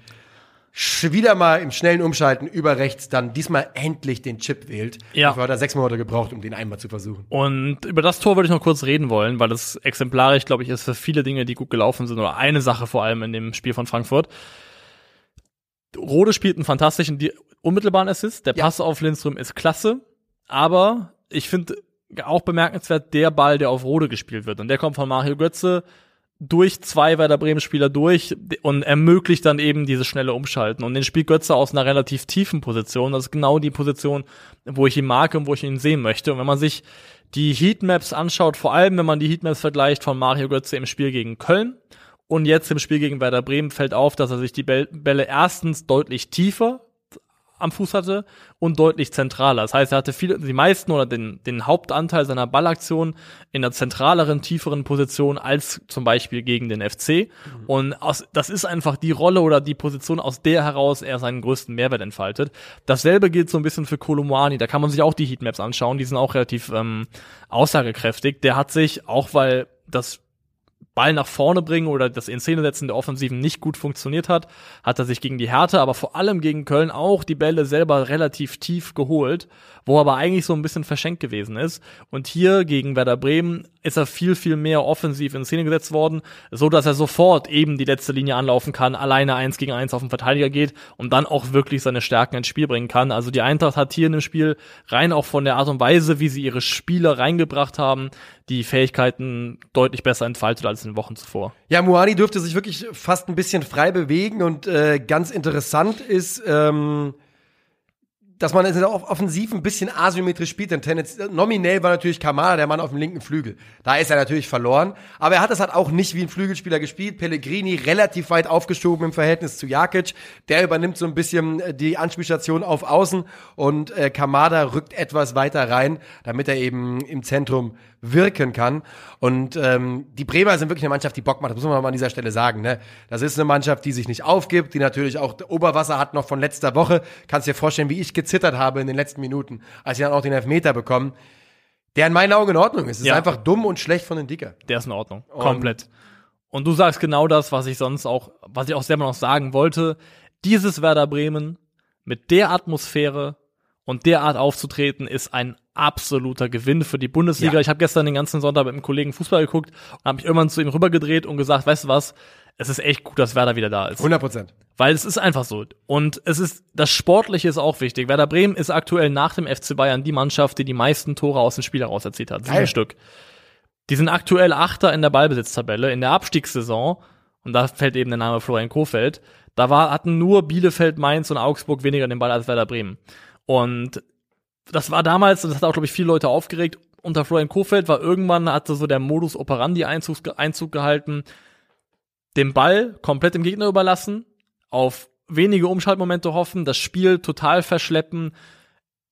Speaker 2: wieder mal im schnellen Umschalten über rechts dann diesmal endlich den Chip wählt.
Speaker 3: Ja.
Speaker 2: Dafür hat er sechs Monate gebraucht, um den einmal zu versuchen.
Speaker 3: Und über das Tor würde ich noch kurz reden wollen, weil das exemplarisch, glaube ich, ist für viele Dinge, die gut gelaufen sind, oder eine Sache vor allem in dem Spiel von Frankfurt. Rode spielt einen fantastischen unmittelbaren Assist. Der
Speaker 2: Ja.
Speaker 3: Pass auf Lindström ist klasse, aber ich finde auch bemerkenswert der Ball, der auf Rode gespielt wird. Und der kommt von Mario Götze durch zwei Werder Bremen Spieler durch und ermöglicht dann eben dieses schnelle Umschalten. Und den spielt Götze aus einer relativ tiefen Position. Das ist genau die Position, wo ich ihn mag und wo ich ihn sehen möchte. Und wenn man sich die Heatmaps anschaut, vor allem wenn man die Heatmaps vergleicht von Mario Götze im Spiel gegen Köln und jetzt im Spiel gegen Werder Bremen, fällt auf, dass er sich die Bälle erstens deutlich tiefer am Fuß hatte und deutlich zentraler. Das heißt, er hatte viele, die meisten oder den, den Hauptanteil seiner Ballaktion in einer zentraleren, tieferen Position als zum Beispiel gegen den FC. Mhm. Und aus, das ist einfach die Rolle oder die Position, aus der heraus er seinen größten Mehrwert entfaltet. Dasselbe gilt so ein bisschen für Kolomani. Da kann man sich auch die Heatmaps anschauen. Die sind auch relativ ähm, aussagekräftig. Der hat sich, auch weil das Ball nach vorne bringen oder das in Szene setzen der Offensiven nicht gut funktioniert hat, hat er sich gegen die Härte, aber vor allem gegen Köln auch die Bälle selber relativ tief geholt, wo er aber eigentlich so ein bisschen verschenkt gewesen ist. Und hier gegen Werder Bremen ist er viel, viel mehr offensiv in Szene gesetzt worden, so dass er sofort eben die letzte Linie anlaufen kann, alleine eins gegen eins auf den Verteidiger geht und dann auch wirklich seine Stärken ins Spiel bringen kann. Also die Eintracht hat hier in dem Spiel rein auch von der Art und Weise, wie sie ihre Spieler reingebracht haben, die Fähigkeiten deutlich besser entfaltet als in den Wochen zuvor.
Speaker 2: Ja, Muani dürfte sich wirklich fast ein bisschen frei bewegen und äh, ganz interessant ist, ähm, dass man es auch offensiv ein bisschen asymmetrisch spielt, denn Tennis, nominell war natürlich Kamada der Mann auf dem linken Flügel. Da ist er natürlich verloren. Aber er hat es halt auch nicht wie ein Flügelspieler gespielt. Pellegrini relativ weit aufgeschoben im Verhältnis zu Jakic. Der übernimmt so ein bisschen äh, die Anspielstation auf Außen und äh, Kamada rückt etwas weiter rein, damit er eben im Zentrum wirken kann. Und ähm, die Bremer sind wirklich eine Mannschaft, die Bock macht. Das muss man mal an dieser Stelle sagen. Ne? Das ist eine Mannschaft, die sich nicht aufgibt, die natürlich auch Oberwasser hat noch von letzter Woche. Kannst dir vorstellen, wie ich gezittert habe in den letzten Minuten, als sie dann auch den Elfmeter bekommen. Der in meinen Augen in Ordnung ist. Es ja. ist einfach dumm und schlecht von den Dicker.
Speaker 3: Der ist in Ordnung. Und Komplett. Und du sagst genau das, was ich sonst auch, was ich auch selber noch sagen wollte. Dieses Werder Bremen mit der Atmosphäre und derart aufzutreten ist ein absoluter Gewinn für die Bundesliga. Ja. Ich habe gestern den ganzen Sonntag mit einem Kollegen Fußball geguckt und habe mich irgendwann zu ihm rübergedreht und gesagt, weißt du was, es ist echt gut, dass Werder wieder da ist.
Speaker 2: 100 Prozent.
Speaker 3: Weil es ist einfach so. Und es ist, das Sportliche ist auch wichtig. Werder Bremen ist aktuell nach dem FC Bayern die Mannschaft, die die meisten Tore aus dem Spiel heraus erzielt hat. Sieben Stück. Die sind aktuell Achter in der Ballbesitztabelle. In der Abstiegssaison, und da fällt eben der Name Florian Kofeld, da war, hatten nur Bielefeld, Mainz und Augsburg weniger den Ball als Werder Bremen. Und das war damals, und das hat auch, glaube ich, viele Leute aufgeregt, unter Florian Kofeld war irgendwann, hatte so der Modus operandi Einzug, Einzug gehalten, den Ball komplett dem Gegner überlassen, auf wenige Umschaltmomente hoffen, das Spiel total verschleppen,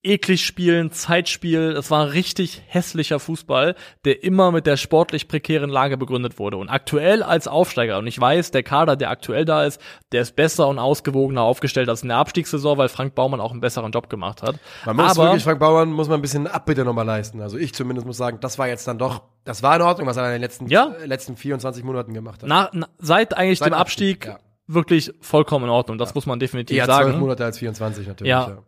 Speaker 3: eklig spielen, Zeitspiel. Es war richtig hässlicher Fußball, der immer mit der sportlich prekären Lage begründet wurde. Und aktuell als Aufsteiger, und ich weiß, der Kader, der aktuell da ist, der ist besser und ausgewogener aufgestellt als in der Abstiegssaison, weil Frank Baumann auch einen besseren Job gemacht hat.
Speaker 2: Man muss Aber, wirklich, Frank Baumann muss man ein bisschen Abbitte nochmal leisten. Also ich zumindest muss sagen, das war jetzt dann doch, das war in Ordnung, was er in den letzten,
Speaker 3: ja.
Speaker 2: letzten 24 Monaten gemacht hat.
Speaker 3: Na, na, seit eigentlich seit dem Abstieg, Abstieg ja. Wirklich vollkommen in Ordnung. Das ja. muss man definitiv Eher sagen.
Speaker 2: Eher zwölf Monate als 24 natürlich.
Speaker 3: ja. ja.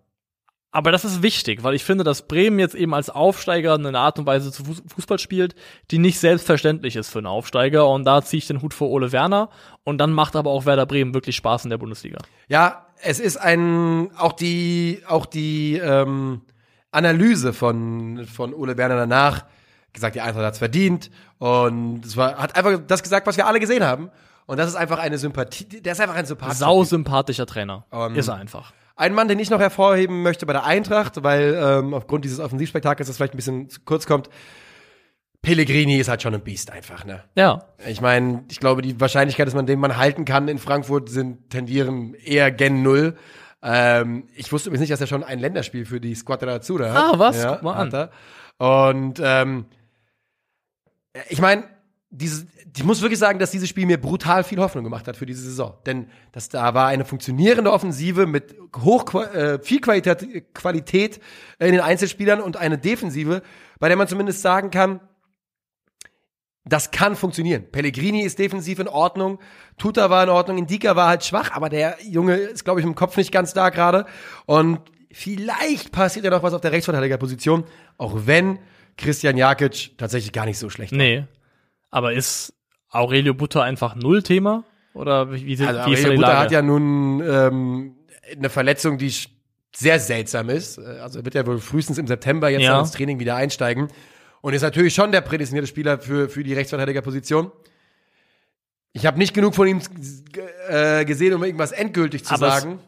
Speaker 3: Aber das ist wichtig, weil ich finde, dass Bremen jetzt eben als Aufsteiger eine Art und Weise zu Fußball spielt, die nicht selbstverständlich ist für einen Aufsteiger. Und da ziehe ich den Hut vor Ole Werner. Und dann macht aber auch Werder Bremen wirklich Spaß in der Bundesliga.
Speaker 2: Ja, es ist ein, auch die, auch die ähm, Analyse von, von Ole Werner danach gesagt, die Eintracht hat's verdient. Und es war, hat einfach das gesagt, was wir alle gesehen haben. Und das ist einfach eine Sympathie, der ist einfach ein sympathischer
Speaker 3: Sau sympathischer Trainer. Um, ist er einfach.
Speaker 2: Ein Mann, den ich noch hervorheben möchte bei der Eintracht, weil ähm, aufgrund dieses Offensivspektakels das vielleicht ein bisschen zu kurz kommt. Pellegrini ist halt schon ein Biest einfach, ne?
Speaker 3: Ja.
Speaker 2: Ich meine, ich glaube, die Wahrscheinlichkeit, dass man den Mann halten kann in Frankfurt, sind tendieren eher gen Null. Ähm, ich wusste übrigens nicht, dass er schon ein Länderspiel für die Squadra Azzurra
Speaker 3: hat. Ah, was? Ja, Guck mal an.
Speaker 2: Und ähm, ich meine, dieses, ich muss wirklich sagen, dass dieses Spiel mir brutal viel Hoffnung gemacht hat für diese Saison. Denn das da war eine funktionierende Offensive mit hoch äh, viel Qualität, Qualität in den Einzelspielern und eine Defensive, bei der man zumindest sagen kann, das kann funktionieren. Pellegrini ist defensiv in Ordnung, Tuta war in Ordnung, Indika war halt schwach, aber der Junge ist, glaube ich, im Kopf nicht ganz da gerade. Und vielleicht passiert ja noch was auf der Rechtsverteidigerposition, auch wenn Christian Jakic tatsächlich gar nicht so schlecht
Speaker 3: war. Nee. Aber ist Aurelio Butter einfach Null-Thema? Oder wie, wie,
Speaker 2: also wie ist Aurelio Butter hat ja nun ähm, eine Verletzung, die sehr seltsam ist. Also wird er wohl frühestens im September jetzt ja. ins Training wieder einsteigen. Und ist natürlich schon der prädestinierte Spieler für, für die Rechtsverteidigerposition. Ich habe nicht genug von ihm äh, gesehen, um irgendwas endgültig zu
Speaker 3: Aber es-
Speaker 2: sagen.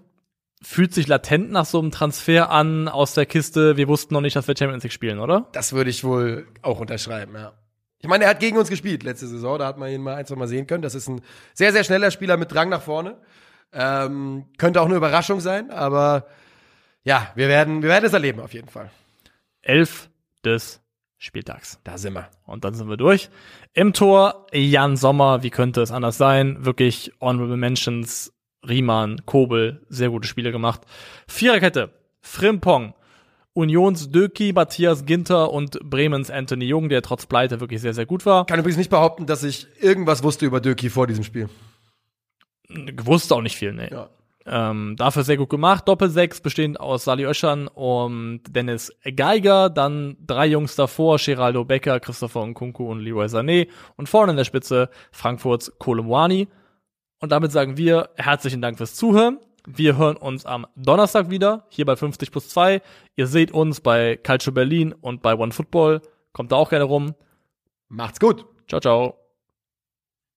Speaker 3: Fühlt sich latent nach so einem Transfer an aus der Kiste. Wir wussten noch nicht, dass wir Champions League spielen, oder?
Speaker 2: Das würde ich wohl auch unterschreiben, ja. Ich meine, er hat gegen uns gespielt letzte Saison, da hat man ihn mal ein, zwei Mal sehen können. Das ist ein sehr, sehr schneller Spieler mit Drang nach vorne. Ähm, könnte auch eine Überraschung sein, aber ja, wir werden, wir werden es erleben auf jeden Fall.
Speaker 3: Elf des Spieltags.
Speaker 2: Da sind wir.
Speaker 3: Und dann sind wir durch. Im Tor Jan Sommer, wie könnte es anders sein? Wirklich Honorable Mentions, Riemann, Kobel, sehr gute Spiele gemacht. Viererkette, Frimpong, Unions Döki, Matthias Ginter und Bremens Anthony Jung, der trotz Pleite wirklich sehr, sehr gut war.
Speaker 2: Kann übrigens nicht behaupten, dass ich irgendwas wusste über Döki vor diesem Spiel.
Speaker 3: Gewusst auch nicht viel, ne.
Speaker 2: Ja.
Speaker 3: Ähm, dafür sehr gut gemacht. Doppelsechs bestehend aus Sali Oeschern und Dennis Geiger. Dann drei Jungs davor, Geraldo Becker, Christopher Nkunku und Leroy Sané. Und vorne in der Spitze Frankfurts Kolumwani. Und damit sagen wir herzlichen Dank fürs Zuhören. Wir hören uns am Donnerstag wieder, hier bei 50 plus 2. Ihr seht uns bei Calcio Berlin und bei One Football. Kommt da auch gerne rum.
Speaker 2: Macht's gut.
Speaker 3: Ciao, ciao.